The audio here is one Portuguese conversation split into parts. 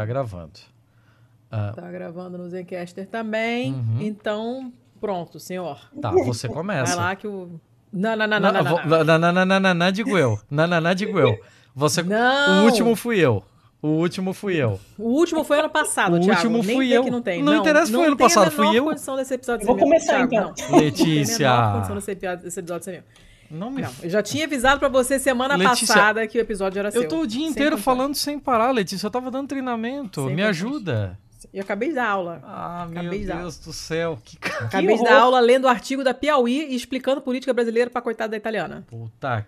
Tá gravando. Ah. Tá gravando no Zencaster também. Uhum. Então, pronto, senhor. Tá, você começa. Vai lá que o. Não, não, não, não, não. Não, não, não, não, não, digo eu. Não, não, não, digo eu. Você... Não. O último fui eu. O último fui eu. O último foi ano passado, o Thiago. último fui eu. não tem. Não, não interessa, foi ano passado, fui eu. condição desse episódio eu vou começar então. Não. Letícia. Não tem condição desse episódio ser meu. Não, me... não, eu já tinha avisado para você semana Letícia, passada que o episódio era seu. Eu tô o dia inteiro falando sem parar, Letícia. Eu tava dando treinamento. Sem me ajuda. Eu acabei de dar aula. Ah, acabei meu Deus do céu. Que... Acabei de dar aula lendo o artigo da Piauí e explicando política brasileira pra coitada da italiana. Puta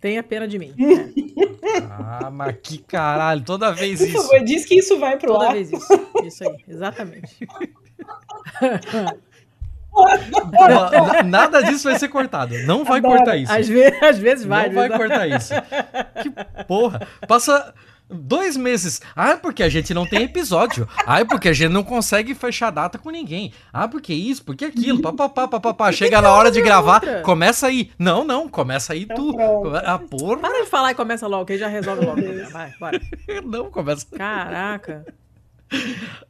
Tenha pena de mim. ah, mas que caralho, toda vez isso. Por favor, diz que isso vai pro toda ar. Toda vez isso. Isso aí, exatamente. Nada disso vai ser cortado. Não vai Adoro. cortar isso. Às, ve às vezes vai. Não vai cortar isso. Que porra. Passa Dois meses. Ah, porque a gente não tem episódio. Ah, porque a gente não consegue fechar data com ninguém. Ah, porque isso, porque aquilo. Papapá, papapá. Chega na hora de gravar, começa aí. Não, não, começa aí então tu. Ah, porra. Para de falar e começa logo, que aí já resolve logo. Vai, bora. Não, começa. Caraca.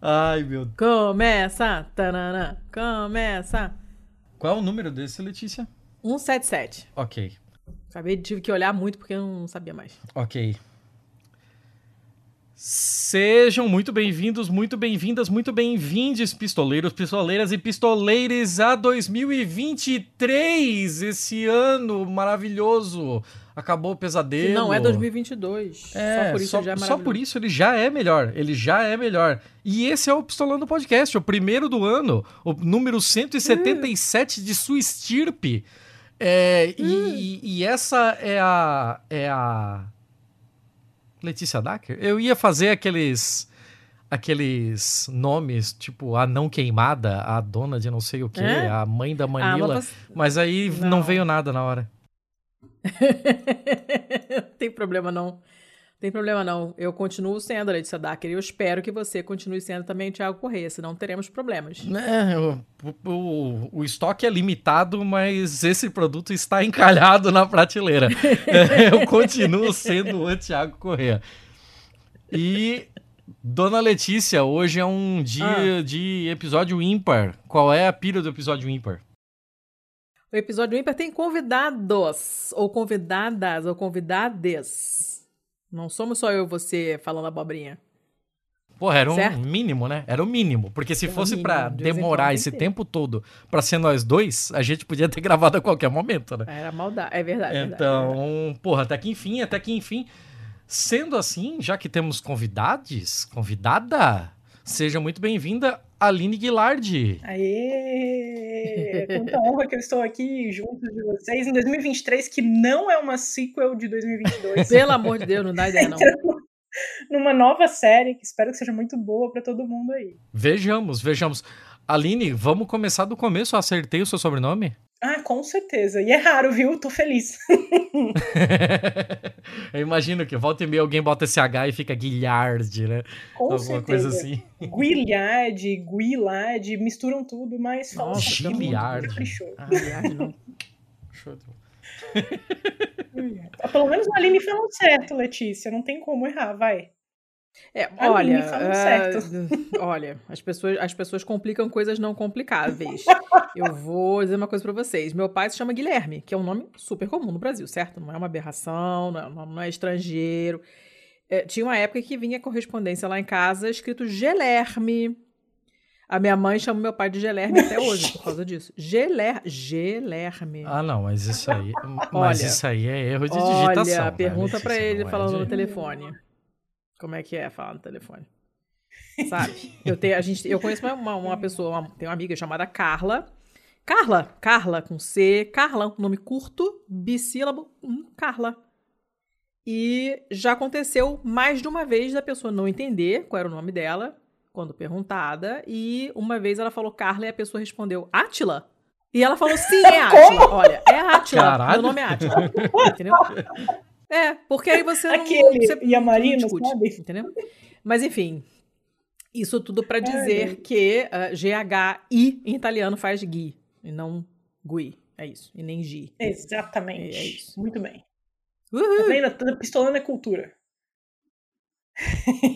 Ai, meu Deus. Começa. Tanana, começa. Qual é o número desse, Letícia? 177. Ok. Acabei, tive que olhar muito porque eu não sabia mais. Ok. Sejam muito bem-vindos, muito bem-vindas, muito bem-vindes, pistoleiros, pistoleiras e pistoleires a 2023, esse ano maravilhoso. Acabou o pesadelo. Que não é 2022. É, só por, isso só, é só por isso ele já é melhor. Ele já é melhor. E esse é o Pistolando Podcast, o primeiro do ano, o número 177 de sua estirpe. É, hum. e, e, essa é a, é a Letícia Dacker? Eu ia fazer aqueles aqueles nomes, tipo a não queimada, a dona de não sei o que, é? a mãe da ah, Manila, ah, mas aí não. não veio nada na hora. Tem problema não. Tem problema não. Eu continuo sendo a Letícia Dacker e eu espero que você continue sendo também o Thiago Correia, senão teremos problemas. É, o, o, o, estoque é limitado, mas esse produto está encalhado na prateleira. é, eu continuo sendo o Thiago Correia. E Dona Letícia, hoje é um dia ah. de episódio ímpar. Qual é a pira do episódio ímpar? O episódio ímpar tem convidados, ou convidadas, ou convidades. Não somos só eu e você falando abobrinha. Porra, era certo? um mínimo, né? Era o mínimo. Porque se era fosse para demorar esse tempo todo para ser nós dois, a gente podia ter gravado a qualquer momento, né? Era maldade, é verdade. Então, é verdade. porra, até que enfim, até que enfim. Sendo assim, já que temos convidados, convidada, seja muito bem-vinda, Aline Guilard. Aê! Quanta honra que eu estou aqui junto de vocês em 2023, que não é uma sequel de 2022. Pelo amor de Deus, não dá ideia não. Numa nova série que espero que seja muito boa para todo mundo aí. Vejamos, vejamos. Aline, vamos começar do começo. Acertei o seu sobrenome? Ah, com certeza. E é raro, viu? Tô feliz. Eu imagino que volta e meia alguém bota esse H e fica Guilhard, né? Com Alguma certeza. coisa assim. Guilhard, Guilard, misturam tudo, mas fala Giliard. Ah, Giliard não. Pelo menos a Aline falou certo, Letícia. Não tem como errar, vai. É, olha, uh, olha, as pessoas, as pessoas complicam coisas não complicáveis. Eu vou dizer uma coisa para vocês. Meu pai se chama Guilherme, que é um nome super comum no Brasil, certo? Não é uma aberração, não é, não é estrangeiro. É, tinha uma época que vinha correspondência lá em casa escrito Gelerme. A minha mãe chama meu pai de Gelerme até hoje por causa disso. Geler, Gelerme. Ah, não, mas isso aí, mas olha, isso aí é erro de digitação. Olha, pergunta para ele é falando de... no telefone. Como é que é falar no telefone? Sabe? eu, tenho, a gente, eu conheço uma, uma pessoa, uma, tem uma amiga chamada Carla. Carla, Carla com C, Carla, um nome curto, bissílabo, hum, Carla. E já aconteceu mais de uma vez da pessoa não entender qual era o nome dela, quando perguntada, e uma vez ela falou Carla e a pessoa respondeu Átila? E ela falou, sim, é Átila. Olha, é Átila. Meu nome é Átila. Entendeu? É, porque aí você não. Aquele você, e a Marina, discute, sabe? Entendeu? Mas enfim, isso tudo para dizer é. que uh, ah, G-H-I em italiano faz Gui, e não Gui. É isso. E nem G. Exatamente. É, é isso. Muito bem. Uhul. Tá vendo? Pistolando é cultura.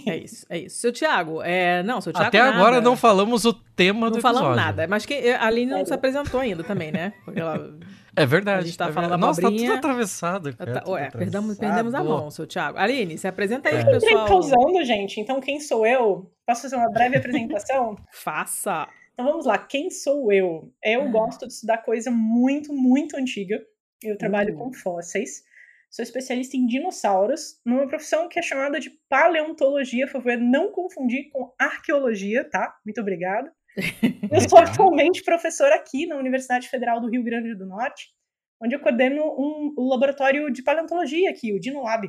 é isso, é isso. Seu Tiago, é... não, seu Tiago Até nada. agora não falamos o tema não do falamos episódio. nada, mas que a Aline não se apresentou ainda também, né? Porque ela... É verdade. A gente tá é falando verdade. Nossa, tá tudo atravessado. Cara, Tá- tudo Ué, perdemos, atravessado. perdemos a mão, seu Tiago. Aline, se apresenta aí, É. pro Entrei pessoal. pausando, gente. Então, quem sou eu? Posso fazer uma breve apresentação? Faça. Então vamos lá, quem sou eu? Eu Ah. gosto de estudar coisa muito, muito antiga. Eu trabalho Uh. com fósseis. Sou especialista em dinossauros, numa profissão que é chamada de paleontologia. Por favor, não confundir com arqueologia, tá? Muito obrigada. Eu sou atualmente professora aqui na Universidade Federal do Rio Grande do Norte, onde eu coordeno um, o laboratório de paleontologia aqui, o Dinolab.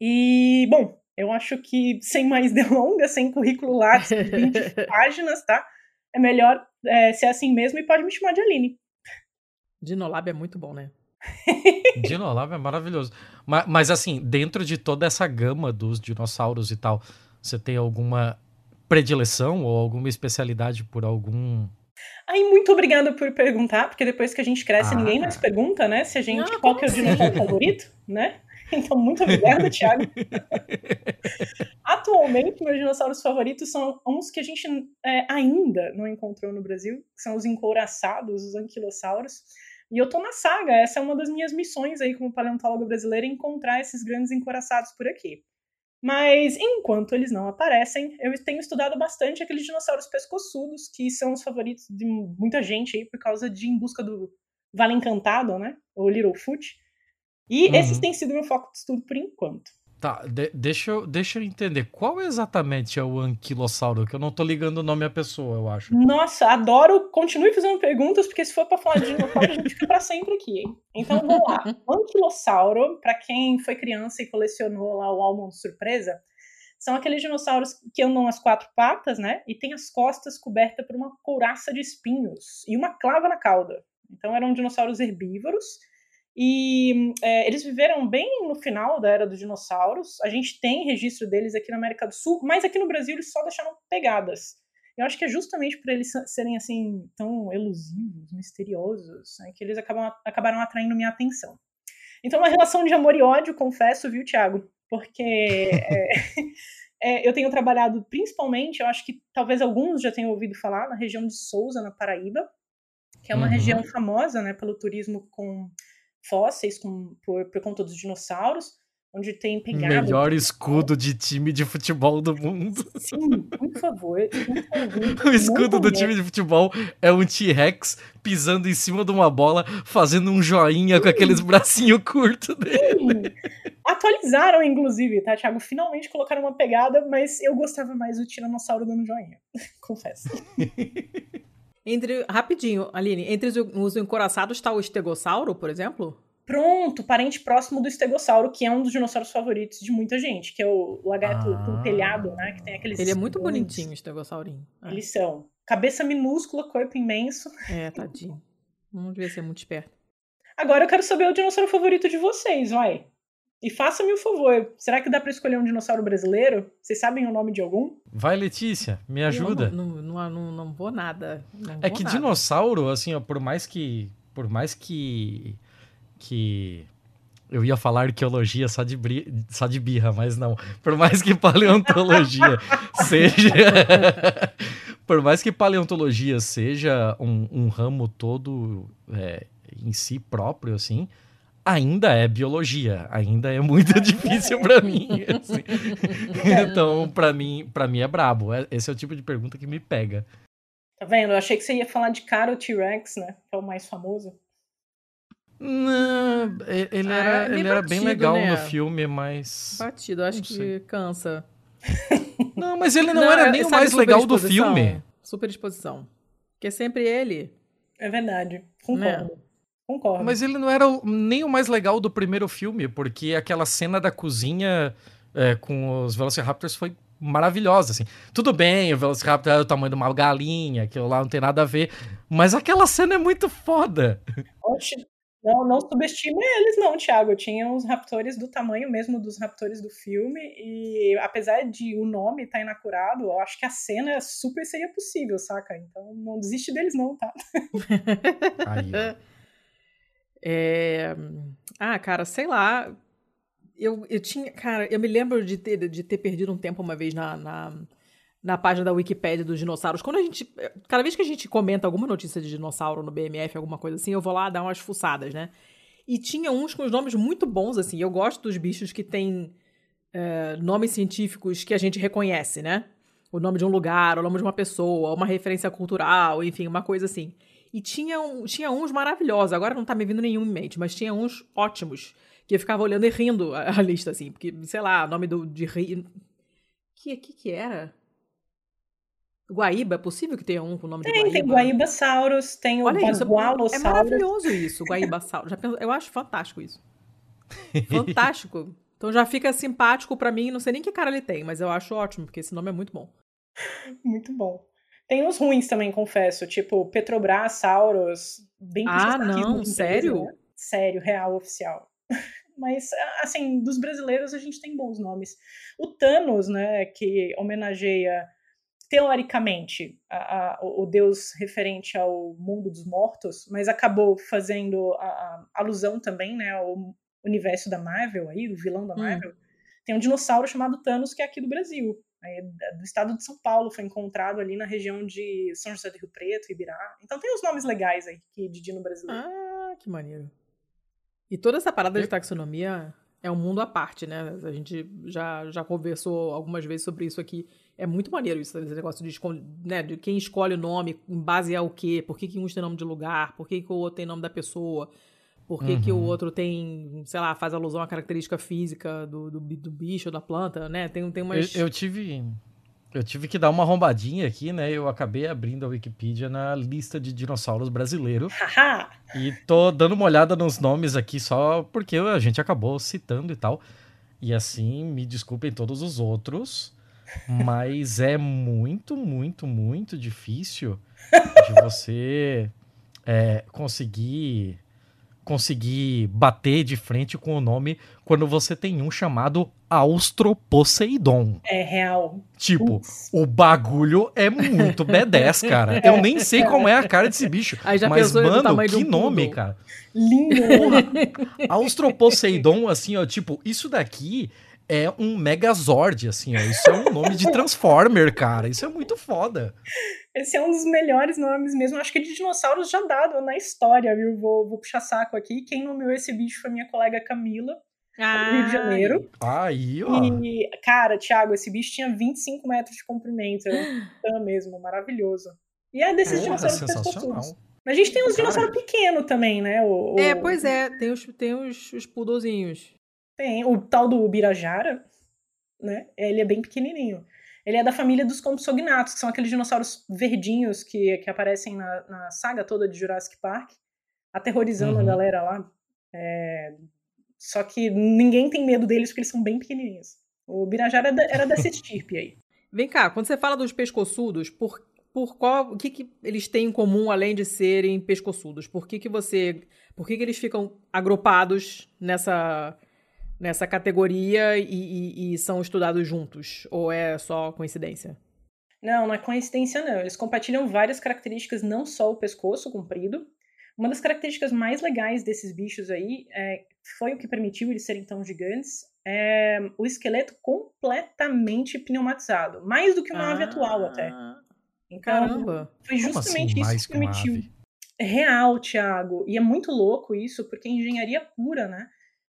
E, bom, eu acho que sem mais delongas, sem currículo lá de 20 páginas, tá? É melhor é, ser assim mesmo e pode me chamar de Aline. Dinolab é muito bom, né? Dinolab é maravilhoso. Mas, mas, assim, dentro de toda essa gama dos dinossauros e tal, você tem alguma predileção ou alguma especialidade por algum. Aí, muito obrigada por perguntar, porque depois que a gente cresce, Ah. ninguém mais pergunta, né? Se a gente. Não, qual que é o assim? dinossauro favorito, né? Então, muito obrigada, Thiago. Atualmente, meus dinossauros favoritos são uns que a gente é, ainda não encontrou no Brasil, que são os encouraçados, os anquilossauros. E eu tô na saga, essa é uma das minhas missões aí como paleontóloga brasileira, encontrar esses grandes encouraçados por aqui. Mas enquanto eles não aparecem, eu tenho estudado bastante aqueles dinossauros pescoçudos, que são os favoritos de muita gente aí por causa de Em Busca do Vale Encantado, né? Ou Littlefoot. E Uhum. esses têm sido meu foco de estudo por enquanto. Tá, de- deixa, eu, deixa eu entender. Qual exatamente é o anquilossauro? Que eu não tô ligando o nome à pessoa, eu acho. Nossa, adoro. Continue fazendo perguntas, porque se for pra falar de dinossauro, a gente fica pra sempre aqui, hein? Então vamos lá. O anquilossauro, pra quem foi criança e colecionou lá o álbum surpresa, são aqueles dinossauros que andam as quatro patas, né? E tem as costas cobertas por uma couraça de espinhos e uma clava na cauda. Então eram dinossauros herbívoros. E é, eles viveram bem no final da era dos dinossauros. A gente tem registro deles aqui na América do Sul, mas aqui no Brasil eles só deixaram pegadas. Eu acho que é justamente por eles serem assim tão elusivos, misteriosos, né, que eles acabam, acabaram atraindo minha atenção. Então, uma relação de amor e ódio, confesso, viu, Thiago? Porque é, é, eu tenho trabalhado principalmente, eu acho que talvez alguns já tenham ouvido falar, na região de Souza, na Paraíba, que é uma Uhum. região famosa né, pelo turismo com fósseis, com, por, por conta dos dinossauros, onde tem pegado. Melhor escudo de time de futebol do mundo. Sim, por favor. O escudo do time de futebol é um T-Rex pisando em cima de uma bola, fazendo um joinha com aqueles bracinhos curtos dele. Atualizaram, inclusive, tá, Thiago? Finalmente colocaram uma pegada, mas eu gostava mais do Tiranossauro dando joinha. Confesso. Entre, rapidinho, Aline, entre os, os encoraçados está o estegossauro, por exemplo? Pronto, parente próximo do estegossauro, que é um dos dinossauros favoritos de muita gente, que é o lagarto Ah. com telhado, né? Que tem aqueles. Ele é muito bonitinho, o estegossaurinho. É. Eles são. Cabeça minúscula, corpo imenso. É, tadinho. Não devia ser muito esperto. Agora eu quero saber o dinossauro favorito de vocês, vai. E faça-me o favor. Será que dá pra escolher um dinossauro brasileiro? Vocês sabem o nome de algum? Vai, Letícia, me ajuda. Eu não, não, não, não vou nada. não É vou que nada. dinossauro, assim, ó, por mais que. Por mais que. Que. Eu ia falar arqueologia só de, bri- só de birra, mas não. Por mais que paleontologia seja. por mais que paleontologia seja um, um ramo todo é, em si próprio, assim, ainda é biologia. Ainda é muito difícil pra mim. assim. Então, pra mim, pra mim é brabo. É- Esse é o tipo de pergunta que me pega. Tá vendo? Eu achei que você ia falar de Caro T-Rex, né? Que é o mais famoso. Não, e- ele Ah, era, é bem ele era bem batido, legal né? no filme, mas. Batido, acho Não que cansa. Não, mas ele não, era nem o mais legal do filme. Superexposição. Que é sempre ele. É verdade. Concordo. Né? Concordo. Mas ele não era nem o mais legal do primeiro filme, porque aquela cena da cozinha é, com os Velociraptors foi maravilhosa, assim. Tudo bem, o Velociraptor é o tamanho de uma galinha, aquilo lá não tem nada a ver, mas aquela cena é muito foda. Oxe, não, não subestima eles, não, Thiago. Tinha os raptores do tamanho mesmo dos raptores do filme. E apesar de o nome estar inacurado, eu acho que a cena super seria possível, saca? Então não desiste deles, não, tá? Aí, ó. É... Ah, cara, sei lá. eu, eu tinha. Cara, eu me lembro de ter, de ter perdido um tempo uma vez na, na, na página da Wikipédia dos dinossauros. Quando a gente. Cada vez que a gente comenta alguma notícia de dinossauro no BMF, alguma coisa assim, eu vou lá dar umas fuçadas, né? E tinha uns com os nomes muito bons, assim. Eu gosto dos bichos que têm é, nomes científicos que a gente reconhece, né? O nome de um lugar, o nome de uma pessoa, uma referência cultural, enfim, uma coisa assim. E tinha, um, tinha uns maravilhosos, agora não tá me vindo nenhum em mente, mas tinha uns ótimos, que eu ficava olhando e rindo a, a lista, assim, porque, sei lá, nome do, de rio. Que, que que era? Guaíba, é possível que tenha um com o nome tem, de Guaíba? Tem Guaíbasaurus, tem o Olha isso, é maravilhoso isso, Guaíbasaurus. Eu acho fantástico isso. Fantástico. Então já fica simpático para mim, não sei nem que cara ele tem, mas eu acho ótimo, porque esse nome é muito bom. Muito bom. Tem uns ruins também, confesso, tipo Petrobras, Sauros, bem Ah, não, sério? Né? Sério, real, oficial. Mas, assim, dos brasileiros a gente tem bons nomes. O Thanos, né, que homenageia, teoricamente, a, a, o deus referente ao mundo dos mortos, mas acabou fazendo a, alusão também, né, ao universo da Marvel aí, do vilão da hum. Marvel. Hum. Tem um dinossauro chamado Thanos, que é aqui do Brasil do estado de São Paulo, foi encontrado ali na região de São José do Rio Preto, Ibirá. Então tem os nomes legais aí que de Dino brasileiro. Ah, que maneiro. E toda essa parada de taxonomia é um mundo à parte, né? A gente já, já conversou algumas vezes sobre isso aqui. É muito maneiro isso, esse negócio de, né, de quem escolhe o nome em base ao quê, por que, que uns tem nome de lugar, por que, que o outro tem nome da pessoa. Por que, uhum. que o uhum. outro tem, sei lá, faz alusão à característica física do, do, do bicho, da planta, né? Tem, tem umas. Eu, eu, tive. Eu tive que dar uma arrombadinha aqui, né? Eu acabei abrindo a Wikipedia na lista de dinossauros brasileiros. e tô dando uma olhada nos nomes aqui só porque a gente acabou citando e tal. E assim, me desculpem todos os outros, mas é muito, muito, muito difícil de você é, conseguir conseguir bater de frente com o nome quando você tem um chamado Austroposeidon. É real. Tipo, Ups. o bagulho é muito B10, cara. Eu nem sei como é a cara desse bicho. mas, mano, que nome, cara. Lindo. Austroposeidon, assim, ó, tipo, isso daqui é um Megazord, assim, ó. Isso é um nome de Transformer, cara. Isso é muito foda. Esse é um dos melhores nomes mesmo. Acho que de dinossauros já dado na história, viu? Vou, vou puxar saco aqui. Quem nomeou esse bicho foi minha colega Camila, ah, do Rio de Janeiro. Aí, ó. E, cara, Thiago, esse bicho tinha 25 metros de comprimento. Era um mesmo, maravilhoso. E é desses Porra, dinossauros pescoçudos. Mas a gente tem uns dinossauros pequenos também, né? O, o... É, pois é. Tem os, tem os, os pudozinhos. Tem. O tal do Birajara, né? Ele é bem pequenininho. Ele é da família dos Compsognathus, que são aqueles dinossauros verdinhos que, que aparecem na, na saga toda de Jurassic Park, aterrorizando uhum. a galera lá. É... Só que ninguém tem medo deles porque eles são bem pequenininhos. O Birajara era, era dessa estirpe aí. Vem cá, quando você fala dos pescoçudos, por, por qual, o que, que eles têm em comum além de serem pescoçudos? Por que, que você, por que, que eles ficam agrupados nessa nessa categoria e, e, e, são estudados juntos? Ou é só coincidência? Não, não é coincidência, não. Eles compartilham várias características, não só o pescoço comprido. Uma das características mais legais desses bichos aí é, foi o que permitiu eles serem tão gigantes. É o esqueleto completamente pneumatizado. Mais do que uma ah, ave atual, até. Então, caramba! Foi justamente assim, isso que permitiu. Real, Thiago. E é muito louco isso, porque engenharia pura, né?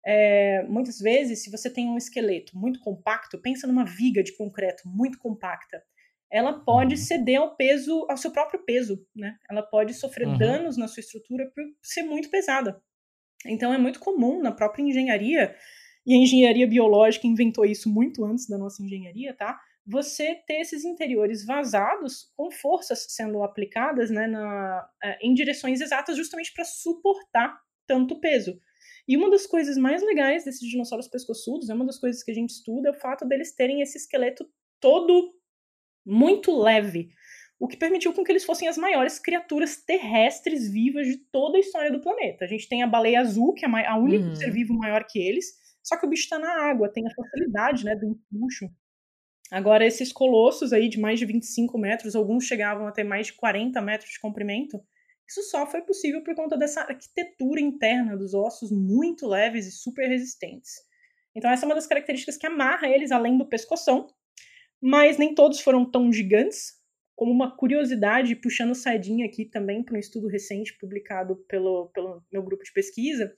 É, muitas vezes, se você tem um esqueleto muito compacto, pensa numa viga de concreto muito compacta, ela pode uhum. ceder ao peso, ao seu próprio peso, né? Ela pode sofrer uhum. danos na sua estrutura por ser muito pesada. Então é muito comum na própria engenharia, e a engenharia biológica inventou isso muito antes da nossa engenharia, tá? Você ter esses interiores vazados com forças sendo aplicadas né, na, é, em direções exatas justamente para suportar tanto peso. E uma das coisas mais legais desses dinossauros pescoçudos, é uma das coisas que a gente estuda, é o fato deles terem esse esqueleto todo muito leve, o que permitiu com que eles fossem as maiores criaturas terrestres vivas de toda a história do planeta. A gente tem a baleia azul, que é a única uhum. ser vivo maior que eles, só que o bicho está na água, tem a facilidade né, do empuxo. Agora, esses colossos aí de mais de 25 metros, alguns chegavam a ter mais de 40 metros de comprimento, isso só foi possível por conta dessa arquitetura interna dos ossos muito leves e super resistentes. Então, essa é uma das características que amarra eles além do pescoção, mas nem todos foram tão gigantes. Como uma curiosidade, puxando sardinha aqui também para um estudo recente publicado pelo, pelo meu grupo de pesquisa,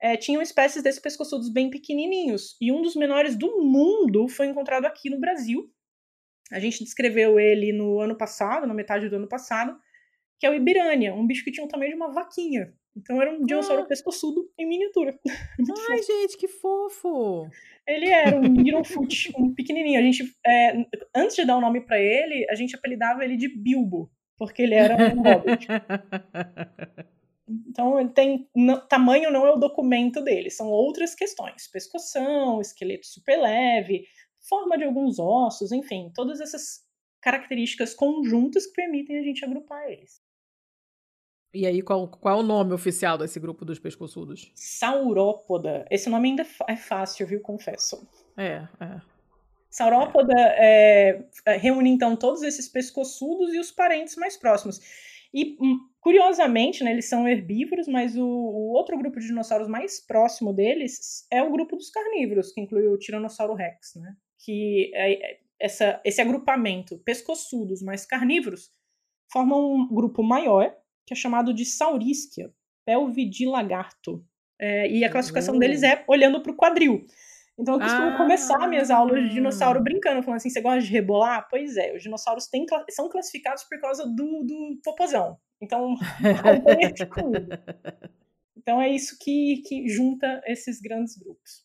é, tinham espécies desses pescoçudos bem pequenininhos. E um dos menores do mundo foi encontrado aqui no Brasil. A gente descreveu ele no ano passado, na metade do ano passado, que é o Ibirânia, um bicho que tinha o tamanho de uma vaquinha. Então era um dinossauro ah. pescoçudo em miniatura. Ai, gente, que fofo! Ele era um Littlefoot, um pequenininho. A gente, é, antes de dar o um nome para ele, a gente apelidava ele de Bilbo, porque ele era um hobbit. Então ele tem tamanho não é o documento dele, são outras questões, pescoção, esqueleto super leve, forma de alguns ossos, enfim, todas essas características conjuntas que permitem a gente agrupar eles. E aí, qual, qual é o nome oficial desse grupo dos pescoçudos? Saurópoda. Esse nome ainda é fácil, viu? Confesso. É, é. Saurópoda é. É, reúne, então, todos esses pescoçudos e os parentes mais próximos. E, hum, curiosamente, né, eles são herbívoros, mas o, o, outro grupo de dinossauros mais próximo deles é o grupo dos carnívoros, que inclui o Tiranossauro Rex, né? Que é, é essa, esse agrupamento pescoçudos mais carnívoros formam um grupo maior, que é chamado de Saurisquia, pelve de lagarto. É, e a classificação uhum. deles é olhando para o quadril. Então eu costumo ah, começar minhas aulas de dinossauro brincando, falando assim: você gosta de rebolar? Pois é, os dinossauros têm, são classificados por causa do, do popozão. Então, Então é isso que, que junta esses grandes grupos.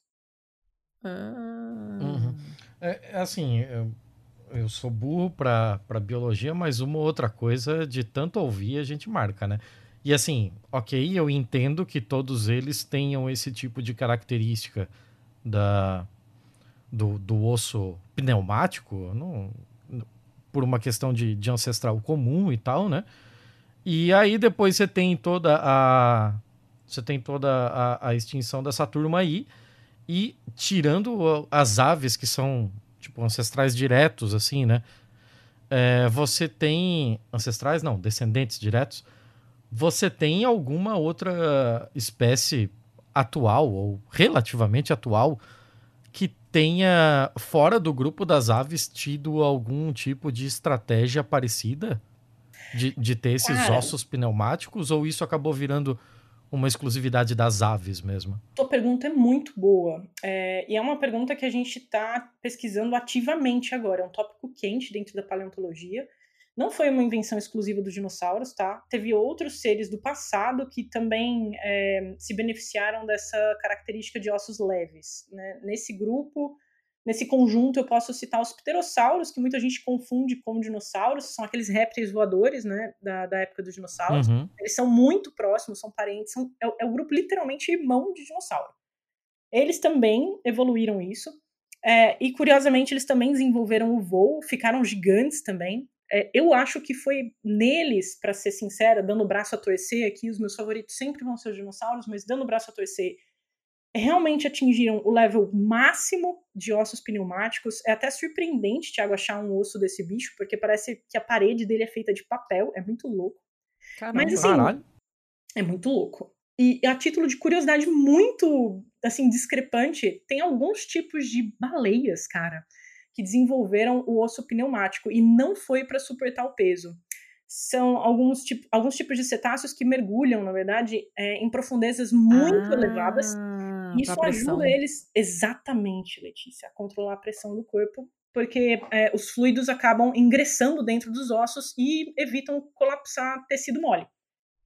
Ah. Uhum. É, é, assim, eu, sou burro para biologia, mas uma outra coisa de tanto ouvir a gente marca, né? E assim, ok, eu entendo que todos eles tenham esse tipo de característica da, do, do osso pneumático, não, por uma questão de, de ancestral comum e tal, né? E aí depois você tem toda a você tem toda a, a extinção dessa turma aí e tirando as aves que são tipo ancestrais diretos assim, né? É, você tem ancestrais não, descendentes diretos. Você tem alguma outra espécie atual ou relativamente atual que tenha fora do grupo das aves tido algum tipo de estratégia parecida de, de ter esses Cara, ossos pneumáticos ou isso acabou virando uma exclusividade das aves mesmo? Tua pergunta é muito boa. É, e é uma pergunta que a gente está pesquisando ativamente agora. É um tópico quente dentro da paleontologia. Não foi uma invenção exclusiva dos dinossauros, tá? Teve outros seres do passado que também é, se beneficiaram dessa característica de ossos leves. Né? Nesse grupo, Nesse conjunto, eu posso citar os pterossauros, que muita gente confunde com dinossauros, são aqueles répteis voadores, né, da, da época dos dinossauros. Uhum. Eles são muito próximos, são parentes, são, é, é o grupo literalmente irmão de dinossauro. Eles também evoluíram isso, é, e curiosamente eles também desenvolveram o voo, ficaram gigantes também. É, eu acho que foi neles, para ser sincera, dando o braço a torcer aqui, os meus favoritos sempre vão ser os dinossauros, mas dando o braço a torcer, realmente atingiram o level máximo de ossos pneumáticos. É até surpreendente, Thiago, achar um osso desse bicho, porque parece que a parede dele é feita de papel. É muito louco. Caramba, Mas, assim, caralho. é muito louco. E a título de curiosidade muito, assim, discrepante, tem alguns tipos de baleias, cara, que desenvolveram o osso pneumático e não foi para suportar o peso são alguns, tipo, alguns tipos de cetáceos que mergulham, na verdade, é, em profundezas muito ah, elevadas isso ajuda eles, exatamente, Letícia, a controlar a pressão do corpo, porque é, os fluidos acabam ingressando dentro dos ossos e evitam colapsar tecido mole.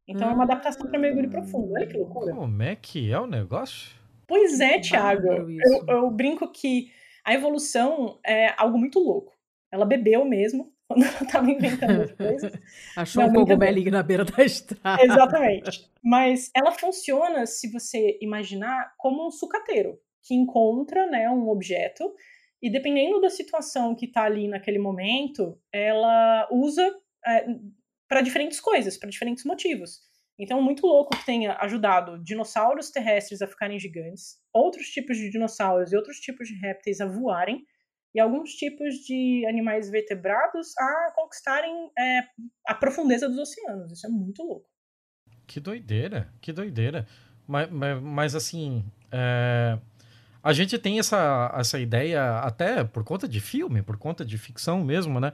Então hum. é uma adaptação para mergulho profundo. Olha que loucura. Como é que é o negócio? Pois é, Thiago. Eu, eu, brinco que a evolução é algo muito louco. Ela bebeu mesmo, quando ela estava inventando as coisas. Achou um cogumelinho na beira da estrada. Exatamente. Mas ela funciona, se você imaginar, como um sucateiro, que encontra né, um objeto e dependendo da situação que está ali naquele momento, ela usa é, para diferentes coisas, para diferentes motivos. Então, muito louco que tenha ajudado dinossauros terrestres a ficarem gigantes, outros tipos de dinossauros e outros tipos de répteis a voarem, e alguns tipos de animais vertebrados a conquistarem é, a profundeza dos oceanos. Isso é muito louco. Que doideira, que doideira. Mas, mas, mas assim, é... A gente tem essa, essa ideia até por conta de filme, por conta de ficção mesmo, né?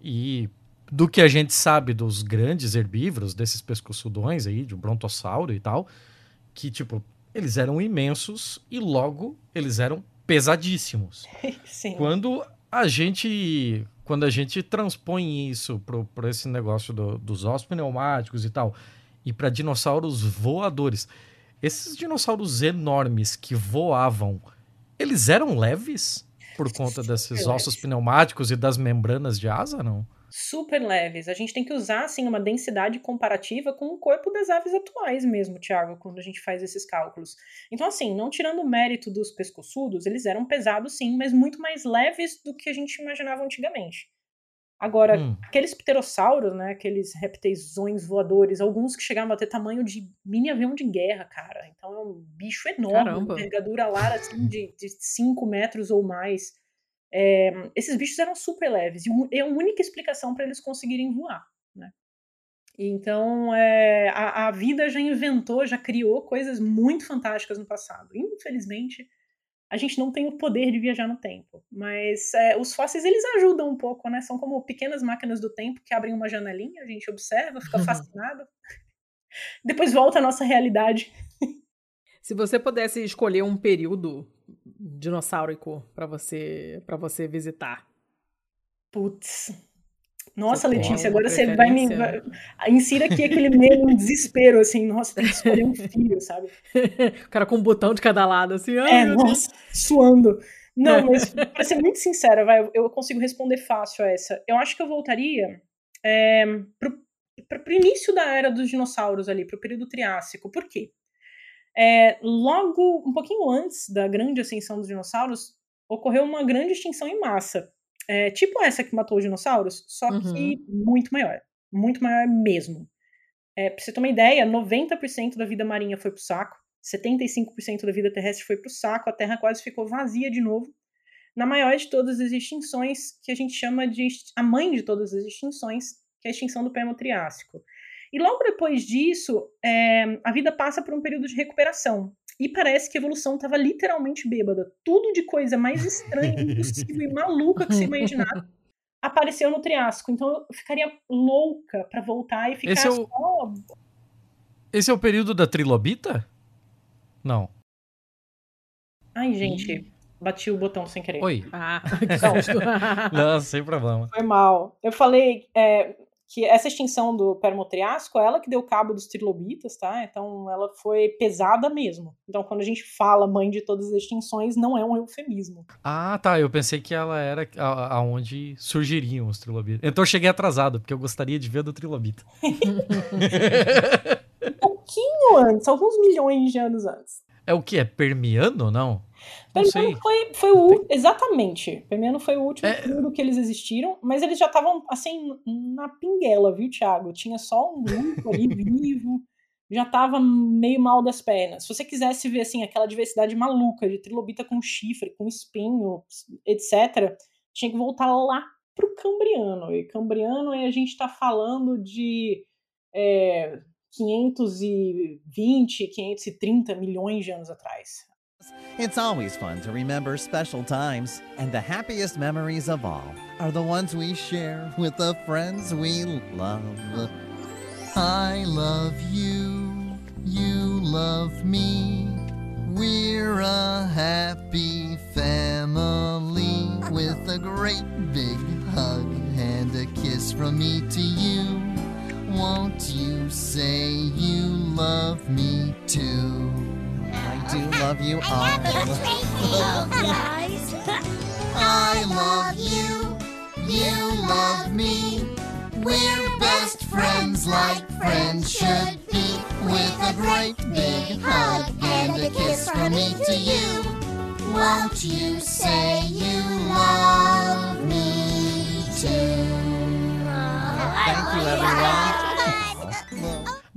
E do que a gente sabe dos grandes herbívoros, desses pescoçudões aí, de um brontossauro e tal, que, tipo, eles eram imensos e logo eles eram pesadíssimos. Sim. Quando a gente quando a gente transpõe isso para esse negócio do, dos ossos pneumáticos e tal, e para dinossauros voadores, esses dinossauros enormes que voavam, eles eram leves por conta desses ossos pneumáticos e das membranas de asa, não? Super leves. A gente tem que usar assim uma densidade comparativa com o corpo das aves atuais mesmo, Thiago, quando a gente faz esses cálculos. Então assim, não tirando o mérito dos pescoçudos, eles eram pesados sim, mas muito mais leves do que a gente imaginava antigamente. Agora, hum. aqueles pterossauros, né, aqueles répteisões voadores, alguns que chegavam a ter tamanho de mini avião de guerra, cara. Então é um bicho enorme, envergadura lá assim de 5 metros ou mais. É, esses bichos eram super leves e é a única explicação para eles conseguirem voar, né? Então, é, a, a, vida já inventou, já criou coisas muito fantásticas no passado. Infelizmente, a gente não tem o poder de viajar no tempo. Mas é, os fósseis, eles ajudam um pouco, né? São como pequenas máquinas do tempo que abrem uma janelinha, a gente observa, fica fascinado. Depois volta à nossa realidade. Se você pudesse escolher um período dinossaurico para você para você visitar? Putz. Nossa, você Letícia, agora você vai me. Vai, insira aqui aquele meio um desespero, assim, nossa, tem que escolher um filho, sabe? o cara com um botão de cada lado, assim, é, nossa, suando. Não, mas pra ser muito sincera, vai, eu consigo responder fácil a essa. Eu acho que eu voltaria é, pro, pro, pro início da era dos dinossauros ali, pro período Triássico. Por quê? É, logo, um pouquinho antes da grande ascensão dos dinossauros, ocorreu uma grande extinção em massa. É, tipo essa que matou os dinossauros, só uhum. que muito maior. Muito maior mesmo. É, pra você ter uma ideia, 90% da vida marinha foi pro saco, 75% da vida terrestre foi pro saco, a Terra quase ficou vazia de novo. Na maior de todas as extinções, que a gente chama de a mãe de todas as extinções, que é a extinção do Permo-Triássico. E logo depois disso, é, a vida passa por um período de recuperação. E parece que a evolução estava literalmente bêbada. Tudo de coisa mais estranha, impossível e maluca que se imaginar apareceu no Triássico. Então eu ficaria louca para voltar e ficar Esse é o... só. Esse é o período da trilobita? Não. Ai, gente. Bati o botão sem querer. Oi. Ah, Não, sem problema. Foi mal. Eu falei, é, que essa extinção do Permotriásico é ela que deu cabo dos trilobitas, tá? Então ela foi pesada mesmo. Então quando a gente fala mãe de todas as extinções, não é um eufemismo. Ah, tá. Eu pensei que ela era aonde surgiriam os trilobitas. Então eu cheguei atrasado, porque eu gostaria de ver do trilobita. um pouquinho antes, alguns milhões de anos antes. É o que? É permiano, não? Permiano foi, foi o. Exatamente. Permiano foi o último é... que eles existiram, mas eles já estavam, assim, na pinguela, viu, Thiago? Tinha só um grupo ali vivo, já tava meio mal das pernas. Se você quisesse ver, assim, aquela diversidade maluca de trilobita com chifre, com espinho, etc., tinha que voltar lá pro Cambriano. E Cambriano, aí a gente tá falando de. É, 520, 530 milhões de anos atrás. It's always fun to remember special times, and the happiest memories of all are the ones we share with the friends we love. I love you, you love me. We're a happy family with a great big hug and a kiss from me to you. Won't you say you love me too? I do love you all. guys. I love you. You love me. We're best friends like friends should be. With a great big hug and a kiss from me to you. Won't you say you love me too? Thank you, everyone.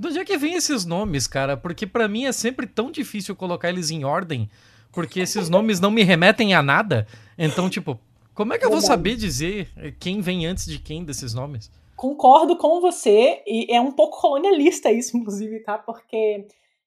De onde é que vem esses nomes, cara? Porque para mim é sempre tão difícil colocar eles em ordem, porque esses nomes não me remetem a nada. Então, tipo, como é que eu vou saber dizer quem vem antes de quem desses nomes? Concordo com você, e é um pouco colonialista isso, inclusive, tá? Porque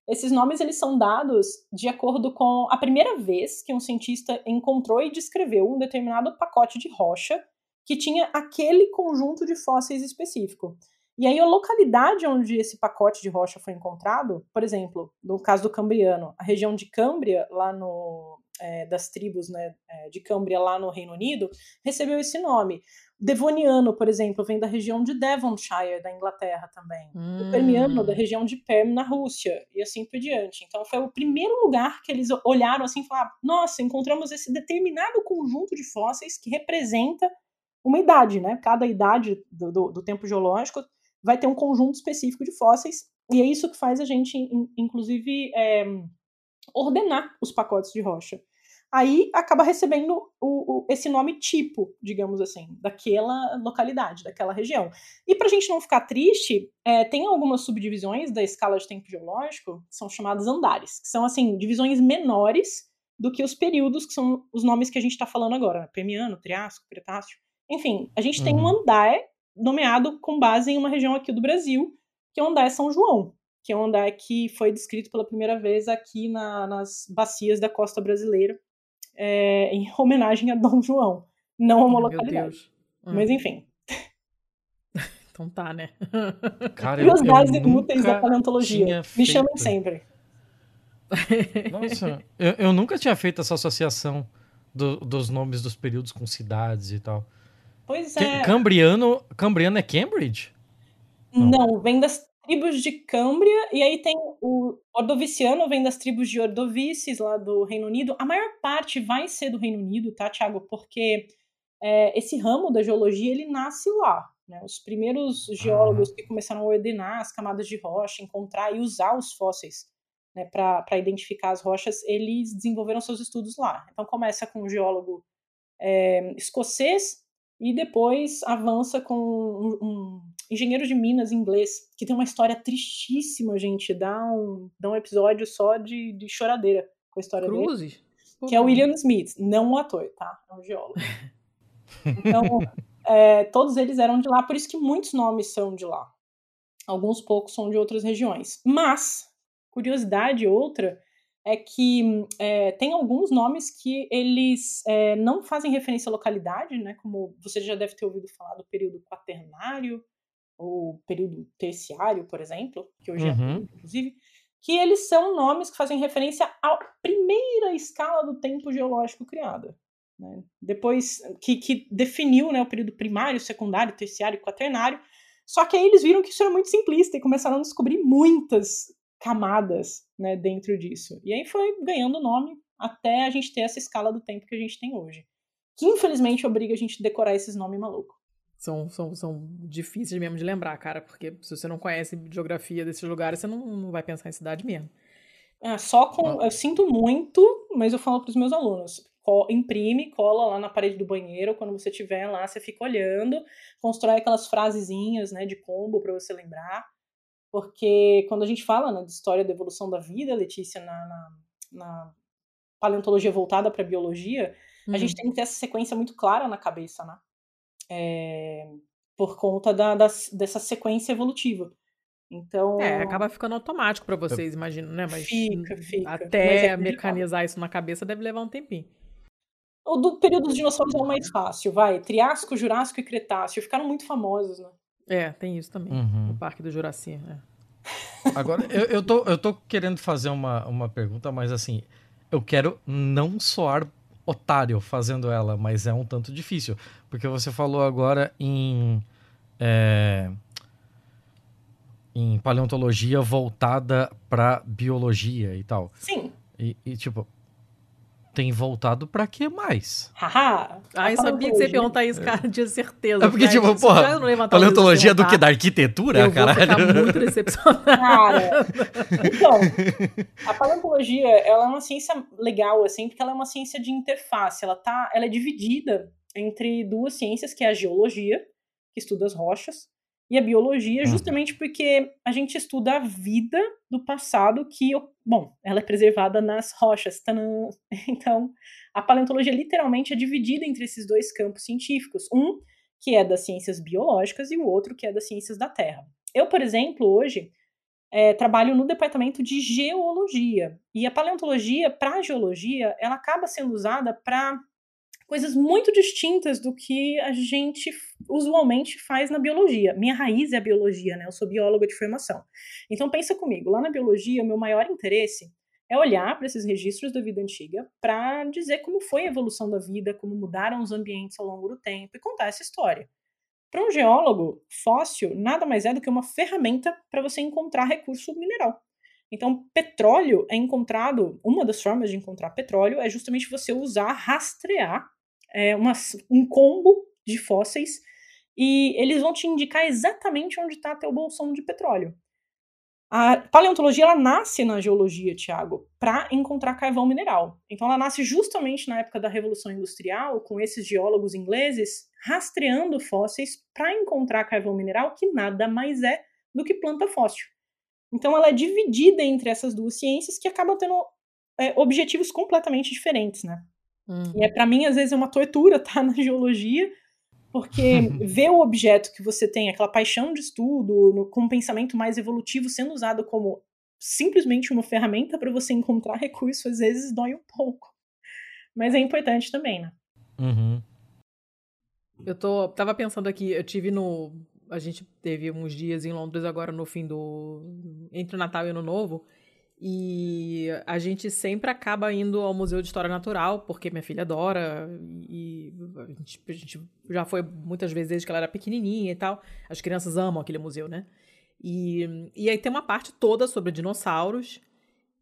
Esses nomes eles são dados de acordo com a primeira vez que um cientista encontrou e descreveu um determinado pacote de rocha que tinha aquele conjunto de fósseis específico. E aí a localidade onde esse pacote de rocha foi encontrado, por exemplo, no caso do Cambriano, a região de Câmbria, lá no, é, das tribos né, é, de Câmbria lá no Reino Unido, recebeu esse nome. Devoniano, por exemplo, vem da região de Devonshire, da Inglaterra também. Hum. O Permiano, da região de Perm, na Rússia, e assim por diante. Então, foi o primeiro lugar que eles olharam assim e falaram: nossa, encontramos esse determinado conjunto de fósseis que representa uma idade, né? Cada idade do, do, do tempo geológico vai ter um conjunto específico de fósseis, e é isso que faz a gente, inclusive, é, ordenar os pacotes de rocha aí acaba recebendo o, o, esse nome tipo, digamos assim, daquela localidade, daquela região. E para a gente não ficar triste, é, tem algumas subdivisões da escala de tempo geológico que são chamadas andares, que são assim divisões menores do que os períodos que são os nomes que a gente está falando agora, né? Permiano, Triássico, Cretáceo. Enfim, a gente uhum. tem um uhum. andar nomeado com base em uma região aqui do Brasil, que é o andar São João, que é um andar que foi descrito pela primeira vez aqui na, nas bacias da costa brasileira, é, em homenagem a Dom João, não a uma localidade. Hum. Mas enfim. então tá, né? Cara, Curiosidades inúteis da paleontologia. Me chamem sempre. Nossa, eu, eu, nunca tinha feito essa associação do, dos nomes dos períodos com cidades e tal. Pois é. Cambriano, Cambriano é Cambridge? Não, Não vem das tribos de Câmbria, e aí tem o Ordoviciano, vem das tribos de Ordovices, lá do Reino Unido. A maior parte vai ser do Reino Unido, tá, Tiago? Porque é, esse ramo da geologia, ele nasce lá. Né? Os primeiros geólogos que começaram a ordenar as camadas de rocha, encontrar e usar os fósseis né, para identificar as rochas, eles desenvolveram seus estudos lá. Então começa com um geólogo é, escocês e depois avança com um, um engenheiro de minas inglês, que tem uma história tristíssima, gente. Dá um, dá um episódio só de, de choradeira com a história Cruzes? dele. Que é o William Smith, não o ator, tá? É um geólogo. Então, é, todos eles eram de lá, por isso que muitos nomes são de lá. Alguns poucos são de outras regiões. Mas, curiosidade outra, é que é, tem alguns nomes que eles é, não fazem referência à localidade, né? Como você já deve ter ouvido falar do período quaternário, ou período terciário, por exemplo, que hoje é uhum. é inclusive, que eles são nomes que fazem referência à primeira escala do tempo geológico criada. Né? Depois que, que definiu né, o período primário, secundário, terciário e quaternário. Só que aí eles viram que isso era muito simplista e começaram a descobrir muitas camadas né, dentro disso. E aí foi ganhando nome até a gente ter essa escala do tempo que a gente tem hoje. Que infelizmente obriga a gente a decorar esses nomes malucos são, são, são difíceis mesmo de lembrar, cara, porque se você não conhece geografia desses lugares, você não, não vai pensar em cidade mesmo. É, só com. Eu sinto muito, mas eu falo para os meus alunos: imprime, cola lá na parede do banheiro, quando você estiver lá, você fica olhando, constrói aquelas frasezinhas né, de combo para você lembrar. Porque quando a gente fala né, de história da evolução da vida, Letícia, na, na, na paleontologia voltada para biologia, a gente uhum. tem que ter essa sequência muito clara na cabeça, né? é, por conta da, da, dessa sequência evolutiva. Então. É, acaba ficando automático para vocês, imagino, né? Mas fica, fica. até é mecanizar isso na cabeça deve levar um tempinho. O do período dos dinossauros é o mais fácil, vai. Triássico, Jurássico e Cretáceo ficaram muito famosos, né? É, tem isso também. Uhum. O Parque do Juraci. É. Agora, eu, eu, tô, eu tô querendo fazer uma, uma pergunta, mas assim, eu quero não soar otário fazendo ela, mas é um tanto difícil. Porque você falou agora em. É, em paleontologia voltada para biologia e tal. Sim. E, e tipo, tem voltado para que mais? Haha! ah, eu sabia que você ia perguntar isso, cara, tinha certeza. É porque, cara, tipo, porra, paleontologia do que? Da arquitetura, eu caralho? Vou ficar muito decepcionado. Cara, então, a paleontologia, ela é uma ciência legal, assim, porque ela é uma ciência de interface, ela, tá, ela é dividida entre duas ciências, que é a geologia, que estuda as rochas, e a biologia, uhum. justamente porque a gente estuda a vida do passado que, bom, ela é preservada nas rochas. Tanã. Então, a paleontologia literalmente é dividida entre esses dois campos científicos. Um que é das ciências biológicas e o outro que é das ciências da Terra. Eu, por exemplo, hoje, é, trabalho no departamento de geologia. E a paleontologia, para a geologia, ela acaba sendo usada para coisas muito distintas do que a gente usualmente faz na biologia. Minha raiz é a biologia, né? Eu sou bióloga de formação. Então pensa comigo, lá na biologia, o meu maior interesse é olhar para esses registros da vida antiga para dizer como foi a evolução da vida, como mudaram os ambientes ao longo do tempo e contar essa história. Para um geólogo, fóssil nada mais é do que uma ferramenta para você encontrar recurso mineral. Então, petróleo é encontrado, uma das formas de encontrar petróleo é justamente você usar, rastrear é, uma, um combo de fósseis e eles vão te indicar exatamente onde está teu bolsão de petróleo. A paleontologia ela nasce na geologia, Tiago, para encontrar carvão mineral. Então ela nasce justamente na época da Revolução Industrial, com esses geólogos ingleses rastreando fósseis para encontrar carvão mineral, que nada mais é do que planta fóssil. Então ela é dividida entre essas duas ciências que acabam tendo é, objetivos completamente diferentes, né? Uhum. E é para mim às vezes é uma tortura estar tá, na geologia, porque ver o objeto que você tem, aquela paixão de estudo, no, com um pensamento mais evolutivo sendo usado como simplesmente uma ferramenta para você encontrar recursos, às vezes dói um pouco. Mas é importante também, né? Uhum. Eu tô, tava pensando aqui, eu tive no. A gente teve uns dias em Londres agora no fim do. Entre o Natal e o Ano Novo. E a gente sempre acaba indo ao Museu de História Natural, porque minha filha adora, e a gente, a gente, já foi muitas vezes desde que ela era pequenininha e tal. As crianças amam aquele museu, né? E, e aí tem uma parte toda sobre dinossauros,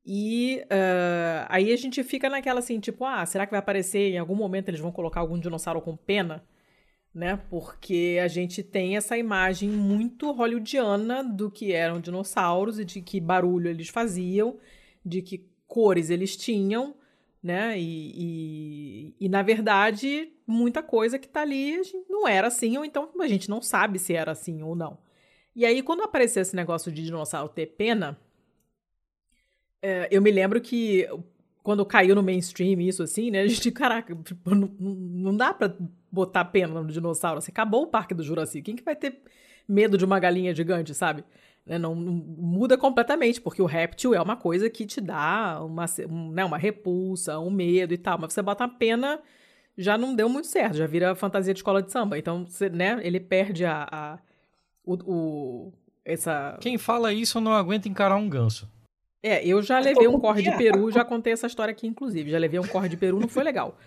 e uh, aí a gente fica naquela assim, tipo, ah, será que vai aparecer em algum momento eles vão colocar algum dinossauro com pena? Né? Porque a gente tem essa imagem muito hollywoodiana do que eram dinossauros e de que barulho eles faziam, de que cores eles tinham, né? E, e, e na verdade, muita coisa que tá ali não era assim, ou então a gente não sabe se era assim ou não. E aí, quando apareceu esse negócio de dinossauro ter pena, é, eu me lembro que quando caiu no mainstream isso assim, né? A gente, caraca, tipo, não, não dá pra botar pena no dinossauro. Assim, acabou o Parque do Jurassic. Quem que vai ter medo de uma galinha gigante, sabe? Né, não, não, muda completamente, porque o réptil é uma coisa que te dá uma, um, né, uma repulsa, um medo e tal. Mas você bota a pena, já não deu muito certo, já vira fantasia de escola de samba. Então, você, né, ele perde a, a o, o, essa... Quem fala isso não aguenta encarar um ganso. É, eu já levei um corre de peru, já contei essa história aqui, inclusive. Já levei um corre de peru, não foi legal.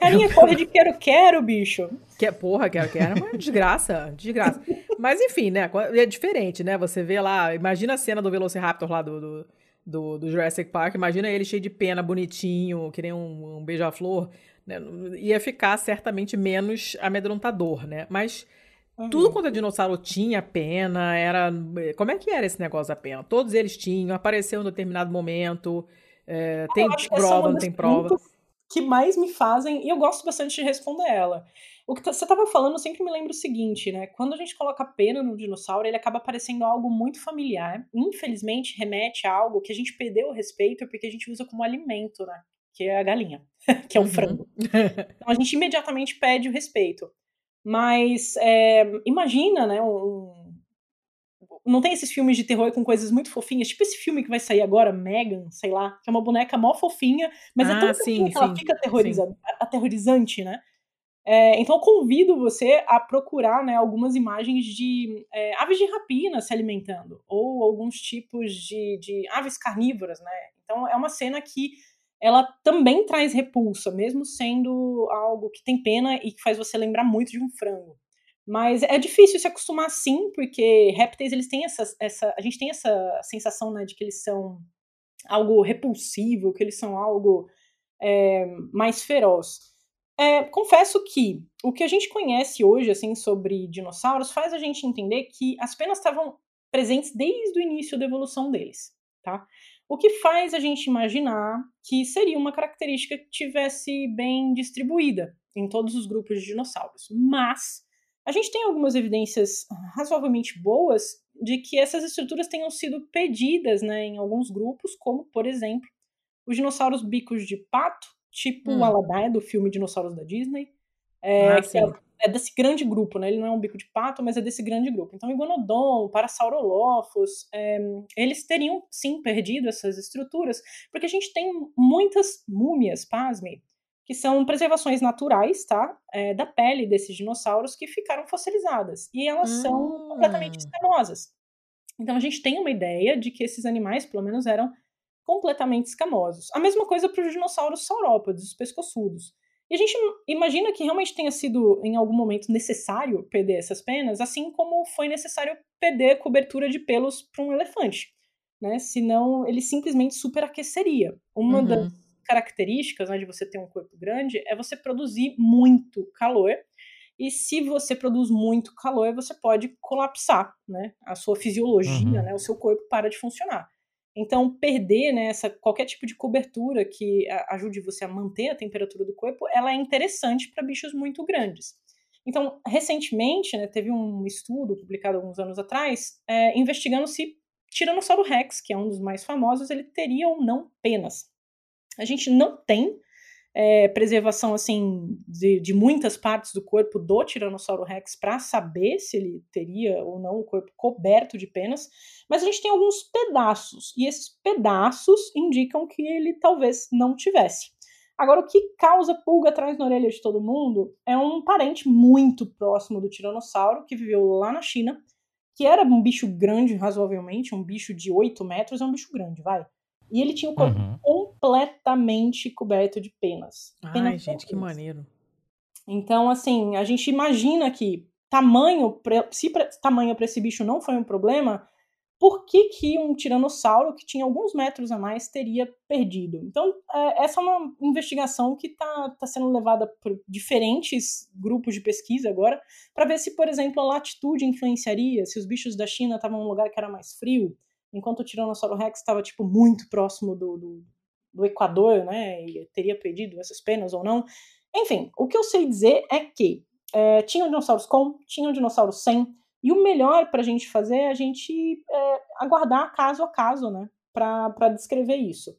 Carinha, corre de quero-quero, bicho. Que, porra, quero-quero é uma desgraça, desgraça. Mas enfim, né, é diferente, né? Você vê lá, imagina a cena do Velociraptor lá do, do, do, do Jurassic Park, imagina ele cheio de pena, bonitinho, que nem um, um beija-flor. Né? Ia ficar certamente menos amedrontador, né? Mas Uhum. Tudo quanto é dinossauro tinha pena, era. Como é que era esse negócio da pena? Todos eles tinham, apareceu em determinado momento. É, tem prova, não tem prova. Que mais me fazem, e eu gosto bastante de responder ela. O que você estava falando, sempre me lembro o seguinte, né? Quando a gente coloca pena no dinossauro, ele acaba parecendo algo muito familiar. Infelizmente, remete a algo que a gente perdeu o respeito porque a gente usa como alimento, né? Que é a galinha, que é um uhum. frango. Então a gente imediatamente pede o respeito. Mas é, imagina, né? Um, não tem esses filmes de terror com coisas muito fofinhas, tipo esse filme que vai sair agora, Megan, sei lá, que é uma boneca mó fofinha, mas é ah, é tão sim, que ela fica aterroriza aterrorizante, né? É, então eu convido você a procurar né, algumas imagens de é, aves de rapina se alimentando, ou alguns tipos de, de aves carnívoras, né? Então é uma cena que ela também traz repulsa, mesmo sendo algo que tem pena e que faz você lembrar muito de um frango. Mas é difícil se acostumar sim, porque répteis eles têm essa, essa a gente tem essa sensação né, de que eles são algo repulsivo, que eles são algo é, mais feroz. É, confesso que o que a gente conhece hoje assim sobre dinossauros faz a gente entender que as penas estavam presentes desde o início da evolução deles, tá? O que faz a gente imaginar que seria uma característica que tivesse bem distribuída em todos os grupos de dinossauros. Mas a gente tem algumas evidências razoavelmente boas de que essas estruturas tenham sido pedidas né, em alguns grupos, como, por exemplo, os dinossauros bicos de pato, tipo hum. o Aladdin do filme Dinossauros da Disney, é, ah, que é, desse grande grupo, né? Ele não é um bico de pato, mas é desse grande grupo. Então, Iguanodon, Parasaurolophus, é, eles teriam sim perdido essas estruturas, porque a gente tem muitas múmias, pasme, que são preservações naturais, tá? É, da pele desses dinossauros que ficaram fossilizadas. E elas hum. são completamente escamosas. Então a gente tem uma ideia de que esses animais, pelo menos, eram completamente escamosos. A mesma coisa para os dinossauros saurópodes, os pescoçudos. E a gente imagina que realmente tenha sido, em algum momento, necessário perder essas penas, assim como foi necessário perder cobertura de pelos para um elefante. Né? Senão ele simplesmente superaqueceria. Uma uhum. das características né, de você ter um corpo grande é você produzir muito calor. E se você produz muito calor, você pode colapsar, né? A sua fisiologia, uhum. né? O seu corpo para de funcionar. Então, perder né, essa, qualquer tipo de cobertura que ajude você a manter a temperatura do corpo, ela é interessante para bichos muito grandes. Então, recentemente, né, teve um estudo publicado alguns anos atrás, é, investigando se Tiranossauro Rex, que é um dos mais famosos, ele teria ou não penas. A gente não tem é, preservação assim de, de, muitas partes do corpo do Tiranossauro Rex para saber se ele teria ou não o corpo coberto de penas, mas a gente tem alguns pedaços e esses pedaços indicam que ele talvez não tivesse. Agora, o que causa pulga atrás na orelha de todo mundo é um parente muito próximo do Tiranossauro que viveu lá na China, que era um bicho grande razoavelmente, um bicho de 8 metros, é um bicho grande, vai. E ele tinha o corpo uhum. Completamente coberto de penas. Ai, gente, que maneiro. Então, assim, a gente imagina que tamanho, se tamanho para esse bicho não foi um problema, por que, que um tiranossauro que tinha alguns metros a mais teria perdido? Então, é, essa é uma investigação que está tá sendo levada por diferentes grupos de pesquisa agora, para ver se, por exemplo, a latitude influenciaria, se os bichos da China estavam em um lugar que era mais frio, enquanto o Tiranossauro Rex estava tipo muito próximo do, do, do, Equador, né, e teria perdido essas penas ou não. Enfim, o que eu sei dizer é que é, tinham dinossauros com, tinham dinossauros sem, e o melhor para a gente fazer é a gente é, aguardar caso a caso, né, para descrever isso.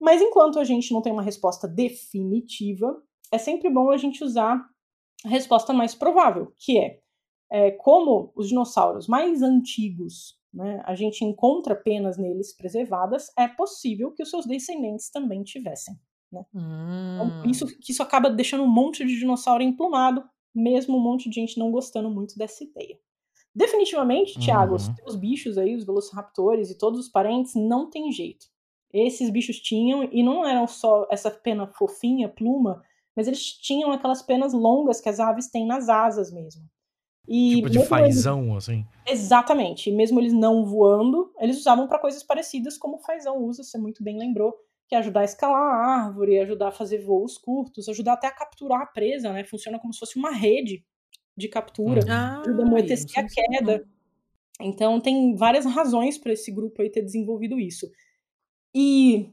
Mas enquanto a gente não tem uma resposta definitiva, é sempre bom a gente usar a resposta mais provável, que é, é como os dinossauros mais antigos né, a gente encontra penas neles preservadas, é possível que os seus descendentes também tivessem. Né? Hum. Então, isso, isso acaba deixando um monte de dinossauro emplumado, mesmo um monte de gente não gostando muito dessa ideia. Definitivamente, Thiago, os uhum. teus bichos aí, os velociraptores e todos os parentes, não tem jeito. Esses bichos tinham, e não eram só essa pena fofinha, pluma, mas eles tinham aquelas penas longas que as aves têm nas asas mesmo. E tipo de fazão, eles... assim. Exatamente. E mesmo eles não voando, eles usavam para coisas parecidas como o fazão usa, você muito bem lembrou, que é ajudar a escalar a árvore, ajudar a fazer voos curtos, ajudar até a capturar a presa, né? Funciona como se fosse uma rede de captura, hum. ajuda a amortecer a queda. Então tem várias razões para esse grupo aí ter desenvolvido isso. E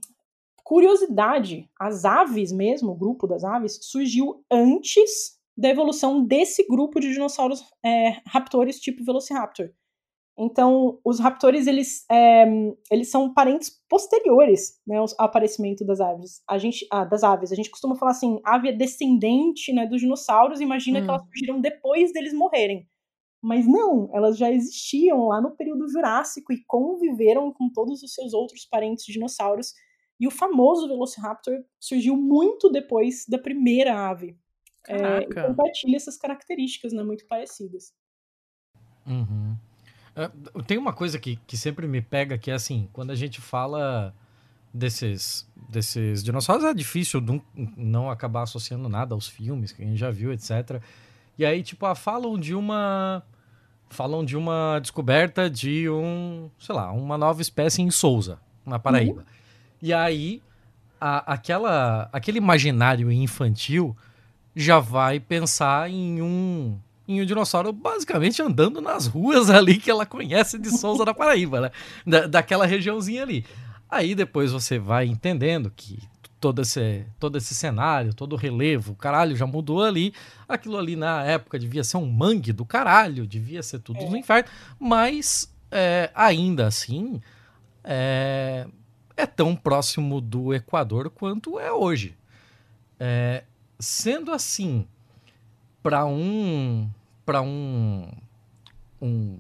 curiosidade, as aves mesmo, o grupo das aves, surgiu antes da evolução desse grupo de dinossauros é, raptores tipo Velociraptor. Então, os raptores, eles, é, eles são parentes posteriores né, ao aparecimento das aves. A gente, ah, das aves. A gente costuma falar assim, ave é descendente né, dos dinossauros, imagina hum. que elas surgiram depois deles morrerem. Mas não, elas já existiam lá no período Jurássico e conviveram com todos os seus outros parentes dinossauros. E o famoso Velociraptor surgiu muito depois da primeira ave é, compartilha essas características, né, muito parecidas. Uhum. Uh, tem uma coisa que, que sempre me pega que é assim, quando a gente fala desses, desses dinossauros, é difícil não, não acabar associando nada aos filmes que a gente já viu, etc. E aí, tipo, ah, falam de uma. Falam de uma descoberta de um, sei lá, uma nova espécie em Souza, na Paraíba. Uhum. E aí, a, aquela, aquele imaginário infantil já vai pensar em um em um dinossauro basicamente andando nas ruas ali que ela conhece de Souza da Paraíba, né? Da, daquela regiãozinha ali. Aí depois você vai entendendo que todo esse, todo esse cenário, todo o relevo, o caralho já mudou ali. Aquilo ali na época devia ser um mangue do caralho, devia ser tudo é. no inferno, mas é, ainda assim é, é, tão próximo do Equador quanto é hoje. É, Sendo assim, para um para um um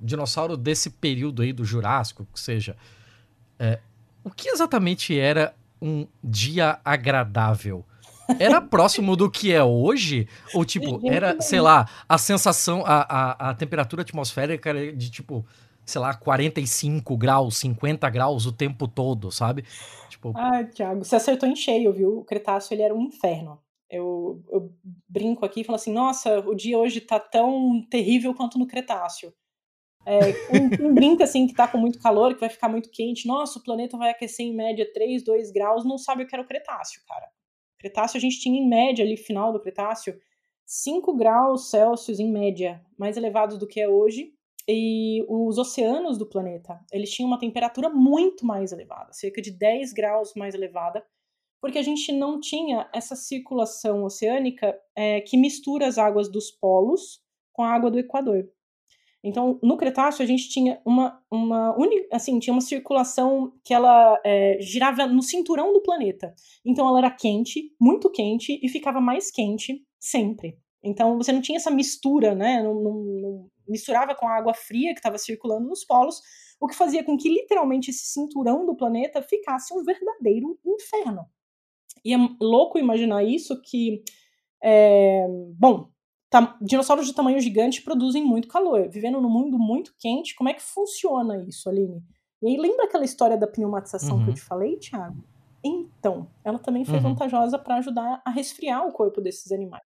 dinossauro desse período aí do Jurássico, que seja, é, o que exatamente era um dia agradável? Era próximo do que é hoje? Ou, tipo, era, sei lá, a sensação, a, a, a temperatura atmosférica de, tipo, sei lá, 45 graus, 50 graus o tempo todo, sabe? Tipo... Ah, Thiago, você acertou em cheio, viu? O Cretáceo, ele era um inferno. Eu, eu brinco aqui e falo assim, nossa, o dia hoje tá tão terrível quanto no Cretáceo. É, um, um brinca assim que tá com muito calor, que vai ficar muito quente. Nossa, o planeta vai aquecer em média 3, 2 graus, não sabe o que era o Cretáceo, cara. Cretáceo a gente tinha em média ali, final do Cretáceo, 5 graus Celsius em média, mais elevados do que é hoje. E os oceanos do planeta, eles tinham uma temperatura muito mais elevada, cerca de 10 graus mais elevada, porque a gente não tinha essa circulação oceânica é, que mistura as águas dos polos com a água do Equador. Então, no Cretáceo, a gente tinha uma, uma, assim, tinha uma circulação que ela é, girava no cinturão do planeta. Então, ela era quente, muito quente, e ficava mais quente sempre. Então, você não tinha essa mistura, né? Não, não, não misturava com a água fria que estava circulando nos polos, o que fazia com que, literalmente, esse cinturão do planeta ficasse um verdadeiro inferno. E é louco imaginar isso que, é, bom, dinossauros de tamanho gigante produzem muito calor. Vivendo num mundo muito quente, como é que funciona isso, Aline? E aí, lembra aquela história da pneumatização uhum. que eu uhum. te falei, Thiago? Então, ela também foi uhum. vantajosa para ajudar a resfriar o corpo desses animais.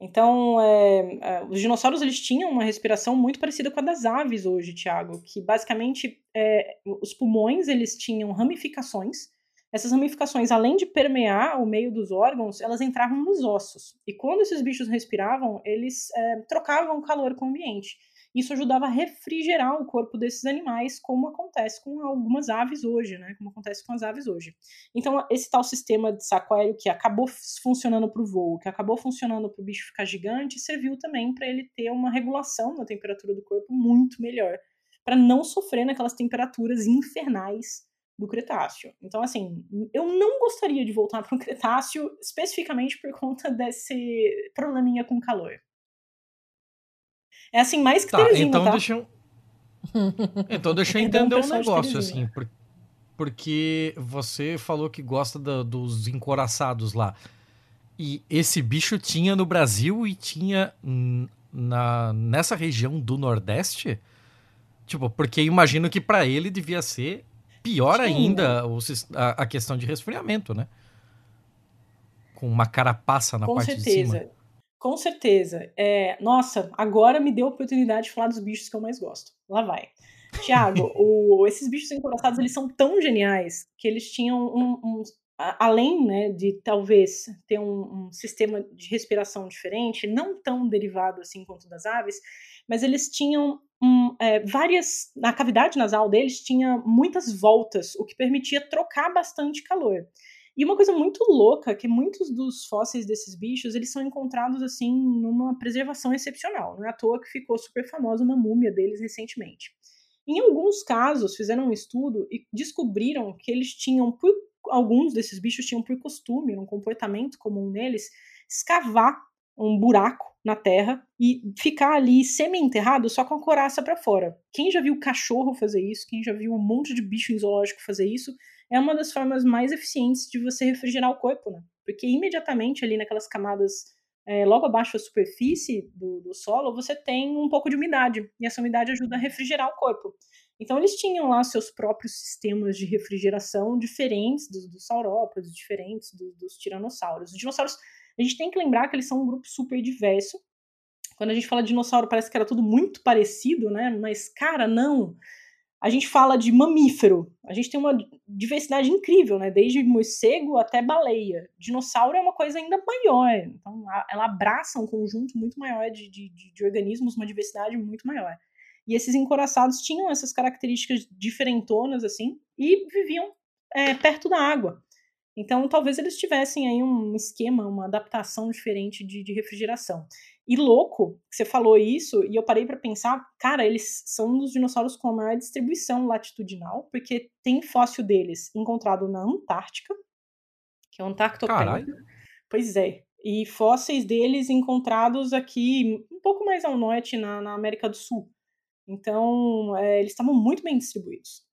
Então, é, é, os dinossauros eles tinham uma respiração muito parecida com a das aves hoje, Thiago, que basicamente é, os pulmões eles tinham ramificações essas ramificações, além de permear o meio dos órgãos, elas entravam nos ossos. E quando esses bichos respiravam, eles é, trocavam calor com o ambiente. Isso ajudava a refrigerar o corpo desses animais, como acontece com algumas aves hoje, né? Como acontece com as aves hoje. Então, esse tal sistema de saco aéreo que acabou funcionando para o voo, que acabou funcionando para o bicho ficar gigante, serviu também para ele ter uma regulação na temperatura do corpo muito melhor, para não sofrer naquelas temperaturas infernais do Cretáceo. Então, assim, eu não gostaria de voltar para o Cretáceo especificamente por conta desse probleminha com calor. É assim, mais que tá, então tá? Deixa eu... então deixa eu entender um negócio, assim, por... porque você falou que gosta do, dos encoraçados lá. E esse bicho tinha no Brasil e tinha na, nessa região do Nordeste? Tipo, porque imagino que para ele devia ser pior ainda o, a, a, questão de resfriamento, né? Com uma carapaça na Com parte certeza. de cima. Com certeza. É, nossa, agora me deu a oportunidade de falar dos bichos que eu mais gosto. Lá vai. Tiago, esses bichos encoraçados, eles são tão geniais que eles tinham um, um além né, de talvez ter um, um, sistema de respiração diferente, não tão derivado assim quanto das aves, mas eles tinham um, é, várias. Na cavidade nasal deles tinha muitas voltas, o que permitia trocar bastante calor. E uma coisa muito louca que muitos dos fósseis desses bichos eles são encontrados assim numa preservação excepcional. Não é à toa que ficou super famosa uma múmia deles recentemente. Em alguns casos fizeram um estudo e descobriram que eles tinham por alguns desses bichos tinham por costume, um comportamento comum neles, escavar um buraco na terra e ficar ali semi-enterrado só com a coraça para fora. Quem já viu cachorro fazer isso, quem já viu um monte de bicho em zoológico fazer isso, é uma das formas mais eficientes de você refrigerar o corpo, né? Porque imediatamente ali naquelas camadas é, logo abaixo da superfície do, do solo, você tem um pouco de umidade, e essa umidade ajuda a refrigerar o corpo. Então eles tinham lá seus próprios sistemas de refrigeração diferentes dos, dos saurópodes, diferentes dos, dos tiranossauros. Os dinossauros a gente tem que lembrar que eles são um grupo super diverso. Quando a gente fala de dinossauro, parece que era tudo muito parecido, né? Mas, cara, não. A gente fala de mamífero. A gente tem uma diversidade incrível, né? Desde morcego até baleia. Dinossauro é uma coisa ainda maior. Então, ela abraça um conjunto muito maior de, de, de organismos, uma diversidade muito maior. E esses encoraçados tinham essas características diferentonas, assim, e viviam é, perto da água. Então, talvez eles tivessem aí um esquema, uma adaptação diferente de, de refrigeração. E louco, que você falou isso, e eu parei para pensar, cara, eles são um dos dinossauros com a maior distribuição latitudinal, porque tem fóssil deles encontrado na Antártica, que é o Antarctopéia. Pois é. e fósseis deles encontrados aqui um pouco mais ao norte, na, na América do Sul. Então, é, eles estavam muito bem distribuídos.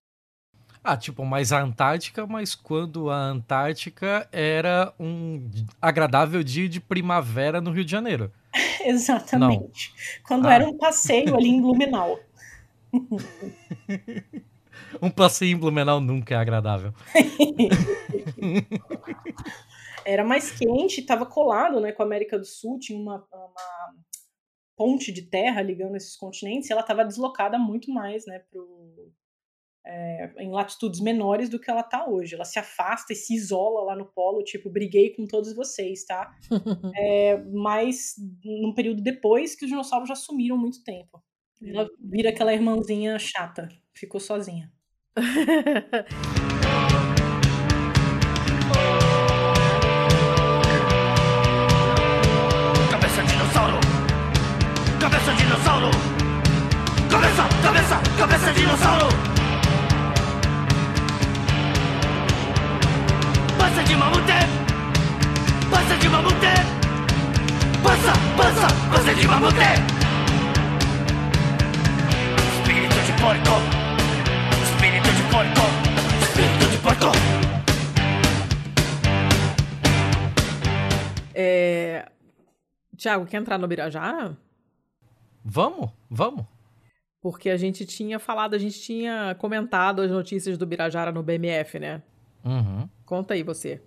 Ah, tipo, mais a Antártica, mas quando a Antártica era um agradável dia de primavera no Rio de Janeiro. Exatamente. Não. Quando ah. era um passeio ali em Blumenau. um passeio em Blumenau nunca é agradável. era mais quente, estava colado né, com a América do Sul, tinha uma, uma ponte de terra ligando esses continentes, ela estava deslocada muito mais né, pro, é, em latitudes menores do que ela está hoje. Ela se afasta e se isola lá no polo, tipo, briguei com todos vocês, tá? é, mas num período depois que os dinossauros já sumiram muito tempo. Ela vira aquela irmãzinha chata, ficou sozinha. cabeça, cabeça dinossauro! Passa de mamute! Passa de mamute! Passa, passa, passa de mamute! Espírito de porco! Espírito de porco! Espírito de porco! É... Tiago, quer entrar no Birajara? Vamos, vamos. Porque a gente tinha falado, a gente tinha comentado as notícias do Birajara no BMF, né? Uhum. Conta aí você.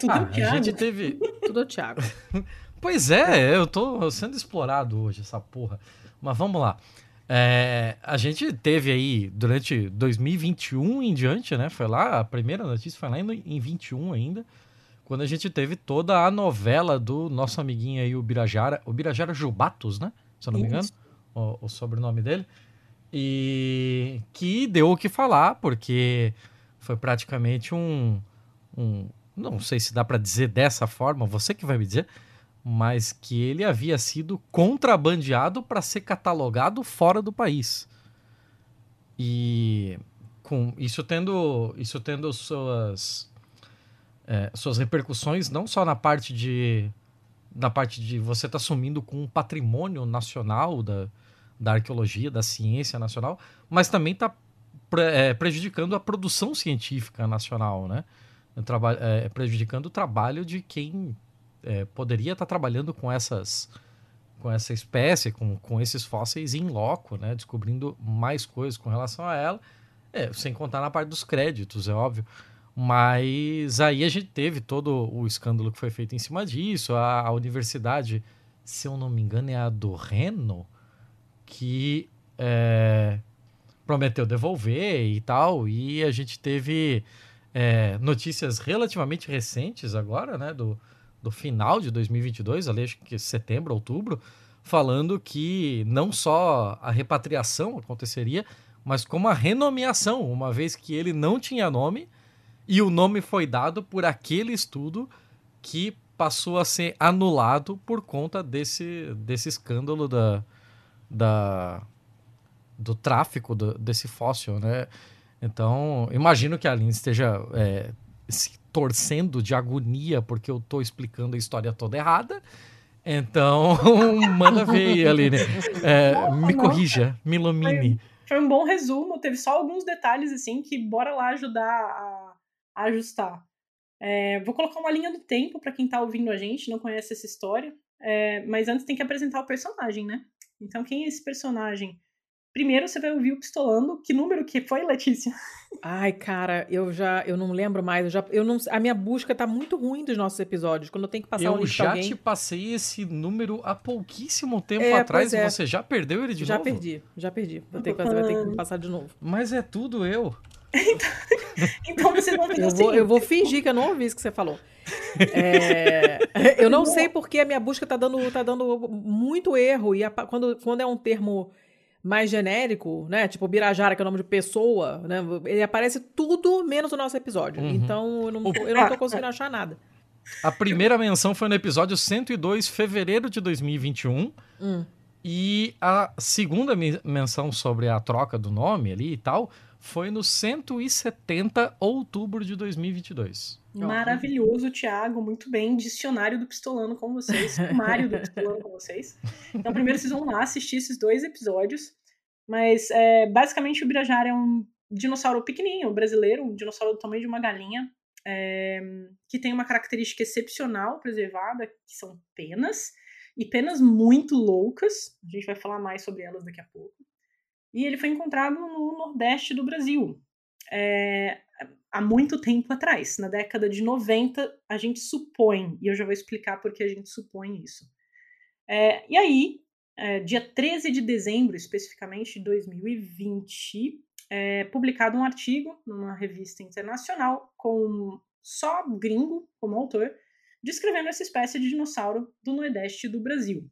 Tudo ah, a gente teve. Tudo Thiago. pois é, eu tô sendo explorado hoje, essa porra. Mas vamos lá. É, a gente teve aí durante 2021 em diante, né? Foi lá, a primeira notícia foi lá em, em 21 ainda quando a gente teve toda a novela do nosso amiguinho aí, o Birajara, o Birajara Jubatos, né? Se eu não me engano, o, o, sobrenome dele. E que deu o que falar, porque foi praticamente um. um não sei se dá para dizer dessa forma, você que vai me dizer, mas que ele havia sido contrabandeado para ser catalogado fora do país. E com isso tendo, isso tendo suas é, suas repercussões não só na parte de na parte de você estar tá sumindo com um patrimônio nacional da, da arqueologia, da ciência nacional, mas também está pre, é, prejudicando a produção científica nacional, né? É, prejudicando o trabalho de quem é, poderia estar tá trabalhando com essas com essa espécie, com, com esses fósseis em loco, né? Descobrindo mais coisas com relação a ela, é, sem contar na parte dos créditos, é óbvio. Mas aí a gente teve todo o escândalo que foi feito em cima disso. A, a universidade, se eu não me engano, é a do Reno, que é, prometeu devolver e tal. E a gente teve é, notícias relativamente recentes agora, né? Do, do final de 2022, ali acho que setembro, outubro, falando que não só a repatriação aconteceria, mas como a renomeação, uma vez que ele não tinha nome e o nome foi dado por aquele estudo que passou a ser anulado por conta desse, desse escândalo da, da, do tráfico do, desse fóssil, né? Então, imagino que a Aline esteja é, se torcendo de agonia porque eu estou explicando a história toda errada. Então, manda ver aí, Aline. É, me corrija, me ilumine. Foi, foi, um bom resumo, teve só alguns detalhes, assim, que bora lá ajudar a ajustar. É, vou colocar uma linha do tempo para quem está ouvindo a gente, não conhece essa história. É, mas antes tem que apresentar o personagem, né? Então, quem é esse personagem? Primeiro você vai ouvir o pistolando. Que número que foi, Letícia? Ai, cara, eu já eu não lembro mais. Eu já, eu não, a minha busca tá muito ruim dos nossos episódios. Quando eu tenho que passar eu um link já alguém... te passei esse número há pouquíssimo tempo é, atrás é. e você já perdeu ele de já novo? Já perdi, já perdi. Vou ter que, fazer, vou ter que passar de novo. Mas é tudo eu. então você não eu vou, eu vou fingir que eu não ouvi isso que você falou. É, eu não sei porque a minha busca tá dando, tá dando muito erro. E a, quando, quando é um termo mais genérico, né? Tipo Birajara, que é o nome de pessoa, né? Ele aparece tudo menos o nosso episódio. Uhum. Então eu não, eu não tô conseguindo achar nada. A primeira menção foi no episódio 102, fevereiro de 2021. Hum. E a segunda menção sobre a troca do nome ali e tal foi no 170 outubro de 2022. Maravilhoso, Thiago, muito bem. Dicionário do Pistolano com vocês, Mário do Pistolano com vocês. Então, primeiro vocês vão lá assistir esses dois episódios. Mas, é, basicamente, o Birajara é um dinossauro pequenininho, brasileiro, um dinossauro do tamanho de uma galinha, é, que tem uma característica excepcional preservada, que são penas, e penas muito loucas. A gente vai falar mais sobre elas daqui a pouco. E ele foi encontrado no nordeste do Brasil. É, há muito tempo atrás, na década de 90, a gente supõe, e eu já vou explicar por que a gente supõe isso. É, e aí, é, dia 13 de dezembro, especificamente de 2020, é publicado um artigo numa revista internacional com só gringo como autor, descrevendo essa espécie de dinossauro do Nordeste do Brasil.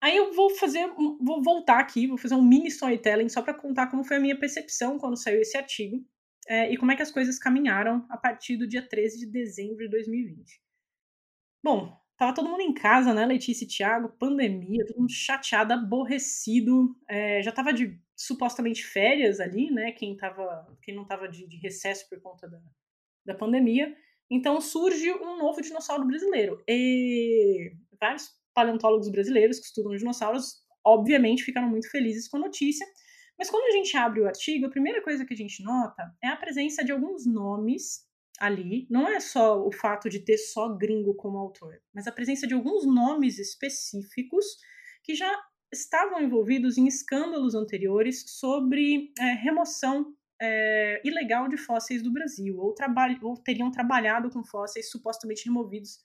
Aí eu vou fazer, vou voltar aqui, vou fazer um mini storytelling só para contar como foi a minha percepção quando saiu esse artigo é, e como é que as coisas caminharam a partir do dia 13 de dezembro de 2020. Bom, tava todo mundo em casa, né, Letícia e Thiago, pandemia, todo mundo chateado, aborrecido, é, já tava de supostamente férias ali, né, quem, tava, quem não tava de, de recesso por conta da, da pandemia, então surge um novo dinossauro brasileiro. E vários paleontólogos brasileiros que estudam dinossauros, obviamente, ficaram muito felizes com a notícia. Mas quando a gente abre o artigo, a primeira coisa que a gente nota é a presença de alguns nomes ali. Não é só o fato de ter só gringo como autor, mas a presença de alguns nomes específicos que já estavam envolvidos em escândalos anteriores sobre é, remoção é, ilegal de fósseis do Brasil, ou, ou teriam trabalhado com fósseis supostamente removidos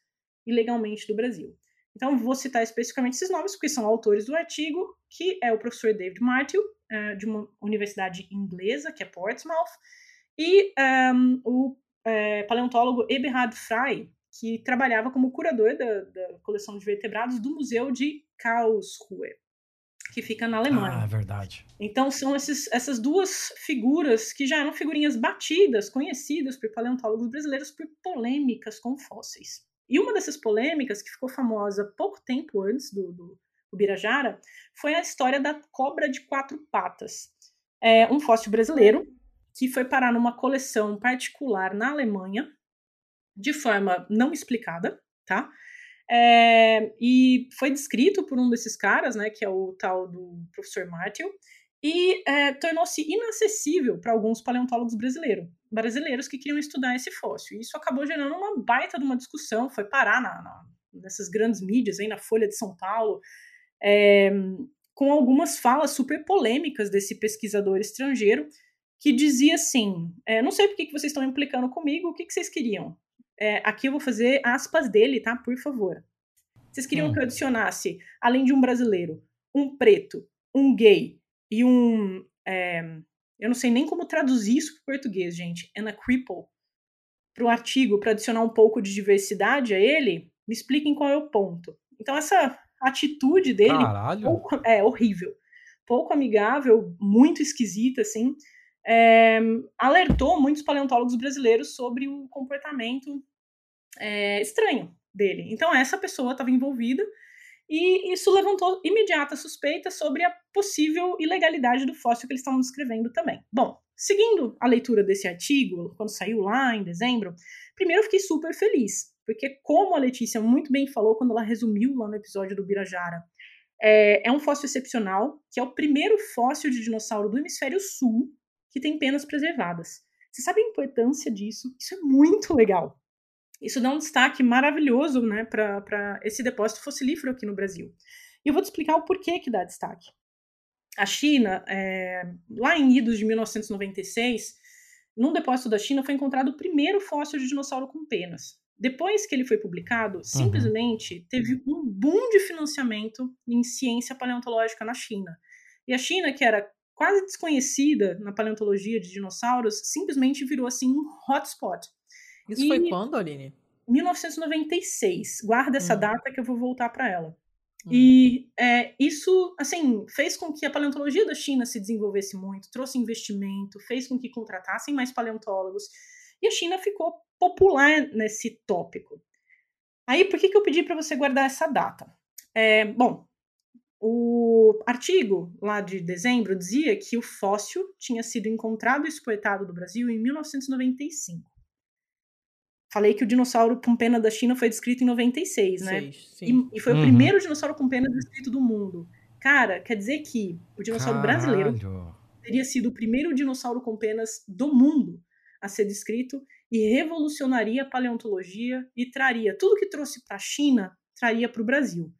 ilegalmente do Brasil. Então, vou citar especificamente esses nomes, porque são autores do artigo, que é o professor David Martel, uh, de uma universidade inglesa, que é Portsmouth, e um, o uh, paleontólogo Eberhard Frey, que trabalhava como curador da, da, coleção de vertebrados do Museu de Karlsruhe, que fica na Alemanha. Ah, é verdade. Então, são esses, essas duas figuras que já eram figurinhas batidas, conhecidas por paleontólogos brasileiros por polêmicas com fósseis. E uma dessas polêmicas, que ficou famosa pouco tempo antes do, do, do Birajara, foi a história da cobra de quatro patas. É um fóssil brasileiro que foi parar numa coleção particular na Alemanha, de forma não explicada, tá? É, e foi descrito por um desses caras, né, que é o tal do professor Martel, e é, tornou-se inacessível para alguns paleontólogos brasileiros, brasileiros que queriam estudar esse fóssil. Isso acabou gerando uma baita de uma discussão, foi parar na, na, nessas grandes mídias, aí na Folha de São Paulo, é, com algumas falas super polêmicas desse pesquisador estrangeiro, que dizia assim: é, não sei por que, que vocês estão implicando comigo, o que, que vocês queriam? É, aqui eu vou fazer aspas dele, tá? Por favor. Vocês queriam hum. que eu adicionasse, além de um brasileiro, um preto, um gay, e um. É, eu não sei nem como traduzir isso para português, gente. And a cripple. Para o artigo, para adicionar um pouco de diversidade a ele, me expliquem qual é o ponto. Então, essa atitude dele pouco, é horrível. Pouco amigável, muito esquisita, assim. É, alertou muitos paleontólogos brasileiros sobre o comportamento é, estranho dele. Então, essa pessoa estava envolvida e isso levantou imediata suspeita sobre a possível ilegalidade do fóssil que eles estavam descrevendo também. Bom, seguindo a leitura desse artigo, quando saiu lá em dezembro, primeiro eu fiquei super feliz, porque como a Letícia muito bem falou quando ela resumiu lá no episódio do Birajara, é, é um fóssil excepcional, que é o primeiro fóssil de dinossauro do hemisfério sul que tem penas preservadas. Você sabe a importância disso? Isso é muito legal. Isso dá um destaque maravilhoso né, para esse depósito fossilífero aqui no Brasil. E eu vou te explicar o porquê que dá destaque. A China, é, lá em idos de 1996, num depósito da China foi encontrado o primeiro fóssil de dinossauro com penas. Depois que ele foi publicado, uhum. simplesmente teve um boom de financiamento em ciência paleontológica na China. E a China, que era quase desconhecida na paleontologia de dinossauros, simplesmente virou assim um hotspot isso e foi quando, Aline? 1996. Guarda essa hum. data que eu vou voltar para ela. Hum. E é, isso, assim, fez com que a paleontologia da China se desenvolvesse muito, trouxe investimento, fez com que contratassem mais paleontólogos. E a China ficou popular nesse tópico. Aí, por que, que eu pedi para você guardar essa data? É, bom, o artigo lá de dezembro dizia que o fóssil tinha sido encontrado e exportado do Brasil em 1995. Falei que o dinossauro com pena da China foi descrito em 96, né? Seis, sim. E, e foi Uhum. o primeiro dinossauro com pena descrito do mundo. Cara, quer dizer que o dinossauro brasileiro Caralho. teria sido o primeiro dinossauro com penas do mundo a ser descrito e revolucionaria a paleontologia e traria tudo que trouxe para a China, traria para o Brasil.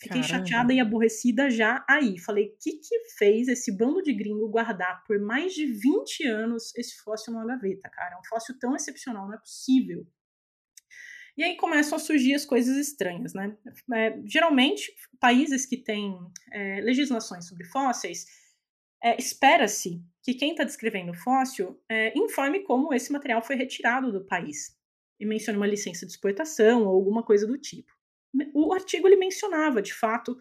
Fiquei Caramba. chateada e aborrecida já aí. Falei, o que que fez esse bando de gringo guardar por mais de 20 anos esse fóssil numa gaveta, cara? É um fóssil tão excepcional, não é possível. E aí começam a surgir as coisas estranhas, né? É, geralmente, países que têm é, legislações sobre fósseis, é, espera-se que quem está descrevendo o fóssil é, informe como esse material foi retirado do país e mencione uma licença de exportação ou alguma coisa do tipo. O artigo ele mencionava, de fato,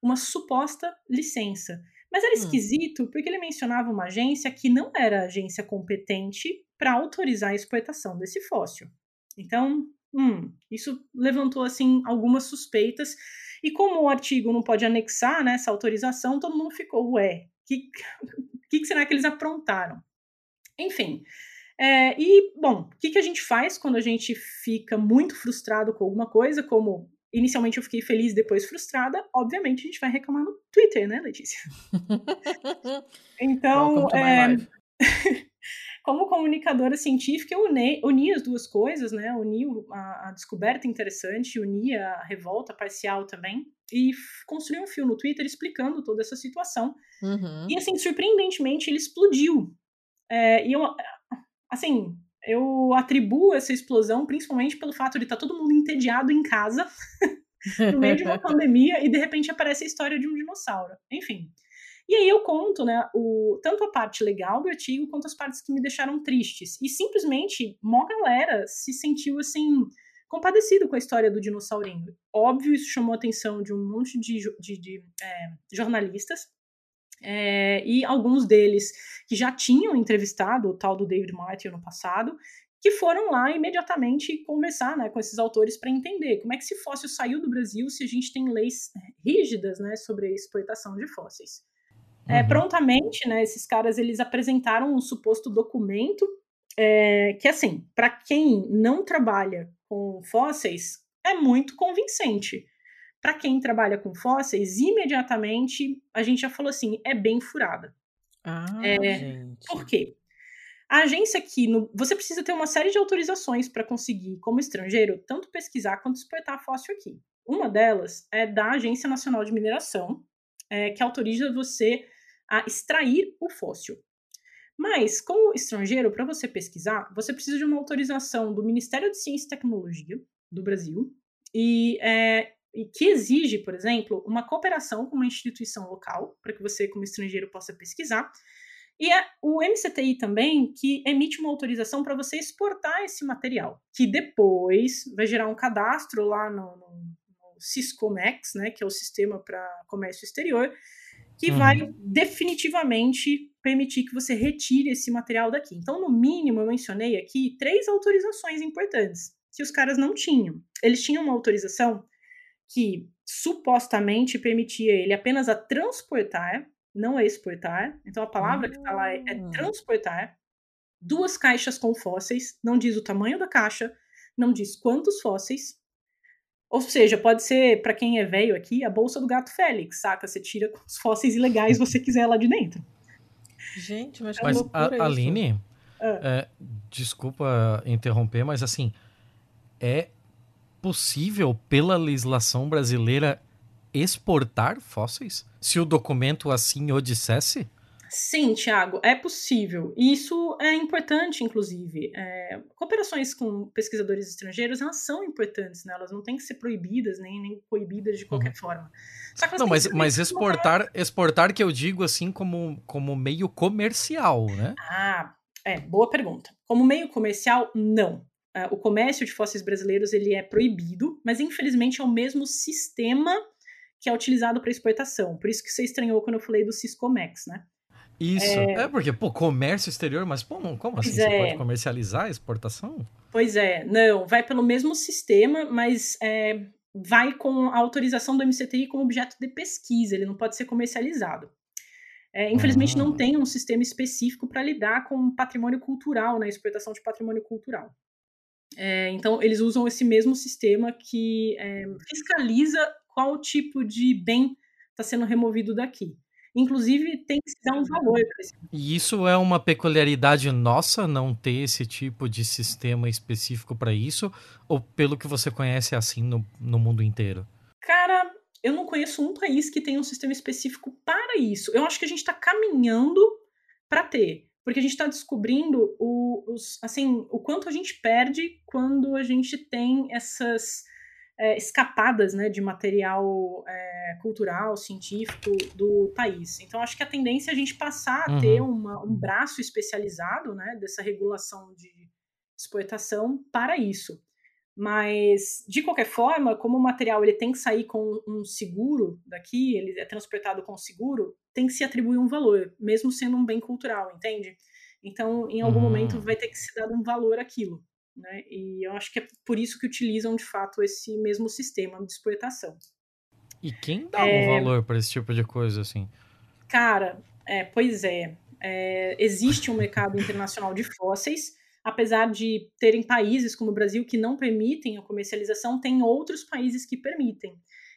uma suposta licença, mas era Hum. esquisito porque ele mencionava uma agência que não era agência competente para autorizar a exportação desse fóssil. Então, hum, isso levantou assim algumas suspeitas. E como o artigo não pode anexar né, essa autorização, todo mundo ficou, ué, o que, que, que será que eles aprontaram? Enfim. é, e, bom, o que, que a gente faz quando a gente fica muito frustrado com alguma coisa, como inicialmente eu fiquei feliz, depois frustrada, obviamente a gente vai reclamar no Twitter, né, Letícia? Então, my é, como comunicadora científica, eu uni, uni as duas coisas, né? Uni a, a descoberta interessante, uni a revolta parcial também, e construí um fio no Twitter explicando toda essa situação. Uhum. E, assim, surpreendentemente, ele explodiu. É, e eu, assim, eu atribuo essa explosão principalmente pelo fato de estar todo mundo entediado em casa, no meio de uma pandemia, e de repente aparece a história de um dinossauro. Enfim. E aí eu conto, né, o, tanto a parte legal do artigo quanto as partes que me deixaram tristes. E simplesmente, mó galera se sentiu, assim, compadecido com a história do dinossaurinho. Óbvio, isso chamou a atenção de um monte de, de- de, é, jornalistas, é, e alguns deles que já tinham entrevistado o tal do David Martin no passado, que foram lá imediatamente conversar né, com esses autores para entender como é que esse fóssil saiu do Brasil se a gente tem leis rígidas né, sobre a exportação de fósseis. É, Uhum. prontamente, né, esses caras eles apresentaram um suposto documento é, que, assim, para quem não trabalha com fósseis, é muito convincente. Para quem trabalha com fósseis, imediatamente a gente já falou assim, é bem furada. Ah, É, gente. Por quê? A agência aqui, no- você precisa ter uma série de autorizações para conseguir, como estrangeiro, tanto pesquisar quanto exportar fóssil aqui. Uma delas é da Agência Nacional de Mineração, é, que autoriza você a extrair o fóssil. Mas, como estrangeiro, para você pesquisar, você precisa de uma autorização do Ministério de Ciência e Tecnologia do Brasil, e, é, e que exige, por exemplo, uma cooperação com uma instituição local, para que você, como estrangeiro, possa pesquisar. E é o MCTI também que emite uma autorização para você exportar esse material, que depois vai gerar um cadastro lá no, no, no Siscomex, né, que é o sistema para comércio exterior, que Uhum. vai definitivamente permitir que você retire esse material daqui. Então, no mínimo, eu mencionei aqui três autorizações importantes que os caras não tinham. Eles tinham uma autorização que supostamente permitia ele apenas a transportar, não a exportar. Então, a palavra que está lá é, é Hum. transportar duas caixas com fósseis, não diz o tamanho da caixa, não diz quantos fósseis. Ou seja, pode ser, para quem é velho aqui, a bolsa do gato Félix, saca? Você tira quantos fósseis ilegais você quiser lá de dentro. Gente, mas que Mas, loucura a, isso. Aline, Ah. é, desculpa interromper, mas assim, é possível, pela legislação brasileira, exportar fósseis? Se o documento assim o dissesse? Sim, Thiago, é possível. E isso é importante, inclusive. É, cooperações com pesquisadores estrangeiros, elas são importantes, né? Elas não têm que ser proibidas, nem, nem coibidas de qualquer forma. Que elas Não, mas, mas uma exportar, exportar que eu digo assim como, como meio comercial, né? Ah, é, boa pergunta. Como meio comercial, não. Ah, o comércio de fósseis brasileiros ele é proibido, mas infelizmente é o mesmo sistema que é utilizado para exportação. Por isso que você estranhou quando eu falei do Siscomex, né? Isso. É, porque, pô, comércio exterior, mas pô, não- como assim? Você é. pode comercializar a exportação? Pois é, não, vai pelo mesmo sistema, mas é, vai com a autorização do MCTI como objeto de pesquisa, ele não pode ser comercializado. É, infelizmente, não Ah. tem um sistema específico para lidar com patrimônio cultural, né, exportação de patrimônio cultural. É, então, eles usam esse mesmo sistema que é, fiscaliza qual tipo de bem está sendo removido daqui. Inclusive, tem que se dar um valor para esse. E isso é uma peculiaridade nossa, não ter esse tipo de sistema específico para isso? Ou pelo que você conhece é assim no, no mundo inteiro? Cara, eu não conheço um país que tenha um sistema específico para isso. Eu acho que a gente está caminhando para ter. Porque a gente está descobrindo o, os, assim, o quanto a gente perde quando a gente tem essas é, escapadas né, de material é, cultural, científico do país. Então, acho que a tendência é a gente passar a ter uhum. uma, um braço especializado né, dessa regulação de exportação para isso. Mas, de qualquer forma, como o material ele tem que sair com um seguro daqui, ele é transportado com seguro, tem que se atribuir um valor, mesmo sendo um bem cultural, entende? Então, em algum momento, hum. vai ter que se dar um valor àquilo. Né? E eu acho que é por isso que utilizam de fato esse mesmo sistema de exportação. E quem dá é... um valor para esse tipo de coisa assim? Cara, é, pois é, é, existe um mercado internacional de fósseis, apesar de terem países como o Brasil que não permitem a comercialização, tem outros países que permitem.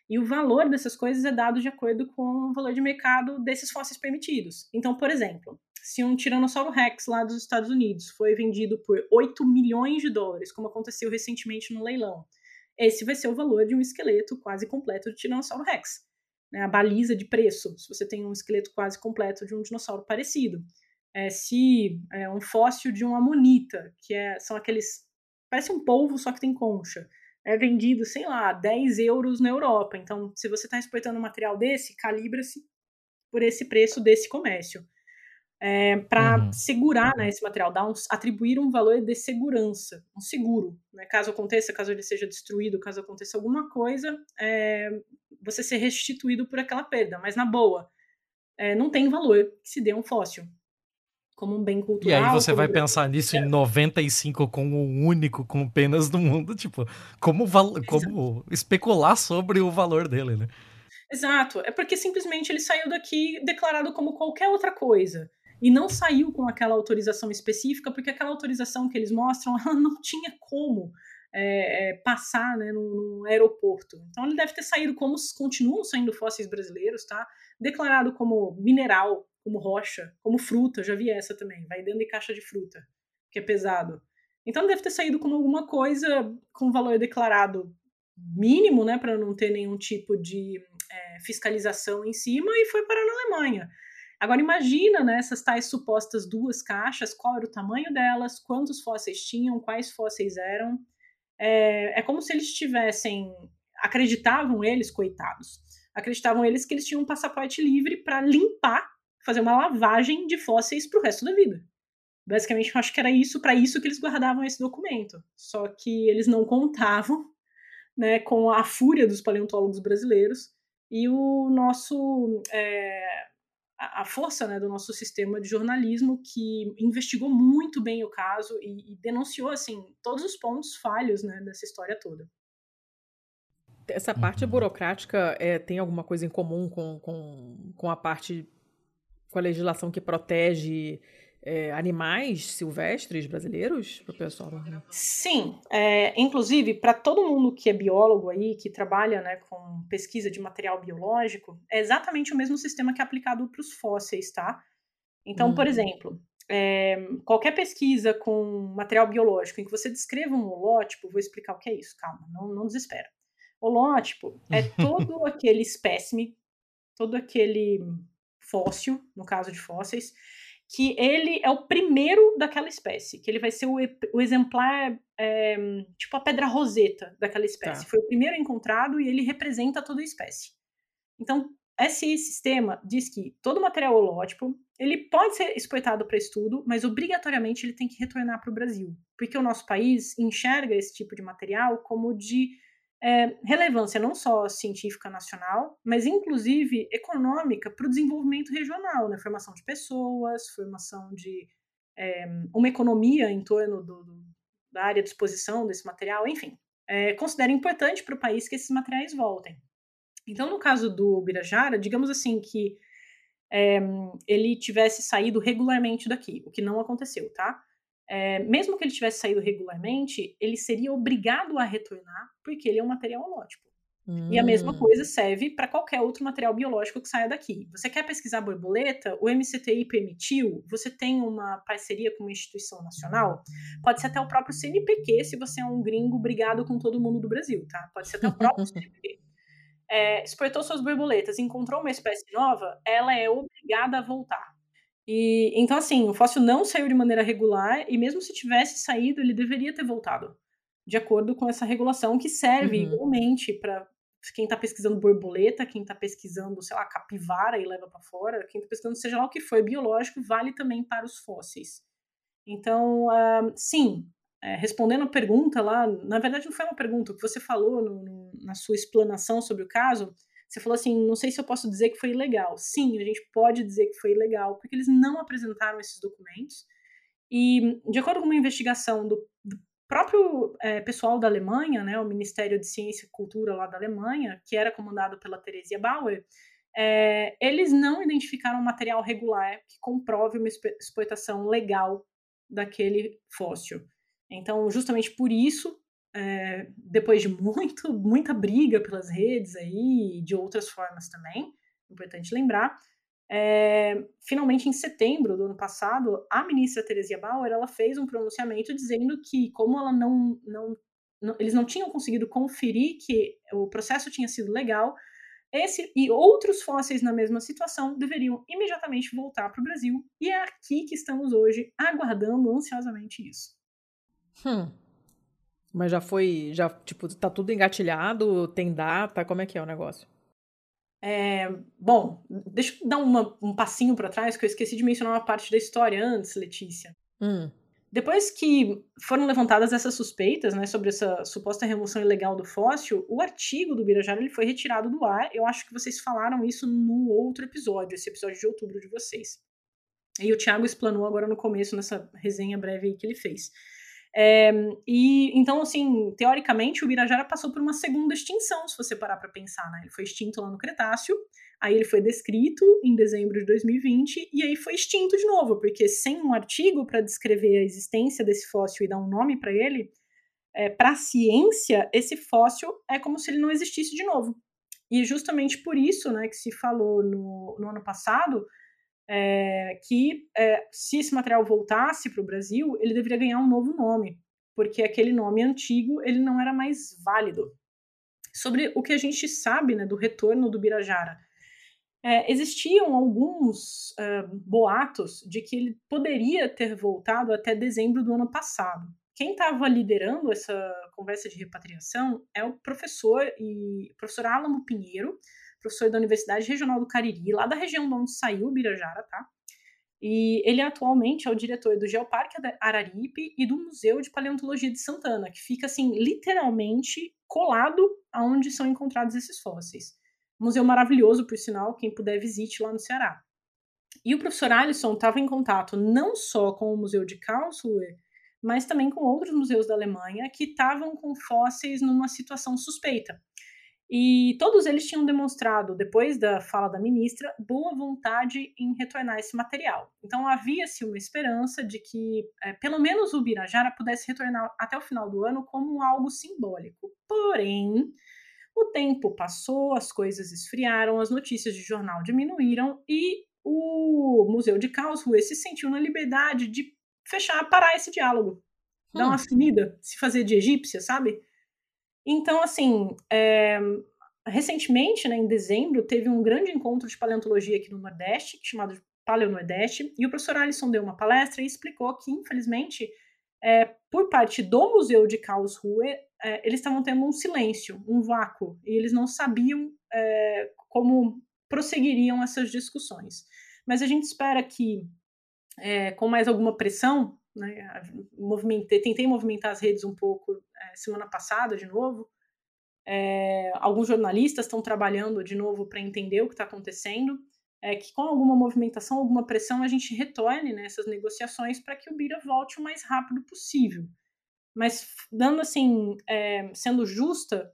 E o valor dessas coisas é dado de acordo com o valor de mercado desses fósseis permitidos. Então, por exemplo, se um Tiranossauro Rex lá dos Estados Unidos foi vendido por 8 milhões de dólares, como aconteceu recentemente no leilão, esse vai ser o valor de um esqueleto quase completo de Tiranossauro Rex. Né, a baliza de preço, se você tem um esqueleto quase completo de um dinossauro parecido. É, se é, um fóssil de um amonita, que é, são aqueles. Parece um polvo, só que tem concha. É vendido, sei lá, 10 euros na Europa. Então, se você está exportando um material desse, calibra-se por esse preço desse comércio é, para uhum. segurar né, esse material, dar um, atribuir um valor de segurança, um seguro. Né, caso aconteça, caso ele seja destruído, caso aconteça alguma coisa, é, você ser restituído por aquela perda. Mas na boa, é, não tem valor que se dê um fóssil. Como um bem cultural. E aí você vai pensar nisso em 95 como o único com penas do mundo, tipo, como, como especular sobre o valor dele, né? Exato, é porque simplesmente ele saiu daqui declarado como qualquer outra coisa e não saiu com aquela autorização específica, porque aquela autorização que eles mostram, ela não tinha como é, é, passar né, num, num, aeroporto. Então ele deve ter saído como continuam saindo fósseis brasileiros, tá? Declarado como mineral, como rocha, como fruta, já vi essa também, vai dentro de caixa de fruta, que é pesado. Então deve ter saído como alguma coisa com valor declarado mínimo, né, para não ter nenhum tipo de é, fiscalização em cima, e foi parar na Alemanha. Agora imagina né, essas tais supostas duas caixas, qual era o tamanho delas, quantos fósseis tinham, quais fósseis eram. É, é como se eles tivessem, acreditavam eles, coitados, acreditavam eles que eles tinham um passaporte livre para limpar, fazer uma lavagem de fósseis para o resto da vida. Basicamente, eu acho que era isso, para isso que eles guardavam esse documento. Só que eles não contavam né, com a fúria dos paleontólogos brasileiros e o nosso é, a, força né, do nosso sistema de jornalismo que investigou muito bem o caso e, e denunciou assim todos os pontos falhos né, dessa história toda. Essa parte uhum. burocrática é, tem alguma coisa em comum com, com, com a parte com a legislação que protege é, animais silvestres brasileiros para o pessoal? Sim, é, inclusive para todo mundo que é biólogo aí, que trabalha né, com pesquisa de material biológico, é exatamente o mesmo sistema que é aplicado para os fósseis, tá? Então, por uhum. exemplo, é, qualquer pesquisa com material biológico em que você descreva um holótipo, vou explicar o que é isso, calma, não, não desespera. Holótipo é todo aquele espécime, todo aquele fóssil, no caso de fósseis, que ele é o primeiro daquela espécie, que ele vai ser o, o exemplar, é, tipo a pedra roseta daquela espécie. Tá. Foi o primeiro encontrado e ele representa toda a espécie. Então, esse sistema diz que todo material holótipo ele pode ser exportado para estudo, mas obrigatoriamente ele tem que retornar para o Brasil, porque o nosso país enxerga esse tipo de material como de é, relevância não só científica nacional, mas inclusive econômica para o desenvolvimento regional, né? formação de pessoas, formação de é, uma economia em torno do, do, da área de exposição desse material, enfim. É, considera importante para o país que esses materiais voltem. Então, no caso do Birajara, digamos assim que é, ele tivesse saído regularmente daqui, o que não aconteceu, tá? É, mesmo que ele tivesse saído regularmente, ele seria obrigado a retornar, porque ele é um material holótipo. Hum. E a mesma hum. coisa serve para qualquer outro material biológico que saia daqui. Você quer pesquisar borboleta? O MCTI permitiu? Você tem uma parceria com uma instituição nacional? Pode ser até o próprio CNPq, se você é um gringo brigado com todo mundo do Brasil, tá? Pode ser até o próprio CNPq. É, exportou suas borboletas, encontrou uma espécie nova, ela é obrigada a voltar. E então assim, o fóssil não saiu de maneira regular e mesmo se tivesse saído, ele deveria ter voltado, de acordo com essa regulação que serve uhum. igualmente para quem está pesquisando borboleta, quem está pesquisando, sei lá, capivara e leva para fora, quem está pesquisando seja lá o que for biológico, vale também para os fósseis. Então, uh, sim, é, respondendo a pergunta lá, na verdade não foi uma pergunta, o que você falou no, no, na sua explanação sobre o caso, você falou assim, não sei se eu posso dizer que foi ilegal. Sim, a gente pode dizer que foi ilegal, porque eles não apresentaram esses documentos. E, de acordo com uma investigação do, do próprio é, pessoal da Alemanha, né, o Ministério de Ciência e Cultura lá da Alemanha, que era comandado pela Theresia Bauer, é, eles não identificaram material regular que comprove uma exploitação legal daquele fóssil. Então, justamente por isso, é, depois de muito, muita briga pelas redes aí, e de outras formas também, importante lembrar, é, finalmente, em setembro do ano passado, a ministra Teresia Bauer ela fez um pronunciamento dizendo que, como ela não, não, não, eles não tinham conseguido conferir que o processo tinha sido legal, esse e outros fósseis na mesma situação deveriam imediatamente voltar para o Brasil. E é aqui que estamos hoje, aguardando ansiosamente isso. Hum. Mas já foi, já, tipo, tá tudo engatilhado, tem data, como é que é o negócio? É, bom, deixa eu dar uma, um passinho para trás, que eu esqueci de mencionar uma parte da história antes, Letícia. Hum. Depois que foram levantadas essas suspeitas, né, sobre essa suposta remoção ilegal do fóssil, o artigo do Birajara ele foi retirado do ar. Eu acho que vocês falaram isso no outro episódio, esse episódio de outubro de vocês. E o Thiago explanou agora no começo, nessa resenha breve que ele fez. É, e então, assim, teoricamente, o Birajara passou por uma segunda extinção, se você parar para pensar, né? Ele foi extinto lá no Cretáceo, aí ele foi descrito em dezembro de 2020 e aí foi extinto de novo, porque sem um artigo para descrever a existência desse fóssil e dar um nome para ele, é, para a ciência, esse fóssil é como se ele não existisse de novo. E justamente por isso, né, que se falou no, no ano passado é, que é, se esse material voltasse para o Brasil, ele deveria ganhar um novo nome, porque aquele nome antigo ele não era mais válido. Sobre o que a gente sabe né, do retorno do Birajara, é, existiam alguns boatos de que ele poderia ter voltado até dezembro do ano passado. Quem estava liderando essa conversa de repatriação é o professor e professor Álamo Pinheiro, professor da Universidade Regional do Cariri, lá da região de onde saiu o Birajara, tá? E ele atualmente é o diretor do Geoparque Araripe e do Museu de Paleontologia de Santana, que fica assim literalmente colado aonde são encontrados esses fósseis. Museu maravilhoso, por sinal, quem puder visite lá no Ceará. E o professor Alisson estava em contato não só com o Museu de Karlsruhe, mas também com outros museus da Alemanha que estavam com fósseis numa situação suspeita. E todos eles tinham demonstrado, depois da fala da ministra, boa vontade em retornar esse material. Então havia-se uma esperança de que, é, pelo menos, o Birajara pudesse retornar até o final do ano como algo simbólico. Porém, o tempo passou, as coisas esfriaram, as notícias de jornal diminuíram e o Museu de Karlsruhe se sentiu na liberdade de fechar, parar esse diálogo, hum. dar uma sumida, se fazer de egípcia, sabe? Então, assim, é, recentemente, né, em dezembro, teve um grande encontro de paleontologia aqui no Nordeste, chamado Paleo Nordeste, e o professor Alisson deu uma palestra e explicou que, infelizmente, é, por parte do Museu de Karlsruhe, é, eles estavam tendo um silêncio, um vácuo, e eles não sabiam é, como prosseguiriam essas discussões. Mas a gente espera que, é, com mais alguma pressão, né? Movimentei, tentei movimentar as redes um pouco é, semana passada de novo. É, alguns jornalistas estão trabalhando de novo para entender o que está acontecendo. É, que com alguma movimentação, alguma pressão, a gente retorne nessas negociações para que o Bira volte o mais rápido possível. Mas dando assim, é, sendo justa,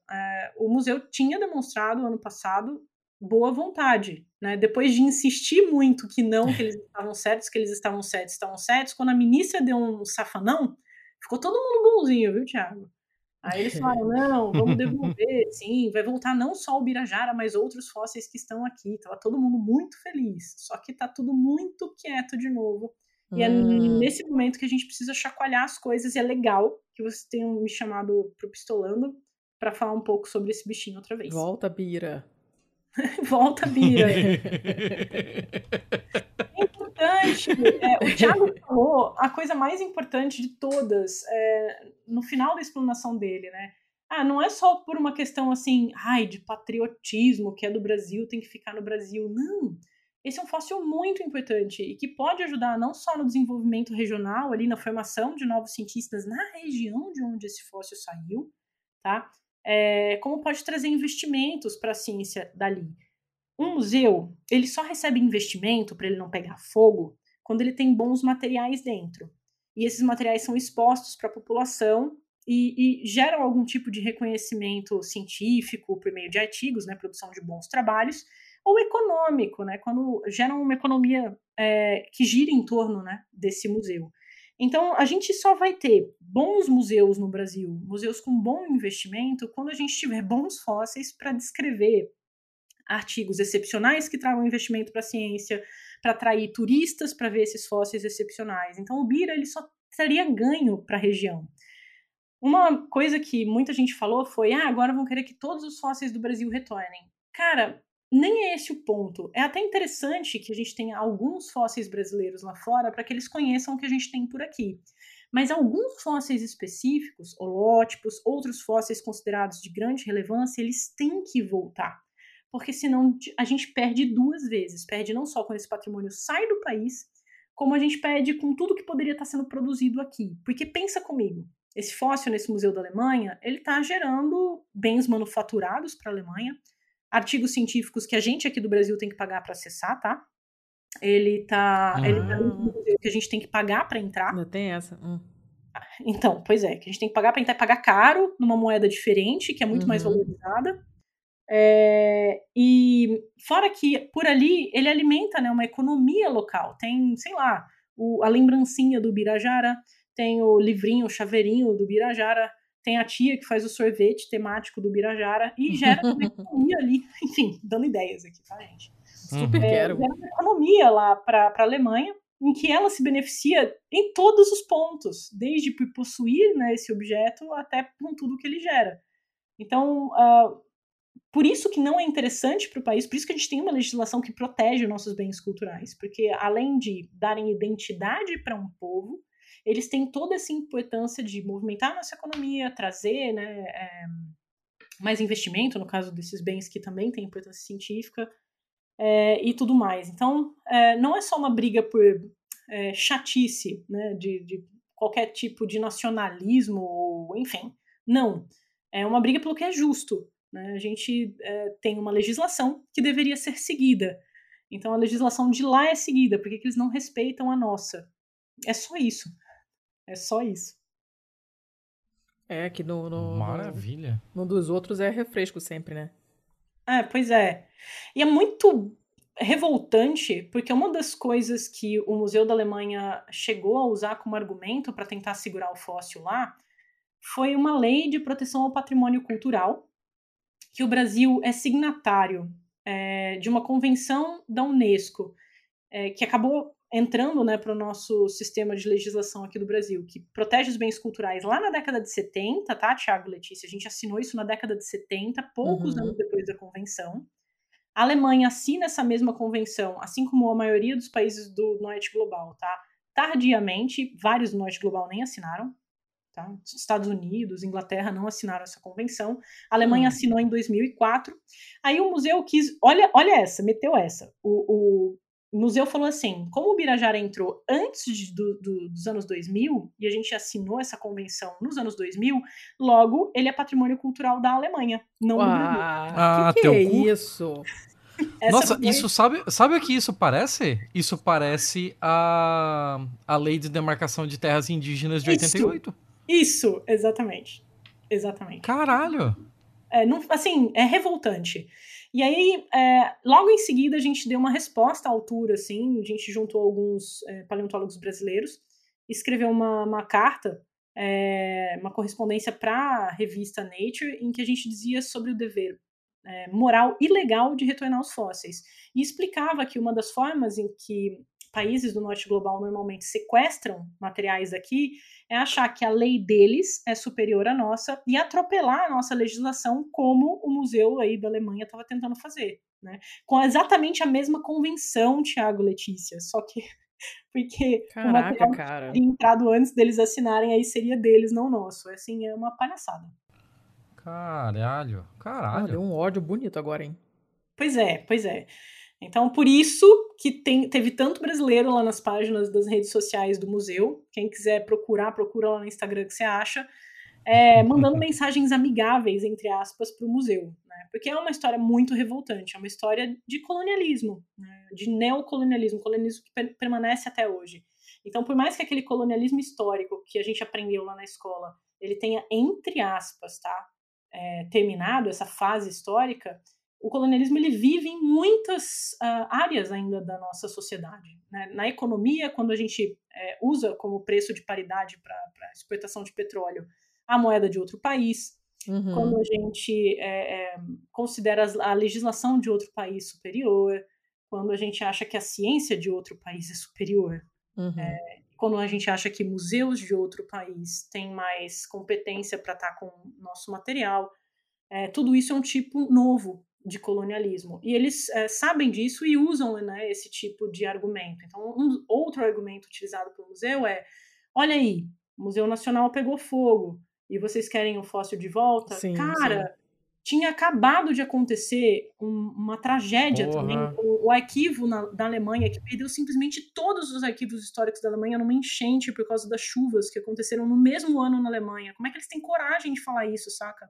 o museu tinha demonstrado ano passado boa vontade, né? Depois de insistir muito que não, que eles estavam certos, que eles estavam certos, estavam certos, quando a ministra deu um safanão, ficou todo mundo bonzinho, viu, Thiago? Aí eles falaram, não, vamos devolver, sim, vai voltar não só o Birajara, mas outros fósseis que estão aqui. Tava todo mundo muito feliz, só que tá tudo muito quieto de novo. E é Hum. nesse momento que a gente precisa chacoalhar as coisas, e é legal que vocês tenham me chamado pro Pistolando para falar um pouco sobre esse bichinho outra vez. Volta, Bira. Volta, Bira. É importante. é, o Thiago falou a coisa mais importante de todas é, no final da explanação dele, né? Ah, não é só por uma questão assim, ai, de patriotismo, que é do Brasil, tem que ficar no Brasil. Não. Esse é um fóssil muito importante e que pode ajudar não só no desenvolvimento regional, ali na formação de novos cientistas na região de onde esse fóssil saiu, tá? É, como pode trazer investimentos para a ciência dali. Um museu, ele só recebe investimento para ele não pegar fogo quando ele tem bons materiais dentro. E esses materiais são expostos para a população e, e, geram algum tipo de reconhecimento científico por meio de artigos, né, produção de bons trabalhos, ou econômico, né, quando geram uma economia é, que gira em torno né, desse museu. Então, a gente só vai ter bons museus no Brasil, museus com bom investimento, quando a gente tiver bons fósseis para descrever artigos excepcionais que tragam investimento para a ciência, para atrair turistas para ver esses fósseis excepcionais. Então, o Bira ele só teria ganho para a região. Uma coisa que muita gente falou foi: ah, agora vão querer que todos os fósseis do Brasil retornem. Cara, nem é esse o ponto. É até interessante que a gente tenha alguns fósseis brasileiros lá fora para que eles conheçam o que a gente tem por aqui. Mas alguns fósseis específicos, holótipos, outros fósseis considerados de grande relevância, eles têm que voltar. Porque senão a gente perde duas vezes. Perde não só quando esse patrimônio sai do país, como a gente perde com tudo que poderia estar sendo produzido aqui. Porque pensa comigo, esse fóssil nesse museu da Alemanha, ele está gerando bens manufaturados para a Alemanha, artigos científicos que a gente aqui do Brasil tem que pagar para acessar, tá? Ele tá, Ah. ele tá museu que a gente tem que pagar para entrar. Ainda tem essa? Hum. Então, pois é, que a gente tem que pagar para entrar, pagar caro numa moeda diferente, que é muito mais Uhum. valorizada. É, e fora que por ali ele alimenta né, uma economia local. Tem, sei lá, o- a lembrancinha do Birajara, tem o livrinho, o chaveirinho do Birajara, tem a tia que faz o sorvete temático do Birajara e gera uma economia ali. Enfim, dando ideias aqui, tá, gente? Super É, quero. gera uma economia lá para a Alemanha, em que ela se beneficia em todos os pontos, desde por possuir né, esse objeto até com tudo que ele gera. Então, ah, por isso que não é interessante para o país, por isso que a gente tem uma legislação que protege os nossos bens culturais, porque além de darem identidade para um povo, eles têm toda essa importância de movimentar a nossa economia, trazer né, é, mais investimento, no caso desses bens que também têm importância científica, é, e tudo mais. Então, é, não é só uma briga por é, chatice, né, de, de qualquer tipo de nacionalismo, ou enfim. Não. É uma briga pelo que é justo. Né? A gente tem uma legislação que deveria ser seguida. Então, a legislação de lá é seguida, porque que eles não respeitam a nossa. É só isso. É só isso. É, que no, no, no, Maravilha. no dos outros é refresco sempre, né? É, pois é. E é muito revoltante, porque uma das coisas que o Museu da Alemanha chegou a usar como argumento para tentar segurar o fóssil lá foi uma lei de proteção ao patrimônio cultural, que o Brasil é signatário é, de uma convenção da Unesco, é, que acabou entrando né, para o nosso sistema de legislação aqui do Brasil, que protege os bens culturais lá na década de 70, tá, Tiago e Letícia? A gente assinou isso na década de 70, poucos Uhum. anos depois da convenção. A Alemanha assina essa mesma convenção, assim como a maioria dos países do norte global, tá? Tardiamente, vários do norte global nem assinaram, tá? Estados Unidos, Inglaterra não assinaram essa convenção. A Alemanha Hum. assinou em 2004. Aí o museu quis, olha, olha essa, meteu essa. O, o museu falou assim: como o Birajara entrou antes de- do- do- dos anos 2000 e a gente assinou essa convenção nos anos 2000, logo ele é patrimônio cultural da Alemanha, não do Brasil. Ah, que, que teu é cu. isso? Essa Nossa, foi- isso sabe, sabe o que isso parece? Isso parece a, a lei de demarcação de terras indígenas de Isso. 88. Isso, exatamente. Exatamente. Caralho. É, não, assim, é revoltante. E aí, é, logo em seguida, a gente deu uma resposta à altura, assim, a gente juntou alguns é, paleontólogos brasileiros, escreveu uma, uma carta, é, uma correspondência para a revista Nature, em que a gente dizia sobre o dever é, moral e legal de retornar os fósseis. E explicava que uma das formas em que países do norte global normalmente sequestram materiais daqui é achar que a lei deles é superior à nossa e atropelar a nossa legislação, como o museu aí da Alemanha estava tentando fazer, né? Com exatamente a mesma convenção, Tiago Letícia, só que porque Caraca, o material cara. entrado antes deles assinarem aí seria deles, não nosso. É assim, é uma palhaçada. Caralho, caralho. Ah, deu um ódio bonito agora, hein? Pois é, pois é. Então, por isso que tem, teve tanto brasileiro lá nas páginas das redes sociais do museu. Quem quiser procurar, procura lá no Instagram que você acha. É, mandando mensagens amigáveis, entre aspas, para o museu. Né? Porque é uma história muito revoltante, é uma história de colonialismo, né? de neocolonialismo, colonialismo que per permanece até hoje. Então, por mais que aquele colonialismo histórico que a gente aprendeu lá na escola, ele tenha, entre aspas, tá, é, terminado, essa fase histórica, o colonialismo ele vive em muitas uh, áreas ainda da nossa sociedade. Né? Na economia, quando a gente é, usa como preço de paridade para exportação de petróleo a moeda de outro país, uhum. quando a gente é, é, considera a legislação de outro país superior, quando a gente acha que a ciência de outro país é superior, uhum. É, quando a gente acha que museus de outro país têm mais competência para estar tá com o nosso material, é, tudo isso é um tipo novo de colonialismo. E eles é, sabem disso e usam né, esse tipo de argumento. Então, um outro argumento utilizado pelo museu é: olha aí, o Museu Nacional pegou fogo e vocês querem o fóssil de volta? Sim, Cara, sim. tinha acabado de acontecer um, uma tragédia Porra. também. O, o arquivo na, da Alemanha, que perdeu simplesmente todos os arquivos históricos da Alemanha numa enchente por causa das chuvas que aconteceram no mesmo ano na Alemanha. Como é que eles têm coragem de falar isso, saca?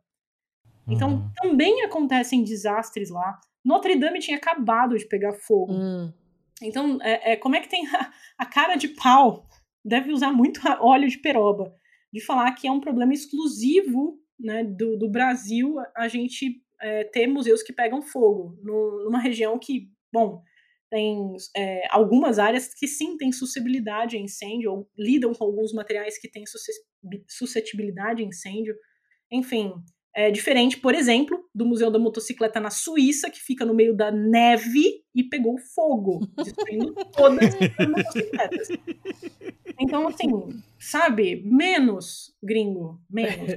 Então, uhum. também acontecem desastres lá. Notre Dame tinha acabado de pegar fogo. Uhum. Então, é, é, como é que tem a, a, cara de pau? Deve usar muito óleo de peroba. De falar que é um problema exclusivo né, do, do Brasil a gente é, ter museus que pegam fogo. No, numa região que, bom, tem é, algumas áreas que sim têm suscetibilidade a incêndio, ou lidam com alguns materiais que têm suscetibilidade a incêndio. Enfim, é diferente, por exemplo, do Museu da Motocicleta na Suíça, que fica no meio da neve e pegou fogo, destruindo todas as motocicletas. Então, assim, sabe? Menos, gringo, menos.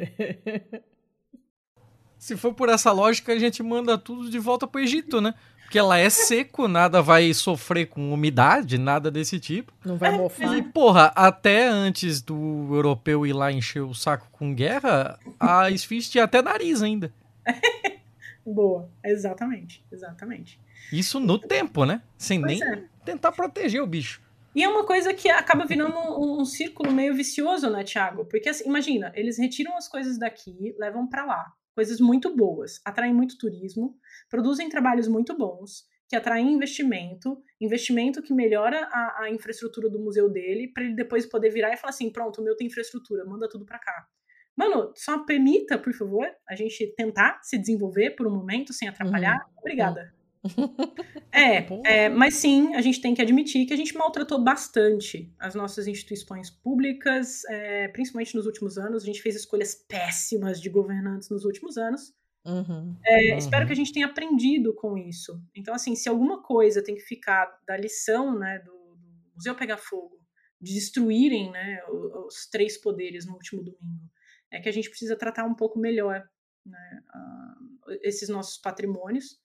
Se for por essa lógica, a gente manda tudo de volta pro Egito, né? Porque ela é seco, nada vai sofrer com umidade, nada desse tipo. Não vai mofar. E, porra, até antes do europeu ir lá encher o saco com guerra, a esfinge tinha até nariz ainda. Boa, exatamente, exatamente. Isso no tempo, né? Sem pois nem é. tentar proteger o bicho. E é uma coisa que acaba virando um, um círculo meio vicioso, né, Thiago? Porque, assim, imagina, eles retiram as coisas daqui, levam para lá coisas muito boas, atraem muito turismo, produzem trabalhos muito bons, que atraem investimento, investimento que melhora a, a infraestrutura do museu dele, para ele depois poder virar e falar assim: pronto, o meu tem infraestrutura, manda tudo para cá. Mano, só permita, por favor, a gente tentar se desenvolver por um momento sem atrapalhar. Uhum. Obrigada. É, é, mas sim, a gente tem que admitir que a gente maltratou bastante as nossas instituições públicas, é, principalmente nos últimos anos. A gente fez escolhas péssimas de governantes nos últimos anos. Uhum, é, uhum. Espero que a gente tenha aprendido com isso. Então, assim, se alguma coisa tem que ficar da lição né, do, do Museu Pegar Fogo, de destruírem né, os, os, três poderes no último domingo, é que a gente precisa tratar um pouco melhor né, uh, esses nossos patrimônios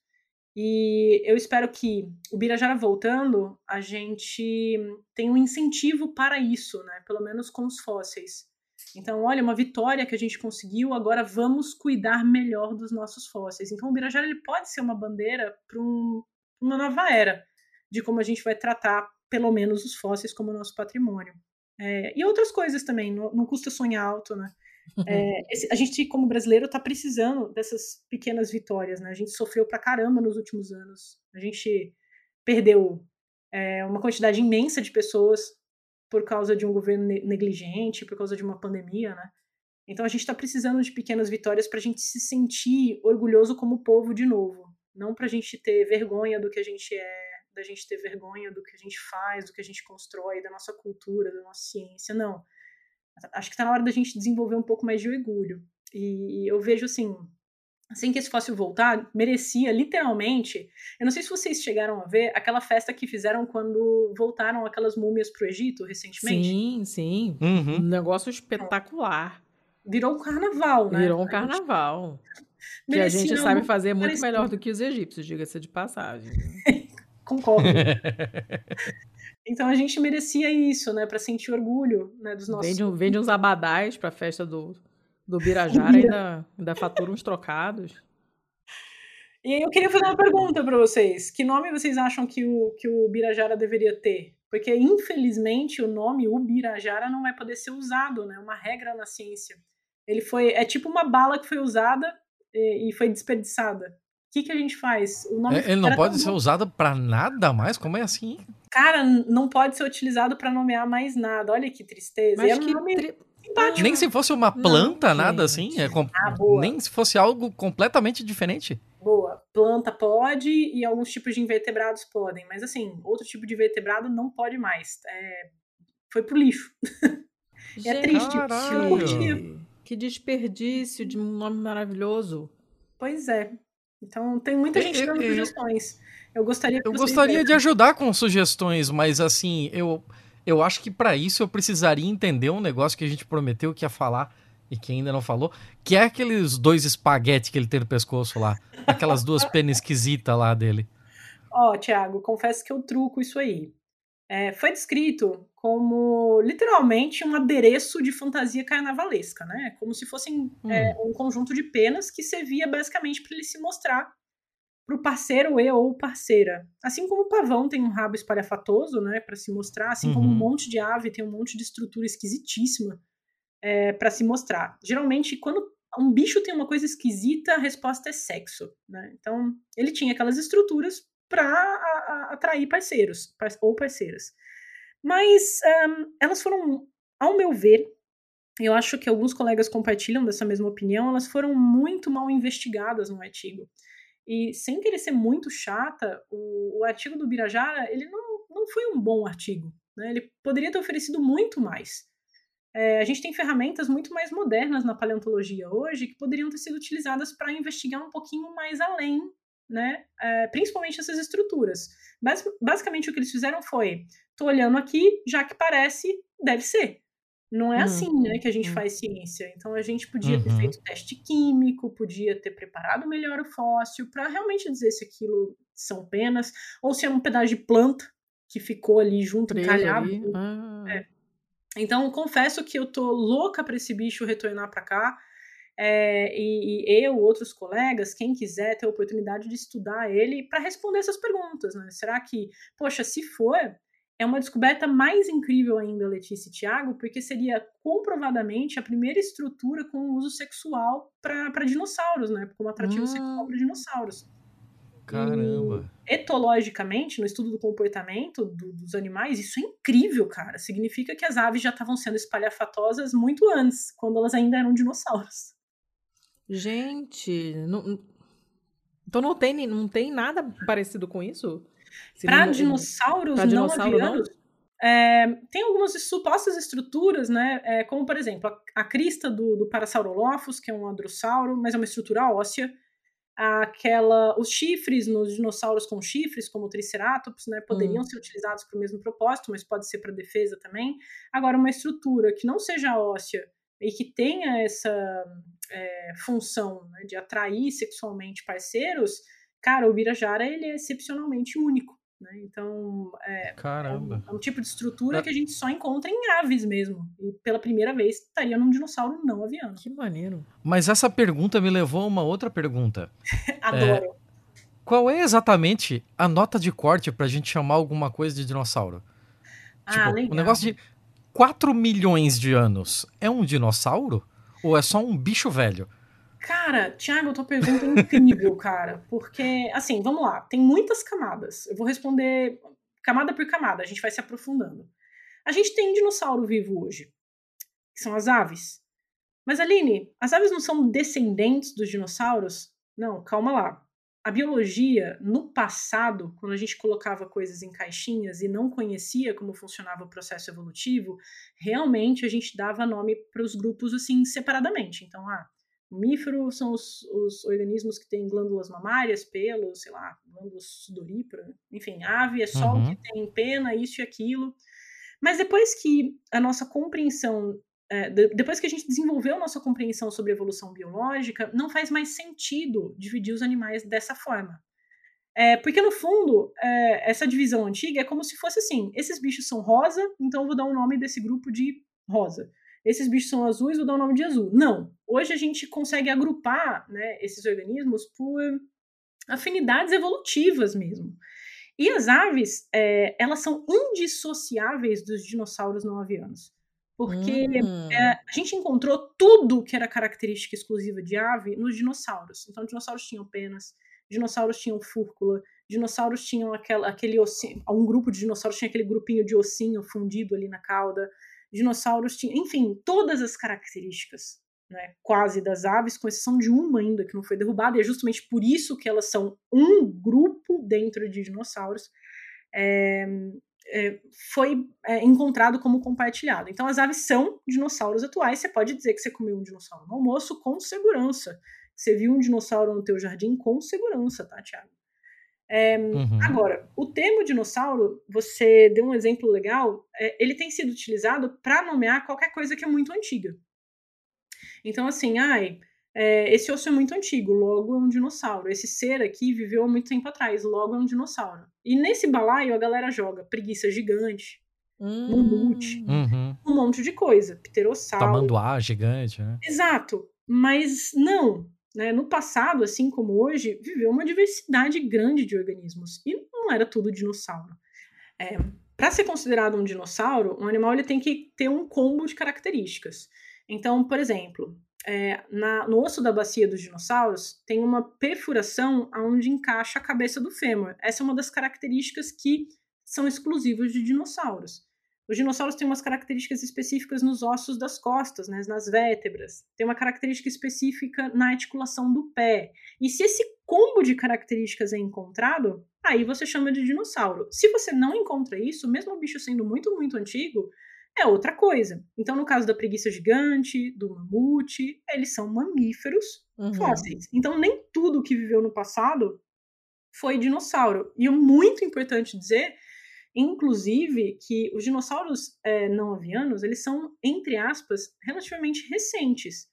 e eu espero que o Birajara voltando, a gente tenha um incentivo para isso, né? Pelo menos com os fósseis. Então, olha, uma vitória que a gente conseguiu, agora vamos cuidar melhor dos nossos fósseis. Então, o Birajara ele pode ser uma bandeira para um, uma nova era de como a gente vai tratar, pelo menos, os fósseis como nosso patrimônio. É, e outras coisas também, não, não custa sonhar alto, né? É, esse, a gente, como brasileiro, está precisando dessas pequenas vitórias, né? A gente sofreu pra caramba nos últimos anos. A gente perdeu é, uma quantidade imensa de pessoas por causa de um governo negligente, por causa de uma pandemia, né? Então a gente está precisando de pequenas vitórias para a gente se sentir orgulhoso como povo de novo. Não pra gente ter vergonha do que a gente é, da gente ter vergonha do que a gente faz, do que a gente constrói, da nossa cultura, da nossa ciência, não. Acho que tá na hora da gente desenvolver um pouco mais de orgulho. E eu vejo assim, assim que esse fóssil voltar, merecia literalmente. Eu não sei se vocês chegaram a ver aquela festa que fizeram quando voltaram aquelas múmias pro Egito recentemente. Sim, sim. Uhum. Um negócio espetacular. Virou um carnaval, né? Virou um carnaval. Que a gente sabe fazer muito melhor do que os egípcios, diga-se de passagem. Concordo. então a gente merecia isso, né? Para sentir orgulho né, dos nossos. Vende, vende uns abadás pra festa do, do Birajara e ainda, ainda fatura uns trocados. E aí eu queria fazer uma pergunta para vocês. Que nome vocês acham que o, que o Birajara deveria ter? Porque, infelizmente, o nome Ubirajara não vai poder ser usado, né? É uma regra na ciência. Ele foi. É tipo uma bala que foi usada e, e foi desperdiçada. O que, que a gente faz? O nome é, ele não pode ser usado para nada mais? Como é assim? Cara, não pode ser utilizado para nomear mais nada. Olha que tristeza. Mas que nome... tri... Nem se fosse uma planta, não, nada assim. É com... ah, Nem se fosse algo completamente diferente. Boa. Planta pode e alguns tipos de invertebrados podem. Mas assim, outro tipo de vertebrado não pode mais. É... Foi pro lixo. é triste. Caralho. Que desperdício de um nome maravilhoso. Pois é. Então tem muita gente dando sugestões. Eu gostaria Eu gostaria de ajudar com sugestões, mas assim, eu eu acho que para isso eu precisaria entender um negócio que a gente prometeu que ia falar e que ainda não falou, que é aqueles dois espaguetes que ele tem no pescoço lá, aquelas duas penas esquisitas lá dele. Ó, oh, Thiago, confesso que eu truco isso aí. É, foi descrito como literalmente um adereço de fantasia carnavalesca, né? Como se fossem hum. é, um conjunto de penas que servia basicamente para ele se mostrar para o parceiro e ou parceira. Assim como o pavão tem um rabo espalhafatoso, né, para se mostrar, assim uhum. como um uhum. monte de ave tem um monte de estrutura esquisitíssima é, para se mostrar. Geralmente, quando um bicho tem uma coisa esquisita, a resposta é sexo, né? Então, ele tinha aquelas estruturas para atrair parceiros ou parceiras. Mas um, elas foram, ao meu ver, eu acho que alguns colegas compartilham dessa mesma opinião, elas foram muito mal investigadas no artigo. E sem querer ser muito chata, o, o artigo do Birajara, ele não, não foi um bom artigo. Né? Ele poderia ter oferecido muito mais. É, a gente tem ferramentas muito mais modernas na paleontologia hoje que poderiam ter sido utilizadas para investigar um pouquinho mais além, né? É, principalmente essas estruturas. Bas basicamente o que eles fizeram foi: tô olhando aqui, já que parece, deve ser. Não é uhum. assim né, que a gente uhum. faz ciência. Então a gente podia uhum. ter feito teste químico, podia ter preparado melhor o fóssil para realmente dizer se aquilo são penas ou se é um pedaço de planta que ficou ali junto, encalhado. Ah. É. Então confesso que eu tô louca para esse bicho retornar para cá. É, e, e, eu, outros colegas, quem quiser ter a oportunidade de estudar ele para responder essas perguntas, né? Será que, poxa, se for, é uma descoberta mais incrível ainda, Letícia e Tiago, porque seria comprovadamente a primeira estrutura com uso sexual para dinossauros, né? Como atrativo hum. sexual para dinossauros. Caramba! E, etologicamente, no estudo do comportamento do, dos animais, isso é incrível, cara. Significa que as aves já estavam sendo espalhafatosas muito antes, quando elas ainda eram dinossauros. Gente, não, então não tem, não tem nada parecido com isso? Para dinossauros pra não dinossauro, avianos, não? É, tem algumas supostas estruturas, né? É, como, por exemplo, a, a crista do, do Parasaurolophus, que é um adrossauro, mas é uma estrutura óssea. Aquela, os chifres nos dinossauros com chifres, como o Triceratops, né, poderiam hum. ser utilizados para o mesmo propósito, mas pode ser para defesa também. Agora, uma estrutura que não seja óssea e que tenha essa é, função né, de atrair sexualmente parceiros, cara, o Birajara ele é excepcionalmente único. Né? Então, é, Caramba. É, um, é um tipo de estrutura é. que a gente só encontra em aves mesmo. E pela primeira vez estaria num dinossauro não aviano. Que maneiro. Mas essa pergunta me levou a uma outra pergunta. Adoro. É, qual é exatamente a nota de corte pra gente chamar alguma coisa de dinossauro? Ah, tipo, legal. O um negócio de 4 milhões de anos é um dinossauro? Ou é só um bicho velho? Cara, Thiago, tua pergunta é incrível, cara. Porque, assim, vamos lá, tem muitas camadas. Eu vou responder camada por camada, a gente vai se aprofundando. A gente tem dinossauro vivo hoje, que são as aves. Mas, Aline, as aves não são descendentes dos dinossauros? Não, calma lá. a biologia, no passado, quando a gente colocava coisas em caixinhas e não conhecia como funcionava o processo evolutivo, realmente a gente dava nome para os grupos assim separadamente. Então, ah, mamífero são os, os, organismos que têm glândulas mamárias, pelos, sei lá, glândulas sudoríparas, enfim, ave é só uhum. o que tem pena, isso e aquilo. Mas depois que a nossa compreensão é, depois que a gente desenvolveu a nossa compreensão sobre evolução biológica, não faz mais sentido dividir os animais dessa forma. É, porque, no fundo, é, essa divisão antiga é como se fosse assim: esses bichos são rosa, então eu vou dar o nome desse grupo de rosa. Esses bichos são azuis, vou dar o nome de azul. Não. Hoje a gente consegue agrupar né, esses organismos por afinidades evolutivas mesmo. E as aves, é, elas são indissociáveis dos dinossauros não avianos porque hum. é, a gente encontrou tudo que era característica exclusiva de ave nos dinossauros. Então, dinossauros tinham penas, dinossauros tinham fúrcula, dinossauros tinham aquela, aquele ossinho, um grupo de dinossauros tinha aquele grupinho de ossinho fundido ali na cauda, dinossauros tinham, enfim, todas as características, né, quase das aves, com exceção de uma ainda que não foi derrubada, e é justamente por isso que elas são um grupo dentro de dinossauros. É, é, foi é, encontrado como compartilhado. Então, as aves são dinossauros atuais. Você pode dizer que você comeu um dinossauro no almoço com segurança. Você viu um dinossauro no teu jardim com segurança, tá, Thiago? É, uhum. Agora, o termo dinossauro, você deu um exemplo legal, é, ele tem sido utilizado para nomear qualquer coisa que é muito antiga. Então, assim, ai, é, esse osso é muito antigo, logo é um dinossauro. Esse ser aqui viveu há muito tempo atrás, logo é um dinossauro. E nesse balaio a galera joga preguiça gigante, hum. mamute, uhum. um monte de coisa, pterossauro. Tamanduá gigante, né? Exato, mas não. Né? No passado, assim como hoje, viveu uma diversidade grande de organismos e não era tudo dinossauro. É, Para ser considerado um dinossauro, um animal ele tem que ter um combo de características. Então, por exemplo, é, na, no osso da bacia dos dinossauros tem uma perfuração onde encaixa a cabeça do fêmur. Essa é uma das características que são exclusivas de dinossauros. Os dinossauros têm umas características específicas nos ossos das costas, né, nas vértebras. Tem uma característica específica na articulação do pé. E se esse combo de características é encontrado, aí você chama de dinossauro. Se você não encontra isso, mesmo o bicho sendo muito, muito antigo, é outra coisa. Então, no caso da preguiça gigante, do mamute, eles são mamíferos uhum. fósseis. Então, nem tudo que viveu no passado foi dinossauro. E é muito importante dizer, inclusive, que os dinossauros é, não avianos, eles são, entre aspas, relativamente recentes.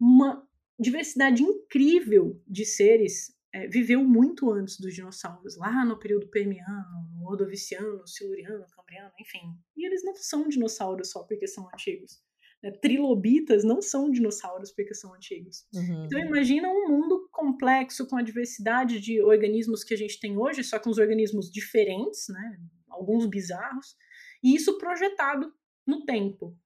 Uma diversidade incrível de seres é, viveu muito antes dos dinossauros, lá no período Permiano, no Ordoviciano, Siluriano, Cambriano, enfim. E eles não são dinossauros só porque são antigos. Né? Trilobitas não são dinossauros porque são antigos. Uhum. Então imagina um mundo complexo com a diversidade de organismos que a gente tem hoje, só com os organismos diferentes, né? Alguns bizarros, e isso projetado no tempo.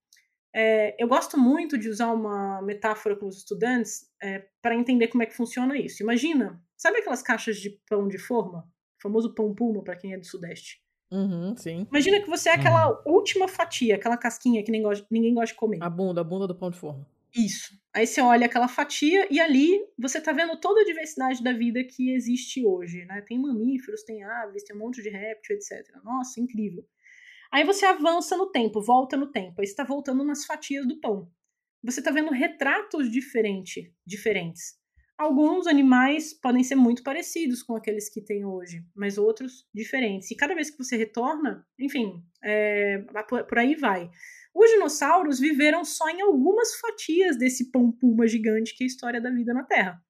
É, eu gosto muito de usar uma metáfora com os estudantes é, para entender como é que funciona isso. Imagina, sabe aquelas caixas de pão de forma? O famoso pão puma para quem é do Sudeste. Uhum, sim. Imagina que você é aquela uhum. última fatia, aquela casquinha que gosta, ninguém gosta de comer. A bunda, a bunda do pão de forma. Isso. Aí você olha aquela fatia e ali você tá vendo toda a diversidade da vida que existe hoje, né? Tem mamíferos, tem aves, tem um monte de réptil, etc. Nossa, incrível. Aí você avança no tempo, volta no tempo, aí está voltando nas fatias do pão. Você está vendo retratos diferente, diferentes. Alguns animais podem ser muito parecidos com aqueles que tem hoje, mas outros diferentes. E cada vez que você retorna, enfim, é, por aí vai. Os dinossauros viveram só em algumas fatias desse pão puma gigante que é a história da vida na Terra.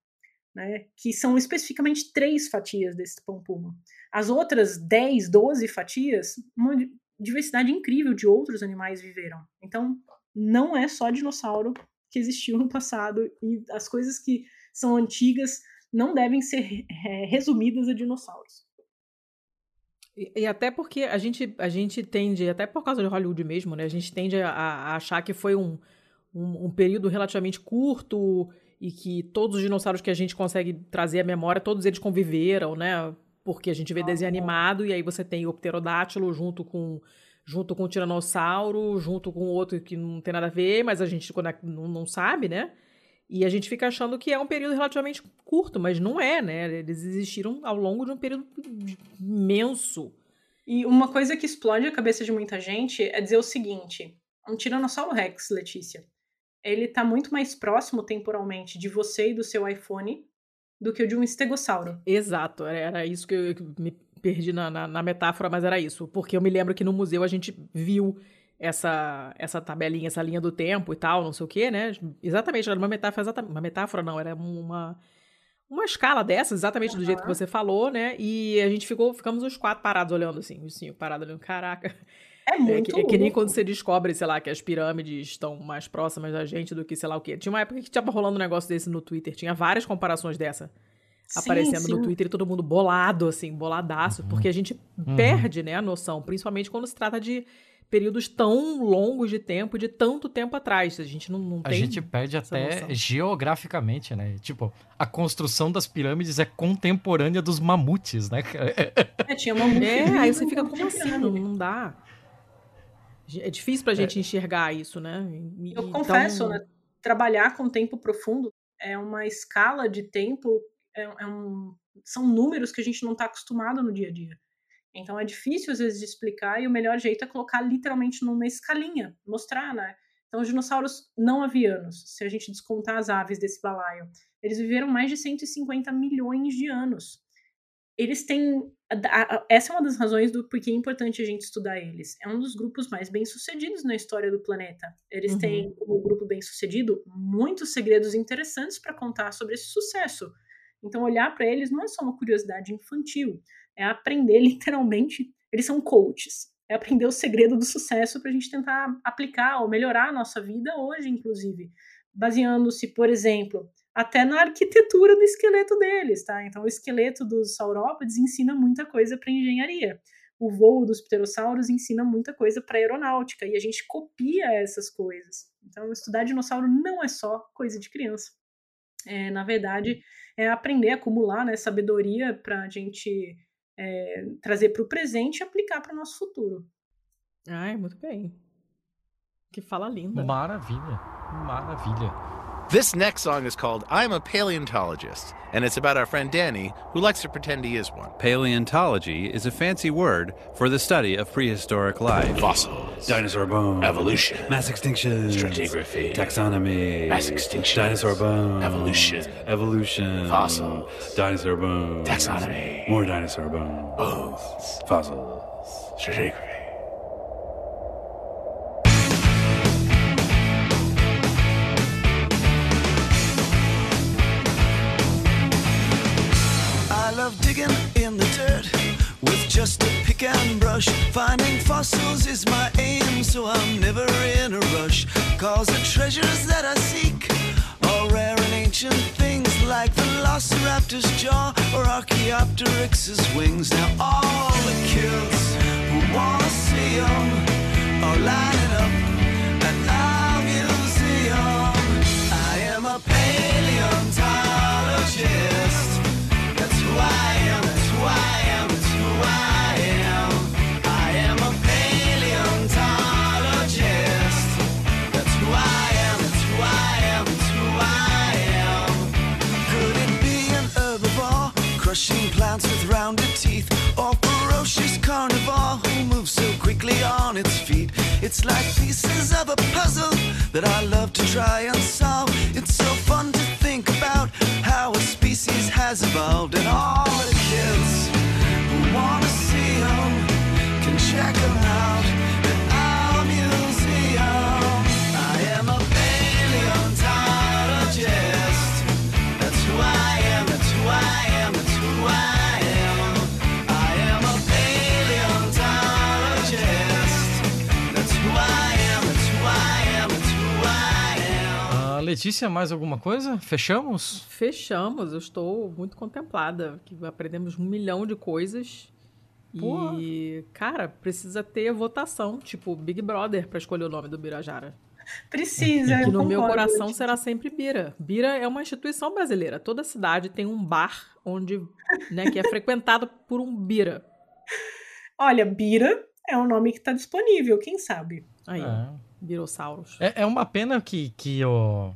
Né, que são especificamente três fatias desse pão puma. As outras 10, 12 fatias, uma diversidade incrível de outros animais viveram. Então, não é só dinossauro que existiu no passado e as coisas que são antigas não devem ser é, resumidas a dinossauros. E, e, até porque a gente, a gente tende, até por causa de Hollywood mesmo, né? A gente tende a, a achar que foi um, um, um, período relativamente curto e que todos os dinossauros que a gente consegue trazer à memória, todos eles conviveram, né? porque a gente vê desenho animado e aí você tem o pterodátilo junto com junto com o tiranossauro, junto com outro que não tem nada a ver, mas a gente não, não sabe, né? E a gente fica achando que é um período relativamente curto, mas não é, né? Eles existiram ao longo de um período imenso. E uma coisa que explode a cabeça de muita gente é dizer o seguinte: um Tiranossauro Rex, Letícia, ele tá muito mais próximo temporalmente de você e do seu iPhone do que o de um estegossauro. Exato, era isso que eu me perdi na, na, na metáfora, mas era isso. Porque eu me lembro que no museu a gente viu essa essa tabelinha, essa linha do tempo e tal, não sei o quê, né? Exatamente, era uma metáfora, exatamente, uma metáfora não, era uma uma escala dessa, exatamente do uhum. jeito que você falou, né? E a gente ficou, ficamos os quatro parados olhando assim, os cinco parados olhando, caraca. É muito. É que, é que, nem quando você descobre, sei lá, que as pirâmides estão mais próximas da gente do que sei lá o quê. Tinha uma época que tava rolando um negócio desse no Twitter, tinha várias comparações dessa sim, aparecendo sim. no Twitter e todo mundo bolado, assim, boladaço, uhum. porque a gente uhum. perde, né, a noção, principalmente quando se trata de períodos tão longos de tempo, de tanto tempo atrás. A gente não, não a tem. A gente perde até noção. geograficamente, né? Tipo, a construção das pirâmides é contemporânea dos mamutes, né? É, tinha mamute. É, aí você fica como assim? Não, não dá. É difícil pra gente é. enxergar isso, né? E, Eu então... confesso, né? Trabalhar com tempo profundo é uma escala de tempo, é, é um, são números que a gente não está acostumado no dia a dia. Então é difícil às vezes de explicar e o melhor jeito é colocar literalmente numa escalinha, mostrar, né? Então os dinossauros não avianos, se a gente descontar as aves desse balaio, eles viveram mais de 150 milhões de anos. Eles têm essa é uma das razões do porquê é importante a gente estudar eles. É um dos grupos mais bem-sucedidos na história do planeta. Eles uhum. têm, como grupo bem-sucedido, muitos segredos interessantes para contar sobre esse sucesso. Então, olhar para eles não é só uma curiosidade infantil, é aprender literalmente. Eles são coaches. É aprender o segredo do sucesso para a gente tentar aplicar ou melhorar a nossa vida hoje, inclusive. Baseando-se, por exemplo, até na arquitetura do esqueleto deles, tá? Então, o esqueleto dos saurópodes ensina muita coisa para engenharia. O voo dos pterossauros ensina muita coisa para aeronáutica e a gente copia essas coisas. Então, estudar dinossauro não é só coisa de criança. É, na verdade, é aprender a acumular né, sabedoria para a gente é, trazer para o presente e aplicar para o nosso futuro. Ai, muito bem. Que fala linda. Maravilha, maravilha. This next song is called I'm a Paleontologist, and it's about our friend Danny, who likes to pretend he is one. Paleontology is a fancy word for the study of prehistoric life. Fossils. Dinosaur bones. Evolution. Mass extinction. Stratigraphy. Taxonomy. Mass extinction. Dinosaur bones. Evolution. Evolution. Fossils. Dinosaur bones. Taxonomy. More dinosaur bones. Bones. Fossils. Stratigraphy. Finding fossils is my aim, so I'm never in a rush. Cause the treasures that I seek are rare and ancient things like Velociraptor's jaw or Archaeopteryx's wings. Now all the kids who wanna see them are lining up at our museum. I am a paleontologist. That's who plants with rounded teeth? Or ferocious carnivore who moves so quickly on its feet? It's like pieces of a puzzle that I love to try and solve. It's so fun to think about how a species has evolved, and all the kids who wanna see them can check them out Letícia, mais alguma coisa? Fechamos? Fechamos, eu estou muito contemplada, que aprendemos um milhão de coisas. Pô. E, cara, precisa ter votação, tipo Big Brother, pra escolher o nome do Birajara. Precisa, Que eu no meu coração será sempre Bira. Bira é uma instituição brasileira. Toda cidade tem um bar onde, né, que é frequentado por um Bira. Olha, Bira é um nome que está disponível, quem sabe? Aí, É. Birossauros. É, é uma pena que, que o,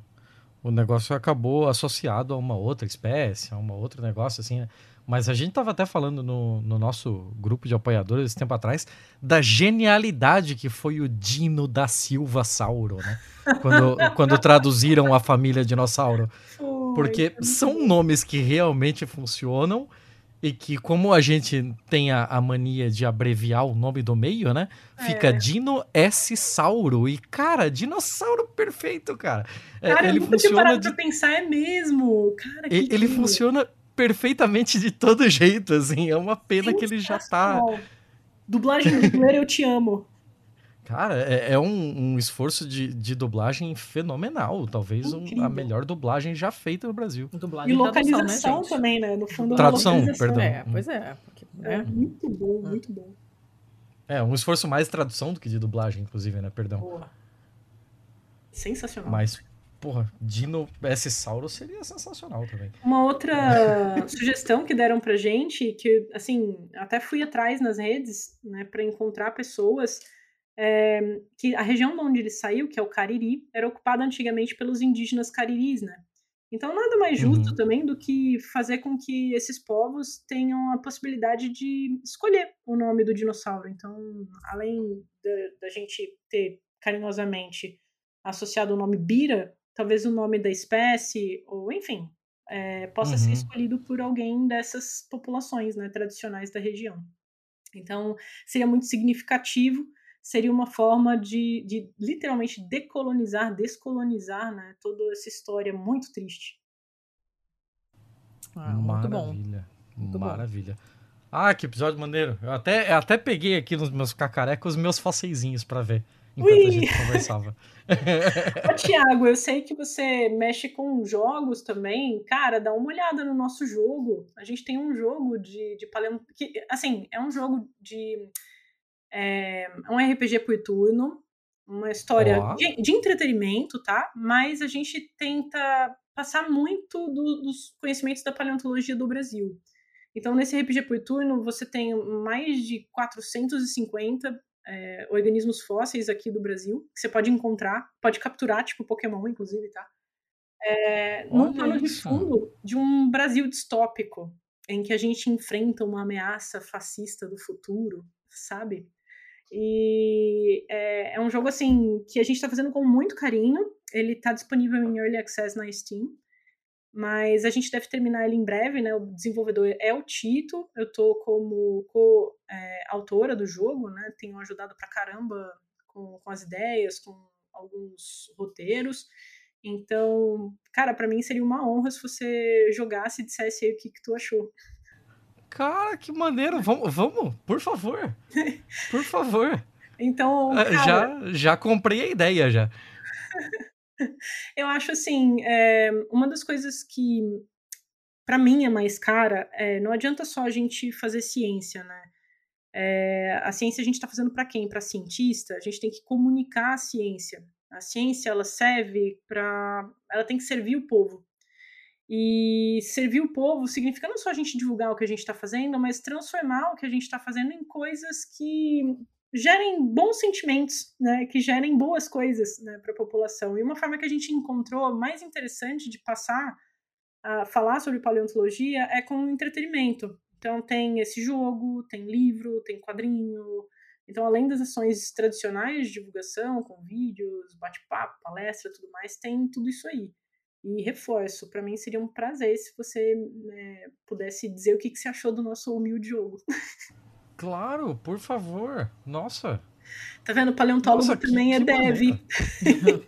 o negócio acabou associado a uma outra espécie, a uma outro negócio assim, né? Mas a gente tava até falando no, no nosso grupo de apoiadores esse tempo atrás da genialidade que foi o Dino da Silva Sauro, né? Quando, quando traduziram a família dinossauro. Porque são nomes que realmente funcionam e que, como a gente tem a, a mania de abreviar o nome do meio, né? Fica É. Dino S. Sauro. E, cara, dinossauro perfeito, cara. É, Cara, eu ele nunca tinha funciona parado de pra pensar, é mesmo. Cara, que ele, ele funciona perfeitamente de todo jeito, assim. É uma pena que ele já tá. Dublagem brasileira, eu te amo. Cara, é, é um, um esforço de, de dublagem fenomenal. Talvez um- a melhor dublagem já feita no Brasil. Dublagem E e tradução, localização né, também, né? No fundo, Tradução, localização. perdão. É, pois é. Porque, É né? muito bom, muito bom. É, um esforço mais de tradução do que de dublagem, inclusive, né? Perdão. Porra. Sensacional. Mas, porra, Dino S. Sauro seria sensacional também. Uma outra sugestão que deram pra gente, que assim, até fui atrás nas redes, né, para encontrar pessoas, é, que a região de onde ele saiu, que é o Cariri, era ocupada antigamente pelos indígenas cariris, né? Então nada mais justo Uhum. também do que fazer com que esses povos tenham a possibilidade de escolher o nome do dinossauro. Então, além da, da gente ter carinhosamente associado o nome Bira, talvez o nome da espécie, ou enfim, é, possa ser Uhum. escolhido por alguém dessas populações né, tradicionais da região. Então, seria muito significativo, seria uma forma de, de literalmente decolonizar, descolonizar né, toda essa história muito triste. Ah, muito bom. Maravilha. Muito bom. Maravilha. Ah, que episódio maneiro. Eu até, eu até peguei aqui nos meus cacarecos os meus faceizinhos pra ver. Enquanto Ui! a gente conversava. Ô, Tiago, eu sei que você mexe com jogos também. Cara, dá uma olhada no nosso jogo. A gente tem um jogo de, de paleont... que Assim, é um jogo de. É um RPG por turno. Uma história Ó. de, de entretenimento, tá? Mas a gente tenta passar muito do- dos conhecimentos da paleontologia do Brasil. Então, nesse RPG por turno, você tem mais de 450 é, organismos fósseis aqui do Brasil, que você pode encontrar, pode capturar, tipo Pokémon, inclusive, tá? É, num plano de fundo de um Brasil distópico, em que a gente enfrenta uma ameaça fascista do futuro, sabe? E é, é um jogo, assim, que a gente tá fazendo com muito carinho. Ele tá disponível em Early Access na Steam. Mas a gente deve terminar ele em breve, né? O desenvolvedor é o Tito. Eu tô como co-autora do jogo, né? Tenho ajudado pra caramba com, com as ideias, com alguns roteiros. Então, cara, pra mim seria uma honra se você jogasse e dissesse aí o que, que tu achou. Cara, que maneiro. Vamos, vamos, por favor. Por favor. Então, Ah, cara, Já, já comprei a ideia já. eu acho assim, é, uma das coisas que pra mim é mais cara, é, não adianta só a gente fazer ciência, né? É, a ciência a gente está fazendo para quem? Para cientista? A gente tem que comunicar a ciência. A ciência ela serve para, ela tem que servir o povo. E servir o povo significa não só a gente divulgar o que a gente está fazendo, mas transformar o que a gente está fazendo em coisas que gerem bons sentimentos, né, que gerem boas coisas né, para a população. E uma forma que a gente encontrou mais interessante de passar a falar sobre paleontologia é com entretenimento. Então tem esse jogo, tem livro, tem quadrinho. Então, além das ações tradicionais de divulgação, com vídeos, bate-papo, palestra, tudo mais, tem tudo isso aí. E reforço, para mim seria um prazer se você né, pudesse dizer o que, que você achou do nosso humilde jogo. Claro, por favor. Nossa. Tá vendo? Paleontólogo Nossa, que- também é que dev.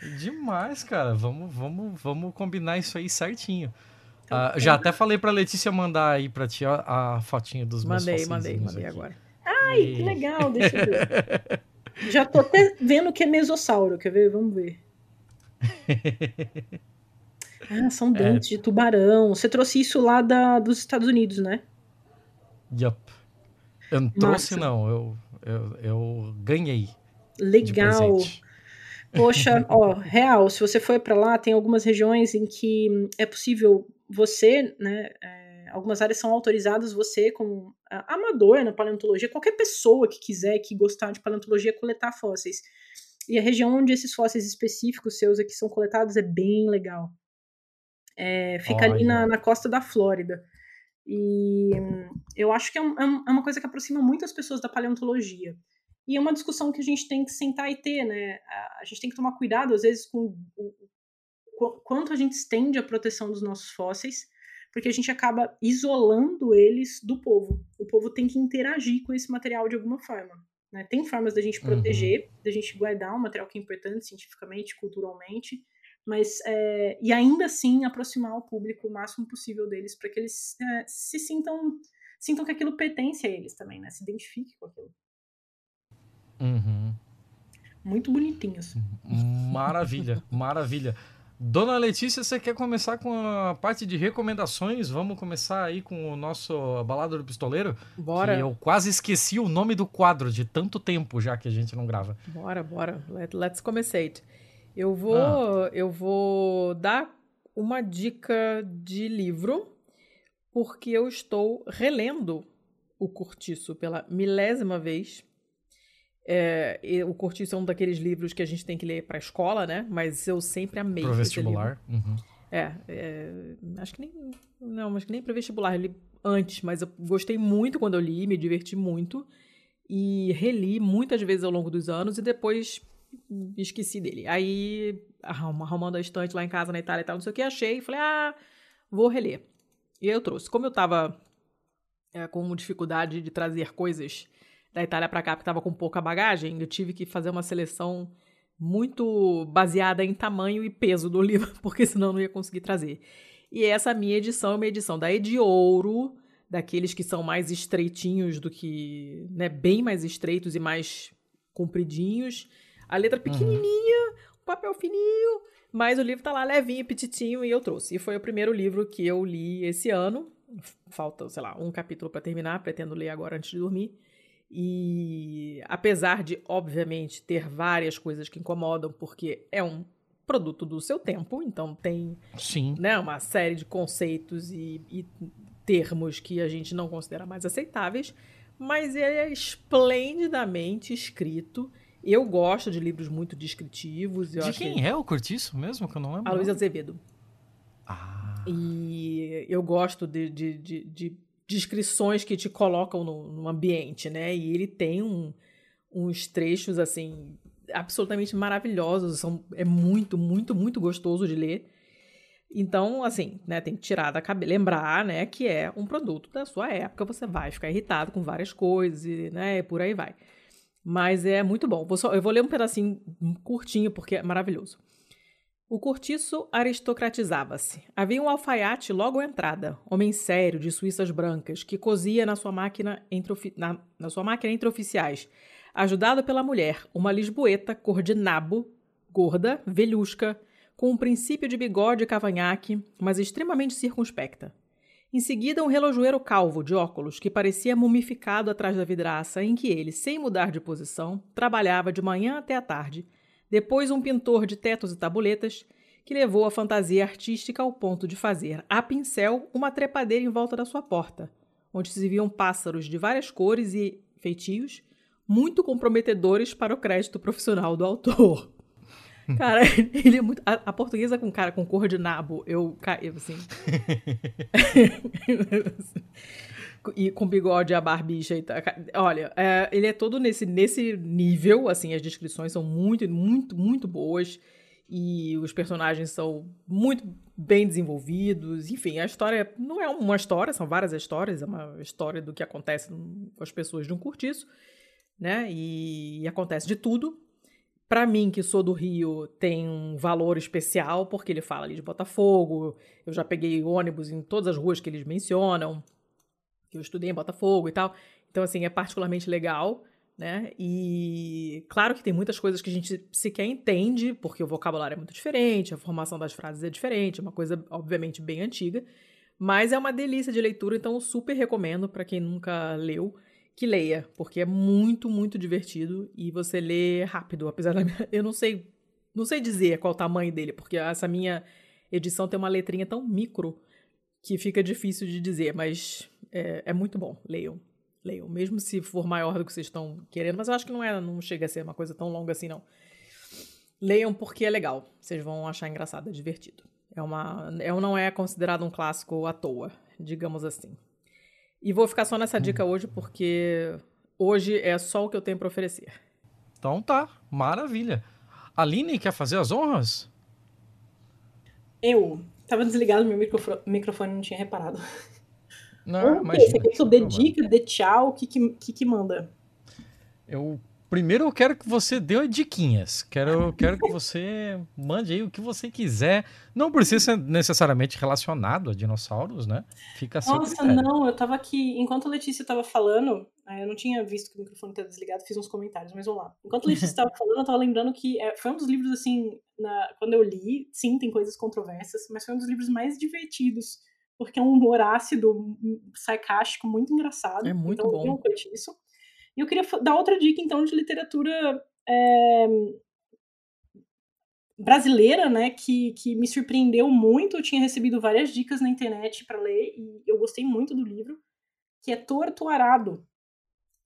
Demais, cara. Vamos, vamos, vamos combinar isso aí certinho. Então, Ah, já até falei pra Letícia mandar aí pra ti a, a fotinha dos meus Mandei, mandei, mandei agora. Ai, que legal, deixa eu ver. Já tô até vendo que é mesossauro, quer ver? Vamos ver. Ah, são dentes de tubarão. Você trouxe isso lá da, dos Estados Unidos, né? Yup. Eu não trouxe, não. Eu, eu, eu ganhei. Legal. Poxa, ó, real, se você for pra lá, tem algumas regiões em que é possível você, né, é, algumas áreas são autorizadas você como amador na paleontologia, qualquer pessoa que quiser, que gostar de paleontologia, coletar fósseis. E a região onde esses fósseis específicos seus aqui são coletados é bem legal. É, fica ali na, na, costa da Flórida. E eu acho que é, um, é, uma coisa que aproxima muitas pessoas da paleontologia. E é uma discussão que a gente tem que sentar e ter, né? A gente tem que tomar cuidado, às vezes, com o, o quanto a gente estende a proteção dos nossos fósseis, porque a gente acaba isolando eles do povo. O povo tem que interagir com esse material de alguma forma. Né? Tem formas da gente proteger, uhum. da gente guardar um material que é importante cientificamente, culturalmente, mas é, e ainda assim aproximar o público o máximo possível deles para que eles é, se sintam sintam que aquilo pertence a eles também, né? Se identifique com aquilo. Uhum. Muito bonitinhos. Maravilha, maravilha. Dona Letícia, você quer começar com a parte de recomendações? Vamos começar aí com o nosso Balada do Pistoleiro? Bora. eu quase esqueci o nome do quadro de tanto tempo já que a gente não grava. Bora, bora. Let, let's começate. Eu vou, ah. eu vou dar uma dica de livro, porque eu estou relendo o Curtiço pela milésima vez. É, o Cortiço é um daqueles livros que a gente tem que ler para a escola, né? Mas eu sempre amei Pro vestibular. Uhum. É, é, acho que nem. Não, acho que nem para vestibular. Eu li antes, mas eu gostei muito quando eu li, me diverti muito. E reli muitas vezes ao longo dos anos e depois esqueci dele. Aí, arrumando a estante lá em casa na Itália e tal, não sei o que, achei e falei, ah, vou reler. E aí eu trouxe. Como eu tava é, com dificuldade de trazer coisas da Itália para cá, porque estava com pouca bagagem, eu tive que fazer uma seleção muito baseada em tamanho e peso do livro, porque senão não ia conseguir trazer. E essa minha edição é uma edição da Ediouro, daqueles que são mais estreitinhos do que, né, bem mais estreitos e mais compridinhos. A letra uhum. pequenininha, uhum. o papel fininho, mas o livro tá lá levinho, petitinho e eu trouxe. E foi o primeiro livro que eu li esse ano. Falta, sei lá, um capítulo para terminar, pretendo ler agora antes de dormir. E apesar de, obviamente, ter várias coisas que incomodam, porque é um produto do seu tempo, então tem Sim. Né, uma série de conceitos e, e termos que a gente não considera mais aceitáveis, mas ele é esplendidamente escrito. Eu gosto de livros muito descritivos. de quem que... é o Curtiço mesmo, que eu não lembro? A Luísa Azevedo. Ah. E eu gosto de, de, de, de descrições que te colocam no, no ambiente, né? E ele tem um, uns trechos, assim, absolutamente maravilhosos. São, é muito, muito, muito gostoso de ler. Então, assim, né, tem que tirar da cabeça, lembrar, né, que é um produto da sua época, você vai ficar irritado com várias coisas, e, né, por aí vai. Mas é muito bom. Vou só, eu vou ler um pedacinho curtinho, porque é maravilhoso. O cortiço aristocratizava-se. Havia um alfaiate logo à entrada, homem sério, de suíças brancas, que cozia na sua máquina entre, na, na sua máquina entre oficiais, ajudado pela mulher, uma lisboeta cor de nabo, gorda, velhusca, com um princípio de bigode e cavanhaque, mas extremamente circunspecta. Em seguida, um relojoeiro calvo, de óculos, que parecia mumificado atrás da vidraça, em que ele, sem mudar de posição, trabalhava de manhã até a tarde, depois, um pintor de tetos e tabuletas, que levou a fantasia artística ao ponto de fazer, a pincel, uma trepadeira em volta da sua porta, onde se viam pássaros de várias cores e feitios, muito comprometedores para o crédito profissional do autor. Cara, ele é muito. A, a, portuguesa com cara com cor de nabo, eu caí assim. e com bigode, a barbicha e tal. Olha, é, ele é todo nesse, nesse nível, assim, as descrições são muito, muito, muito boas e os personagens são muito bem desenvolvidos. Enfim, a história não é uma história, são várias histórias, é uma história do que acontece com as pessoas de um curtiço, né? E, e acontece de tudo. Para mim, que sou do Rio, tem um valor especial, porque ele fala ali de Botafogo. Eu já peguei ônibus em todas as ruas que eles mencionam que eu estudei em Botafogo e tal. Então, assim, é particularmente legal, né? E claro que tem muitas coisas que a gente sequer entende, porque o vocabulário é muito diferente, a formação das frases é diferente, é uma coisa, obviamente, bem antiga. Mas é uma delícia de leitura, então super recomendo para quem nunca leu que leia, porque é muito, muito divertido e você lê rápido, apesar da minha, eu não sei, não sei dizer qual o tamanho dele, porque essa minha edição tem uma letrinha tão micro que fica difícil de dizer, mas é, é muito bom. Leiam. Leiam. Mesmo se for maior do que vocês estão querendo. Mas eu acho que não é, não chega a ser uma coisa tão longa assim, não. Leiam porque é legal. Vocês vão achar engraçado, é divertido. É uma, é, não é considerado um clássico à toa, digamos assim. E vou ficar só nessa dica hoje porque hoje é só o que eu tenho para oferecer. Então tá, maravilha. Aline quer fazer as honras? Eu. Tava desligado meu microfone, microfone não tinha reparado. Não, mas Você quer que eu dê dica, dê tchau? O que que, que, que manda? Eu Primeiro eu quero que você dê diquinhas. Quero, quero que você mande aí o que você quiser. Não precisa ser necessariamente relacionado a dinossauros, né? Fica assim. Nossa, não, eu tava aqui. Enquanto a Letícia tava falando, é, eu não tinha visto que o microfone estava desligado, fiz uns comentários, mas vamos lá. Enquanto a Letícia estava falando, eu tava lembrando que é, foi um dos livros, assim, na, quando eu li, sim, tem coisas controversas, mas foi um dos livros mais divertidos, porque é um humor ácido, sarcástico, muito engraçado. É muito então, bom. Eu curti isso. E eu queria dar outra dica, então, de literatura é, brasileira, né, que, que me surpreendeu muito. Eu tinha recebido várias dicas na internet para ler e eu gostei muito do livro, que é Torto Arado.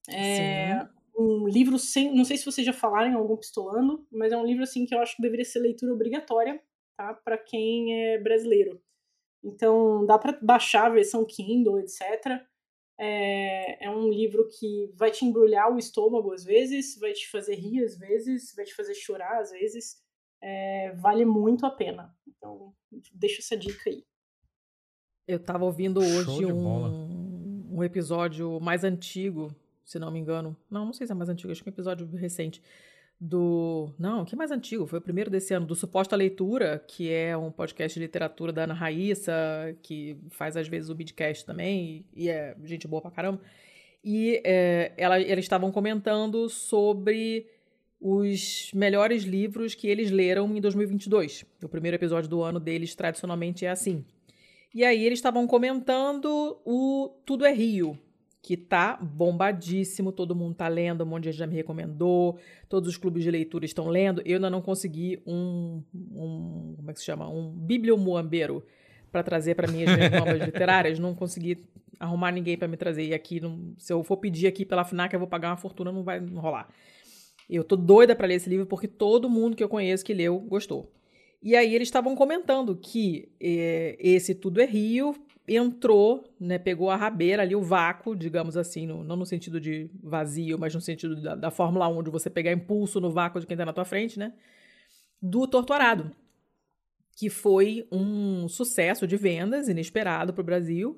É um livro sem. Não sei se vocês já falaram em algum pistolando, mas é um livro assim que eu acho que deveria ser leitura obrigatória, tá? Para quem é brasileiro. Então, dá para baixar a versão Kindle, etc. É, é, um livro que vai te embrulhar o estômago às vezes, vai te fazer rir às vezes, vai te fazer chorar às vezes. É, vale muito a pena. Então, deixa essa dica aí. Eu tava ouvindo hoje um, um episódio mais antigo, se não me engano. Não, não sei se é mais antigo, acho que é um episódio recente do. Não, que mais antigo? Foi o primeiro desse ano, do Suposta Leitura, que é um podcast de literatura da Ana Raíssa, que faz às vezes o Midcast também, e é gente boa pra caramba. E é, ela, eles estavam comentando sobre os melhores livros que eles leram em 2022. O primeiro episódio do ano deles, tradicionalmente, é assim. E aí eles estavam comentando o Tudo é Rio, que tá bombadíssimo, todo mundo tá lendo, um monte de gente já me recomendou, todos os clubes de leitura estão lendo. Eu ainda não consegui um, um como é que se chama? Um bibliomuambeiro para trazer para mim as minhas novas literárias, não consegui arrumar ninguém para me trazer. E aqui, não, se eu for pedir aqui pela FNAC, eu vou pagar uma fortuna, não vai rolar. Eu tô doida para ler esse livro porque todo mundo que eu conheço que leu gostou. E aí eles estavam comentando que eh, esse Tudo é Rio entrou, né, pegou a rabeira ali, o vácuo, digamos assim, no, não no sentido de vazio, mas no sentido da, da Fórmula 1, de você pegar impulso no vácuo de quem está na tua frente, né, do Torturado, que foi um sucesso de vendas inesperado para o Brasil,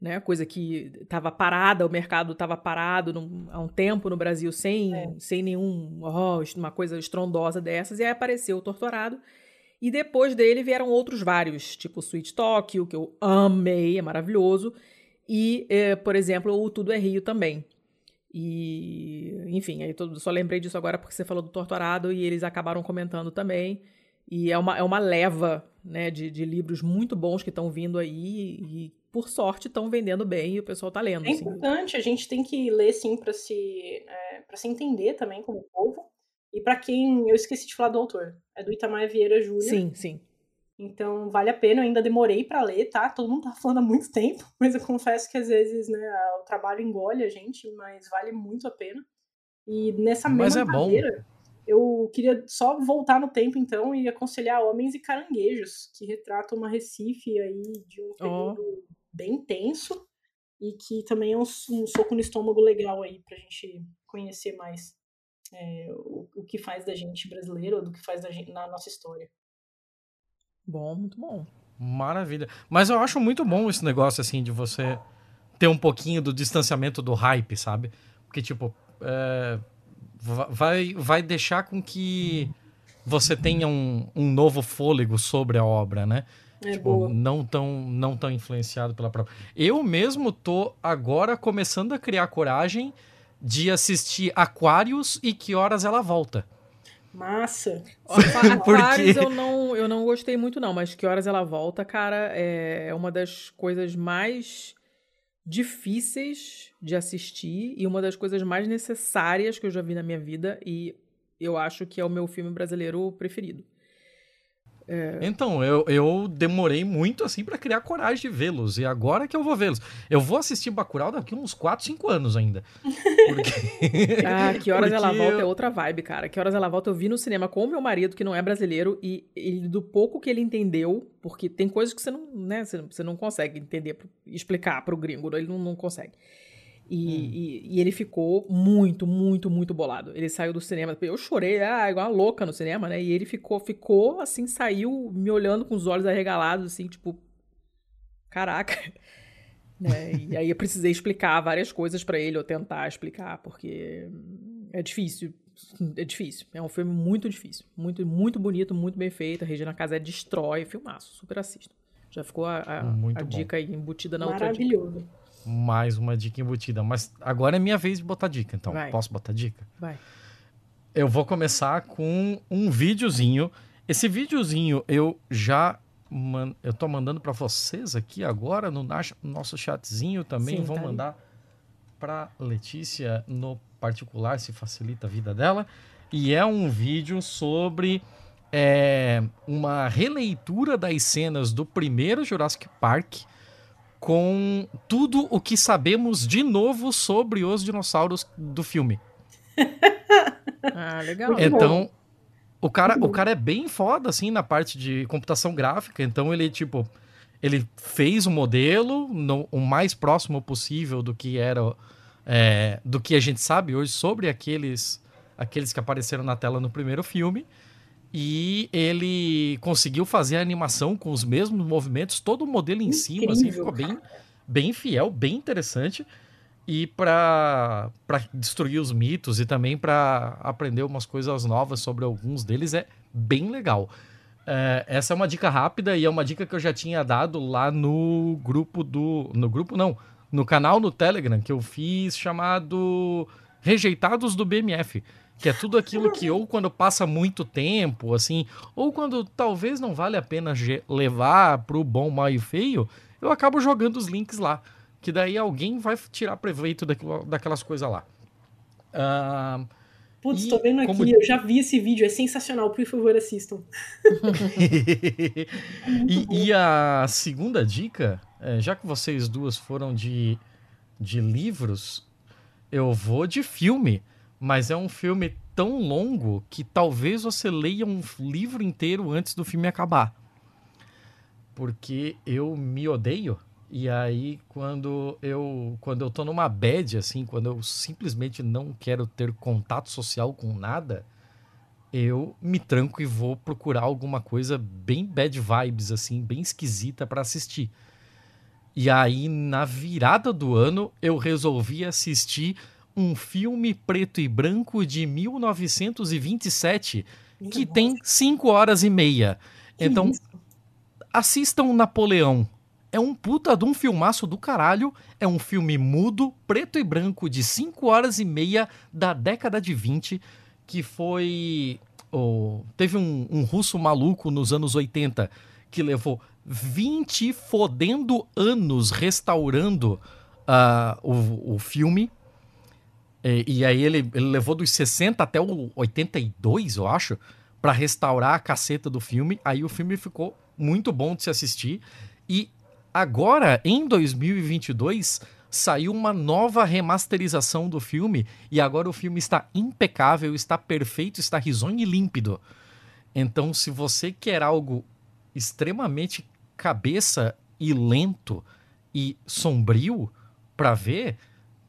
né, coisa que estava parada, o mercado estava parado num, há um tempo no Brasil sem, é. sem nenhum, oh, uma coisa estrondosa dessas, e aí apareceu o Torturado, e depois dele vieram outros vários, tipo Sweet Tokyo, que eu amei, é maravilhoso. E, é, por exemplo, o Tudo é Rio também. E, enfim, aí todo, só lembrei disso agora porque você falou do Torturado e eles acabaram comentando também. E é uma, é uma leva né, de, de livros muito bons que estão vindo aí e, por sorte, estão vendendo bem e o pessoal está lendo. É assim. importante, a gente tem que ler, sim, para se, é, se entender também como povo. E para quem. Eu esqueci de falar do autor. É do Itamar Vieira Júnior. Sim, sim. Então vale a pena, eu ainda demorei para ler, tá? Todo mundo tá falando há muito tempo, mas eu confesso que às vezes, né, o trabalho engole a gente, mas vale muito a pena. E nessa mas mesma é maneira, eu queria só voltar no tempo então e aconselhar Homens e Caranguejos, que retratam uma Recife aí de um período oh. bem tenso e que também é um, um soco no estômago legal aí pra gente conhecer mais é, o, o, que faz da gente brasileiro, do que faz da gente na nossa história. Bom, muito bom. Maravilha. Mas eu acho muito bom esse negócio, assim, de você ter um pouquinho do distanciamento do hype, sabe? Porque, tipo, é, vai, vai deixar com que você tenha um, um novo fôlego sobre a obra, né? É tipo, não tão não tão influenciado pela própria. Eu mesmo tô agora começando a criar coragem de assistir Aquários e que horas ela volta. Massa. Aquários eu não, eu não gostei muito, não, mas que horas ela volta, cara, é, é uma das coisas mais difíceis de assistir e uma das coisas mais necessárias que eu já vi na minha vida e eu acho que é o meu filme brasileiro preferido. É. Então, eu, eu demorei muito assim para criar coragem de vê-los. E agora que eu vou vê-los. Eu vou assistir Bacurau daqui uns 4, 5 anos ainda. Porque... Ah, que horas ela Porque volta eu- é outra vibe, cara. Que horas ela volta eu vi no cinema com o meu marido, que não é brasileiro, e ele, do pouco que ele entendeu, porque tem coisas que você não, né, você, você não consegue entender, explicar pro gringo, ele não, não consegue. E, e- e ele ficou muito, muito, muito bolado. Ele saiu do cinema, eu chorei, ah, igual uma louca no cinema, né? E ele ficou, ficou assim, saiu me olhando com os olhos arregalados, assim, tipo, caraca. Né? E aí eu precisei explicar várias coisas pra ele, ou tentar explicar, porque é difícil. É difícil. É um filme muito difícil. Muito, muito bonito, muito bem feito. A Regina Casé destrói. Filmaço. Super assisto. Já ficou a, a- a dica aí embutida na outra dica. Maravilhoso. Mais uma dica embutida. Mas agora é minha vez de botar dica, então. Vai. Posso botar dica? Vai. Eu vou começar com um videozinho. Esse videozinho eu já man... eu tô mandando para vocês aqui agora no nosso chatzinho também. Sim, vou tá mandar para Letícia no particular, se facilita a vida dela. E é um vídeo sobre é, uma releitura das cenas do primeiro Jurassic Park com tudo o que sabemos de novo sobre os dinossauros do filme. Ah, legal. Então, o cara, o cara é bem foda, assim, na parte de computação gráfica. Então, ele, tipo, ele fez o modelo no, o mais próximo possível do que era, é, do que a gente sabe hoje sobre aqueles, aqueles que apareceram na tela no primeiro filme. E ele conseguiu fazer a animação com os mesmos movimentos, todo o modelo em cima, assim, Incrível, ficou bem, bem fiel, bem interessante. E para destruir os mitos e também para aprender umas coisas novas sobre alguns deles é bem legal. É, essa é uma dica rápida e é uma dica que eu já tinha dado lá no grupo do. No grupo não, no canal no Telegram que eu fiz chamado Rejeitados do BMF. Que é tudo aquilo que ou quando passa muito tempo, assim, ou quando talvez não vale a pena levar pro bom, mal e feio, eu acabo jogando os links lá. Que daí alguém vai tirar proveito daquilo, daquelas coisas lá. Ah, Putz, E tô vendo aqui, como- eu já vi esse vídeo, é sensacional, por favor, assistam. e, e a segunda dica, é, já que vocês duas foram de, de livros, eu vou de filme. Mas é um filme tão longo que talvez você leia um livro inteiro antes do filme acabar. Porque eu me odeio. E aí, quando eu, quando eu tô numa bad, assim, quando eu simplesmente não quero ter contato social com nada, eu me tranco e vou procurar alguma coisa bem bad vibes, assim, bem esquisita para assistir. E aí, na virada do ano, eu resolvi assistir um filme preto e branco de 1927 que tem 5 horas e meia. Então, assistam Napoleão. É um puta de um filmaço do caralho. É um filme mudo, preto e branco, de 5 horas e meia da década de 20, que foi. oh, teve um, um russo maluco nos anos 80 que levou 20 fodendo anos restaurando ah, o, o filme. E, e aí ele, ele levou dos 60 até o 82, eu acho, pra restaurar a caceta do filme. Aí o filme ficou muito bom de se assistir. E agora, em 2022, saiu uma nova remasterização do filme. E agora o filme está impecável, está perfeito, está risonho e límpido. Então, se você quer algo extremamente cabeça e lento e sombrio pra ver,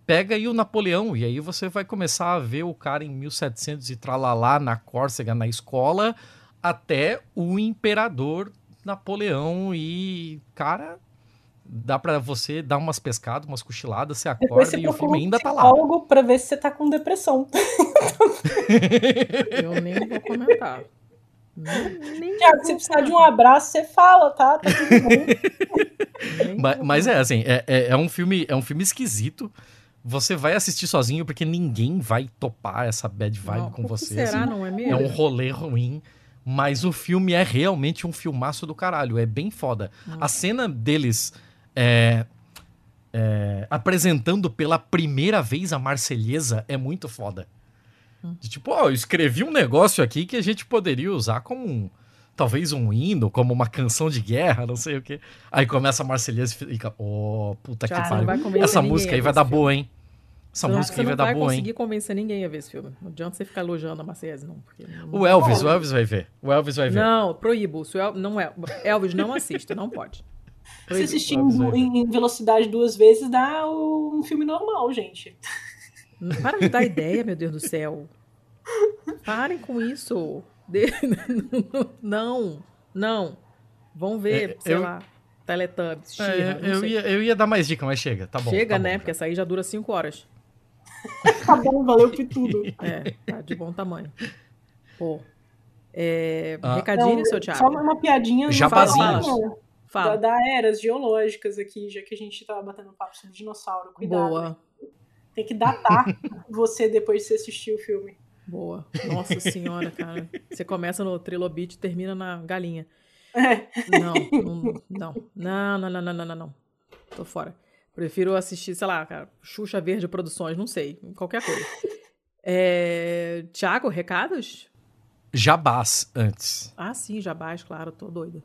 pega aí o Napoleão e aí você vai começar a ver o cara em 1700 e tralalá na Córcega na escola até o imperador Napoleão e cara dá pra você dar umas pescadas, umas cochiladas, você acorda você e o filme ainda tá lá. psicólogo pra ver se você tá com depressão. Eu nem vou comentar. Nem, nem Tiago, se precisar de um abraço, você fala, tá? Tá tudo bom. Nem Mas, mas é assim, é, é, é um filme, é um filme esquisito. Você vai assistir sozinho porque ninguém vai topar essa bad vibe Não, com você. será, assim. não é É mesmo? um rolê ruim. Mas o filme é realmente um filmaço do caralho. É bem foda. A cena deles é, é, apresentando pela primeira vez a Marselhesa é muito foda. De tipo, ó, eu escrevi um negócio aqui que a gente poderia usar como um, talvez um hino, como uma canção de guerra, não sei o quê. Aí começa a Marselhesa e fica, oh, puta Cara, que não vai pariu. Essa música aí vai dar esse boa, hein? Essa Você música aí não vai dar vai boa, hein? conseguir convencer ninguém a ver esse filme. Não adianta você ficar elogiando a Marcese, não. não- O Elvis, o Elvis vai ver. O Elvis vai ver. Não, proíbo. Se o El... não é. Elvis não assista, não pode. Se assistir em, em velocidade duas vezes, dá um filme normal, gente. Para de dar ideia, meu Deus do céu. Parem com isso. Não, não. Vão ver, É, sei eu- lá, Teletubbies, É, não eu, ia, eu ia dar mais dica, mas chega, tá bom. Chega, tá bom, né? já. Porque essa aí já dura cinco horas. Tá bom, valeu por tudo. É, tá de bom tamanho. Pô. É, Ah. recadinho, Não, seu Só Thiago? uma piadinha Jabazinhos. final, da, Fala. da eras geológicas aqui, já que a gente tava batendo papo sobre dinossauro. Cuidado. Boa, Tem que datar você depois de você assistir o filme. Boa. Nossa senhora, cara. Você começa no trilobite e termina na galinha. Não, não, não. Não, não, não, não, não, não. Tô fora. Prefiro assistir, sei lá, cara, Xuxa Verde Produções, não sei, qualquer coisa. É... Tiago, recados? Jabás antes. Ah, sim, Jabás, claro, tô doida.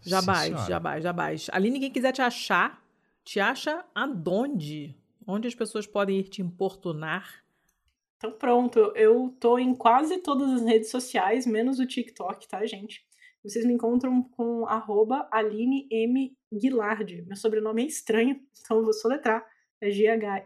Jabás. Jabás, Jabás. Ali ninguém quiser te achar, te acha aonde? Onde as pessoas podem ir te importunar? Então pronto, eu tô em quase todas as redes sociais, menos o TikTok, tá, gente? Vocês me encontram com arroba Aline M. Guilard. Meu sobrenome é estranho, então eu vou soletrar. É G-H-I-L-A-R-D-I.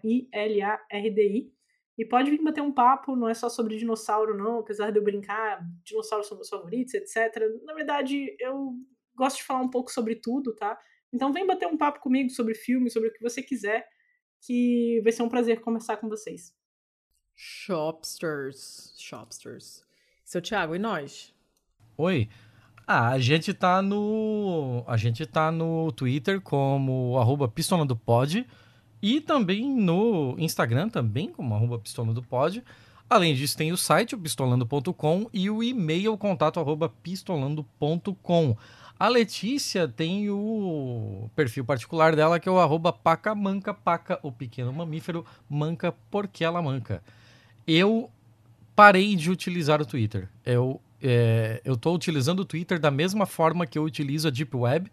E pode vir bater um papo, não é só sobre dinossauro, não, apesar de eu brincar, dinossauros são meus favoritos, etc. Na verdade, eu gosto de falar um pouco sobre tudo, tá? Então vem bater um papo comigo sobre filme, sobre o que você quiser, que vai ser um prazer conversar com vocês. Shopsters. Shopsters. Seu Thiago, e nós? Oi. Ah, a gente tá no. A gente tá no Twitter como arroba pistola do pod e também no Instagram também como arroba pistola do pod. Além disso, tem o site, pistolando.com, e o e-mail, contato arroba pistolando.com. A Letícia tem o perfil particular dela, que é o arroba pacamanca, paca, o pequeno mamífero, manca porque ela manca. Eu parei de utilizar o Twitter. Eu é, eu estou utilizando o Twitter da mesma forma que eu utilizo a Deep Web.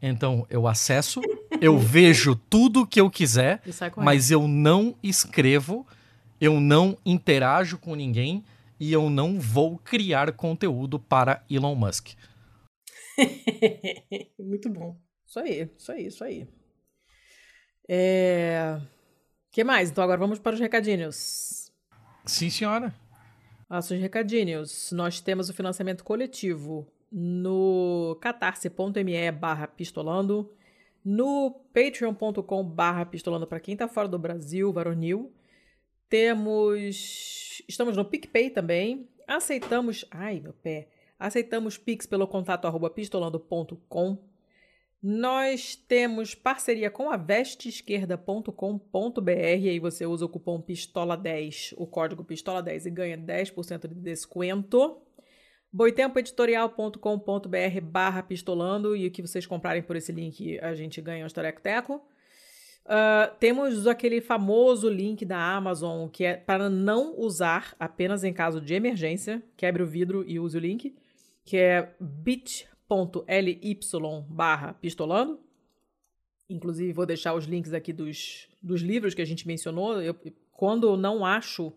Então, eu acesso, eu vejo tudo que eu quiser, mas eu não escrevo, eu não interajo com ninguém e eu não vou criar conteúdo para Elon Musk. Muito bom. Isso aí, isso aí, isso aí. É... que mais? Então agora vamos para os recadinhos. Sim, senhora. Nossos recadinhos. Nós temos o financiamento coletivo no catarse.me barra pistolando, no patreon.com barra pistolando para quem tá fora do Brasil, varonil. Temos... Estamos no PicPay também. Aceitamos... Ai, meu pé. Aceitamos Pix pelo contato arroba pistolando.com. Nós temos parceria com a vesteesquerda.com.br e aí você usa o cupom PISTOLA10, o código PISTOLA10 e ganha 10% de desconto. boitempoeditorial.com.br barra pistolando e o que vocês comprarem por esse link a gente ganha um estareco-teco. Uh, temos aquele famoso link da Amazon que é para não usar apenas em caso de emergência. Quebre o vidro e use o link, que é bit.ly barra pistolando. Inclusive, vou deixar os links aqui dos, dos livros que a gente mencionou. Eu, quando eu não acho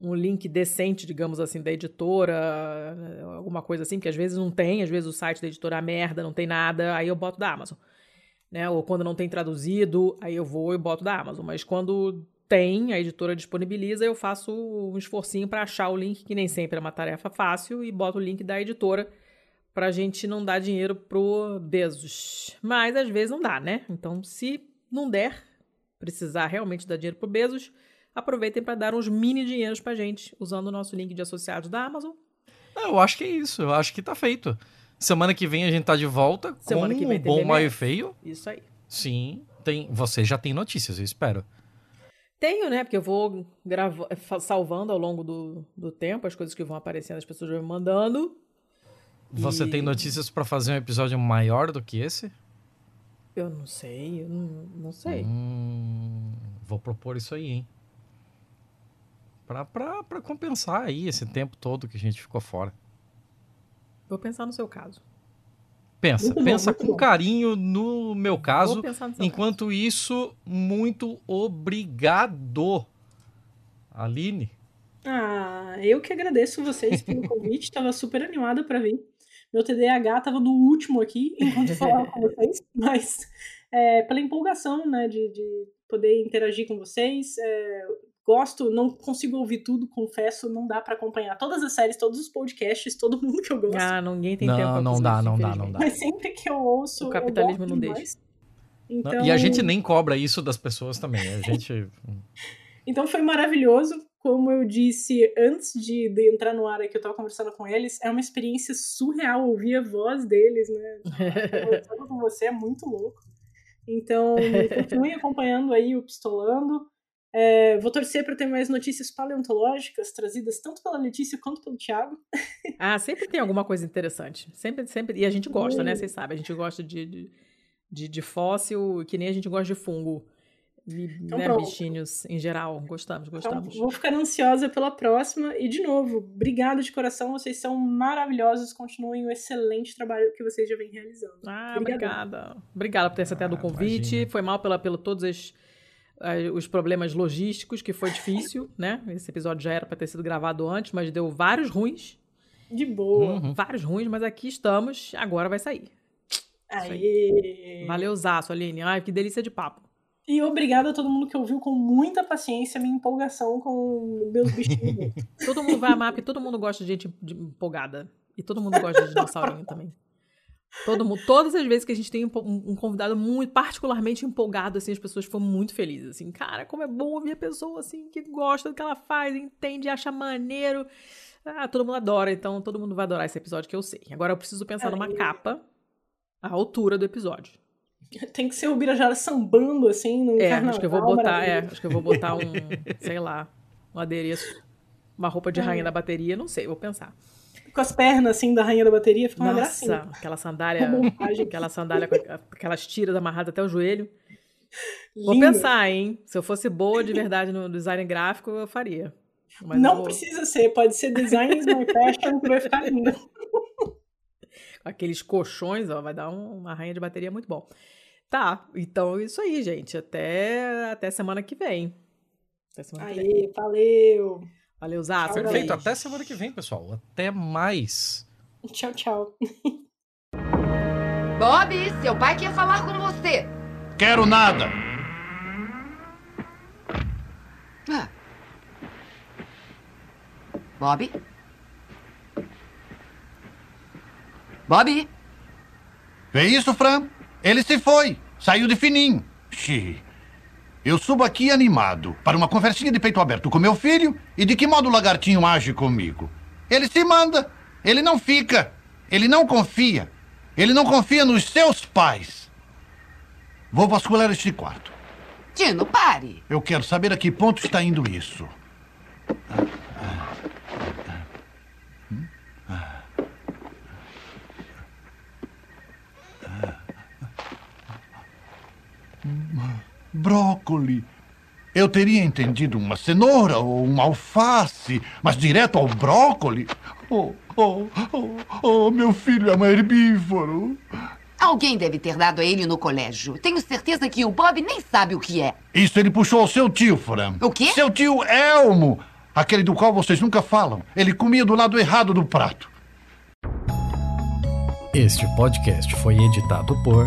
um link decente, digamos assim, da editora, alguma coisa assim, porque às vezes não tem, às vezes o site da editora é merda, não tem nada, aí eu boto da Amazon. Né? Ou quando não tem traduzido, aí eu vou e boto da Amazon. Mas quando tem, a editora disponibiliza, eu faço um esforcinho para achar o link, que nem sempre é uma tarefa fácil, e boto o link da editora pra gente não dar dinheiro pro Bezos. Mas às vezes não dá, né? Então, se não der, precisar realmente dar dinheiro pro Bezos, aproveitem para dar uns mini dinheiros pra gente, usando o nosso link de associados da Amazon. Eu acho que é isso, eu acho que tá feito. Semana que vem a gente tá de volta Semana com que vem o Bom. Maio e Feio. Isso aí. Sim, tem, você já tem notícias, eu espero. Tenho, né? Porque eu vou grava- salvando ao longo do, do tempo as coisas que vão aparecendo, as pessoas vão me mandando. Você E- tem notícias pra fazer um episódio maior do que esse? Eu não sei, eu não, não sei. Hum, vou propor isso aí, hein? Pra, pra, pra compensar aí esse tempo todo que a gente ficou fora. Vou pensar no seu caso. Pensa, Muito bom, pensa muito com bom. carinho no meu caso. Vou pensar no seu Enquanto isso, muito obrigado. Aline? Ah, eu que agradeço vocês pelo convite, tava super animada para vir. Meu TDAH tava no último aqui, enquanto falava com vocês, mas é, pela empolgação, né, de, de poder interagir com vocês. é, gosto, não consigo ouvir tudo, confesso, não dá para acompanhar todas as séries, todos os podcasts, todo mundo que eu gosto. Ah, ninguém tem tempo Não, pra não fazer dá, não dá, não dá. Mas sempre que eu ouço. O capitalismo eu gosto não deixa. demais. Não, Então, E a gente nem cobra isso das pessoas também. A gente. Então foi maravilhoso. Como eu disse antes de, de entrar no ar aqui, eu tava conversando com eles, é uma experiência surreal ouvir a voz deles, né? Conversando com você é muito louco. Então, continuem acompanhando aí o Pistolando. É, vou torcer para ter mais notícias paleontológicas trazidas tanto pela Letícia quanto pelo Thiago. Ah, sempre tem alguma coisa interessante. Sempre, sempre. E a gente gosta, né? Vocês sabem, a gente gosta de, de, de, de fóssil, que nem a gente gosta de fungo. Então né, pronto. bichinhos em geral. Gostamos, Então, gostamos. vou ficar ansiosa pela próxima. E, de novo, obrigado de coração. Vocês são maravilhosos. Continuem o excelente trabalho que vocês já vêm realizando. Ah, Obrigadão. obrigada. Obrigada por ter aceitado o Ah, convite. imagina. Foi mal pela, pelo todos os, eh, os problemas logísticos, que foi difícil, né? Esse episódio já era para ter sido gravado antes, mas deu vários ruins. De boa. Uhum. Vários ruins, mas aqui estamos. Agora vai sair. Aê! Valeu, Zaço, Aline. Ai, que delícia de papo. E obrigado a todo mundo que ouviu com muita paciência a minha empolgação com meus bichinhos. Todo mundo vai amar, porque todo mundo gosta de gente empolgada. E todo mundo gosta de dinossaurinho também. Todo mundo, todas as vezes que a gente tem um, um convidado muito particularmente empolgado, assim, as pessoas ficam muito felizes, assim, cara, como é bom ouvir a pessoa, assim, que gosta do que ela faz, entende, acha maneiro. Ah, todo mundo adora, então todo mundo vai adorar esse episódio que eu sei. Agora eu preciso pensar numa capa à altura do episódio. Tem que ser o Birajara sambando, assim, no É, carnaval. acho que eu vou botar, é, acho que eu vou botar um, sei lá, um adereço, uma roupa de rainha da bateria, não sei, vou pensar. Com as pernas, assim, da rainha da bateria, fica uma Nossa, gracinha. aquela sandália, aquela sandália com aquelas tiras amarradas até o joelho. Vou Linda. pensar, hein? Se eu fosse boa de verdade no design gráfico, eu faria. Mas eu Não vou- precisa ser, pode ser design my fashion que vai ficar lindo. Aqueles colchões, ó, vai dar um- uma rainha de bateria muito bom. Tá, então é isso aí, gente. Até, até semana que vem. Até semana que vem. Aí, valeu. Valeu. Tchau, Perfeito. Até semana que vem, pessoal. Até mais. Tchau, tchau. Bob, seu pai quer falar com você. Quero nada. Ah. Bob? Bob? Vê isso, Fran? Ele se foi. Saiu de fininho. Xi. Eu subo aqui animado para uma conversinha de peito aberto com meu filho e de que modo o lagartinho age comigo. Ele se manda. Ele não fica. Ele não confia. Ele não confia nos seus pais. Vou vasculhar este quarto. Tino, pare. Eu quero saber a que ponto está indo isso. Brócoli. Eu teria entendido uma cenoura ou uma alface, mas direto ao brócoli? Oh, oh, oh, oh, meu filho é um herbívoro. Alguém deve ter dado a ele no colégio. Tenho certeza que o Bob nem sabe o que é. Isso ele puxou ao seu tio, Fran. O quê? Seu tio Elmo. Aquele do qual vocês nunca falam. Ele comia do lado errado do prato. Este podcast foi editado por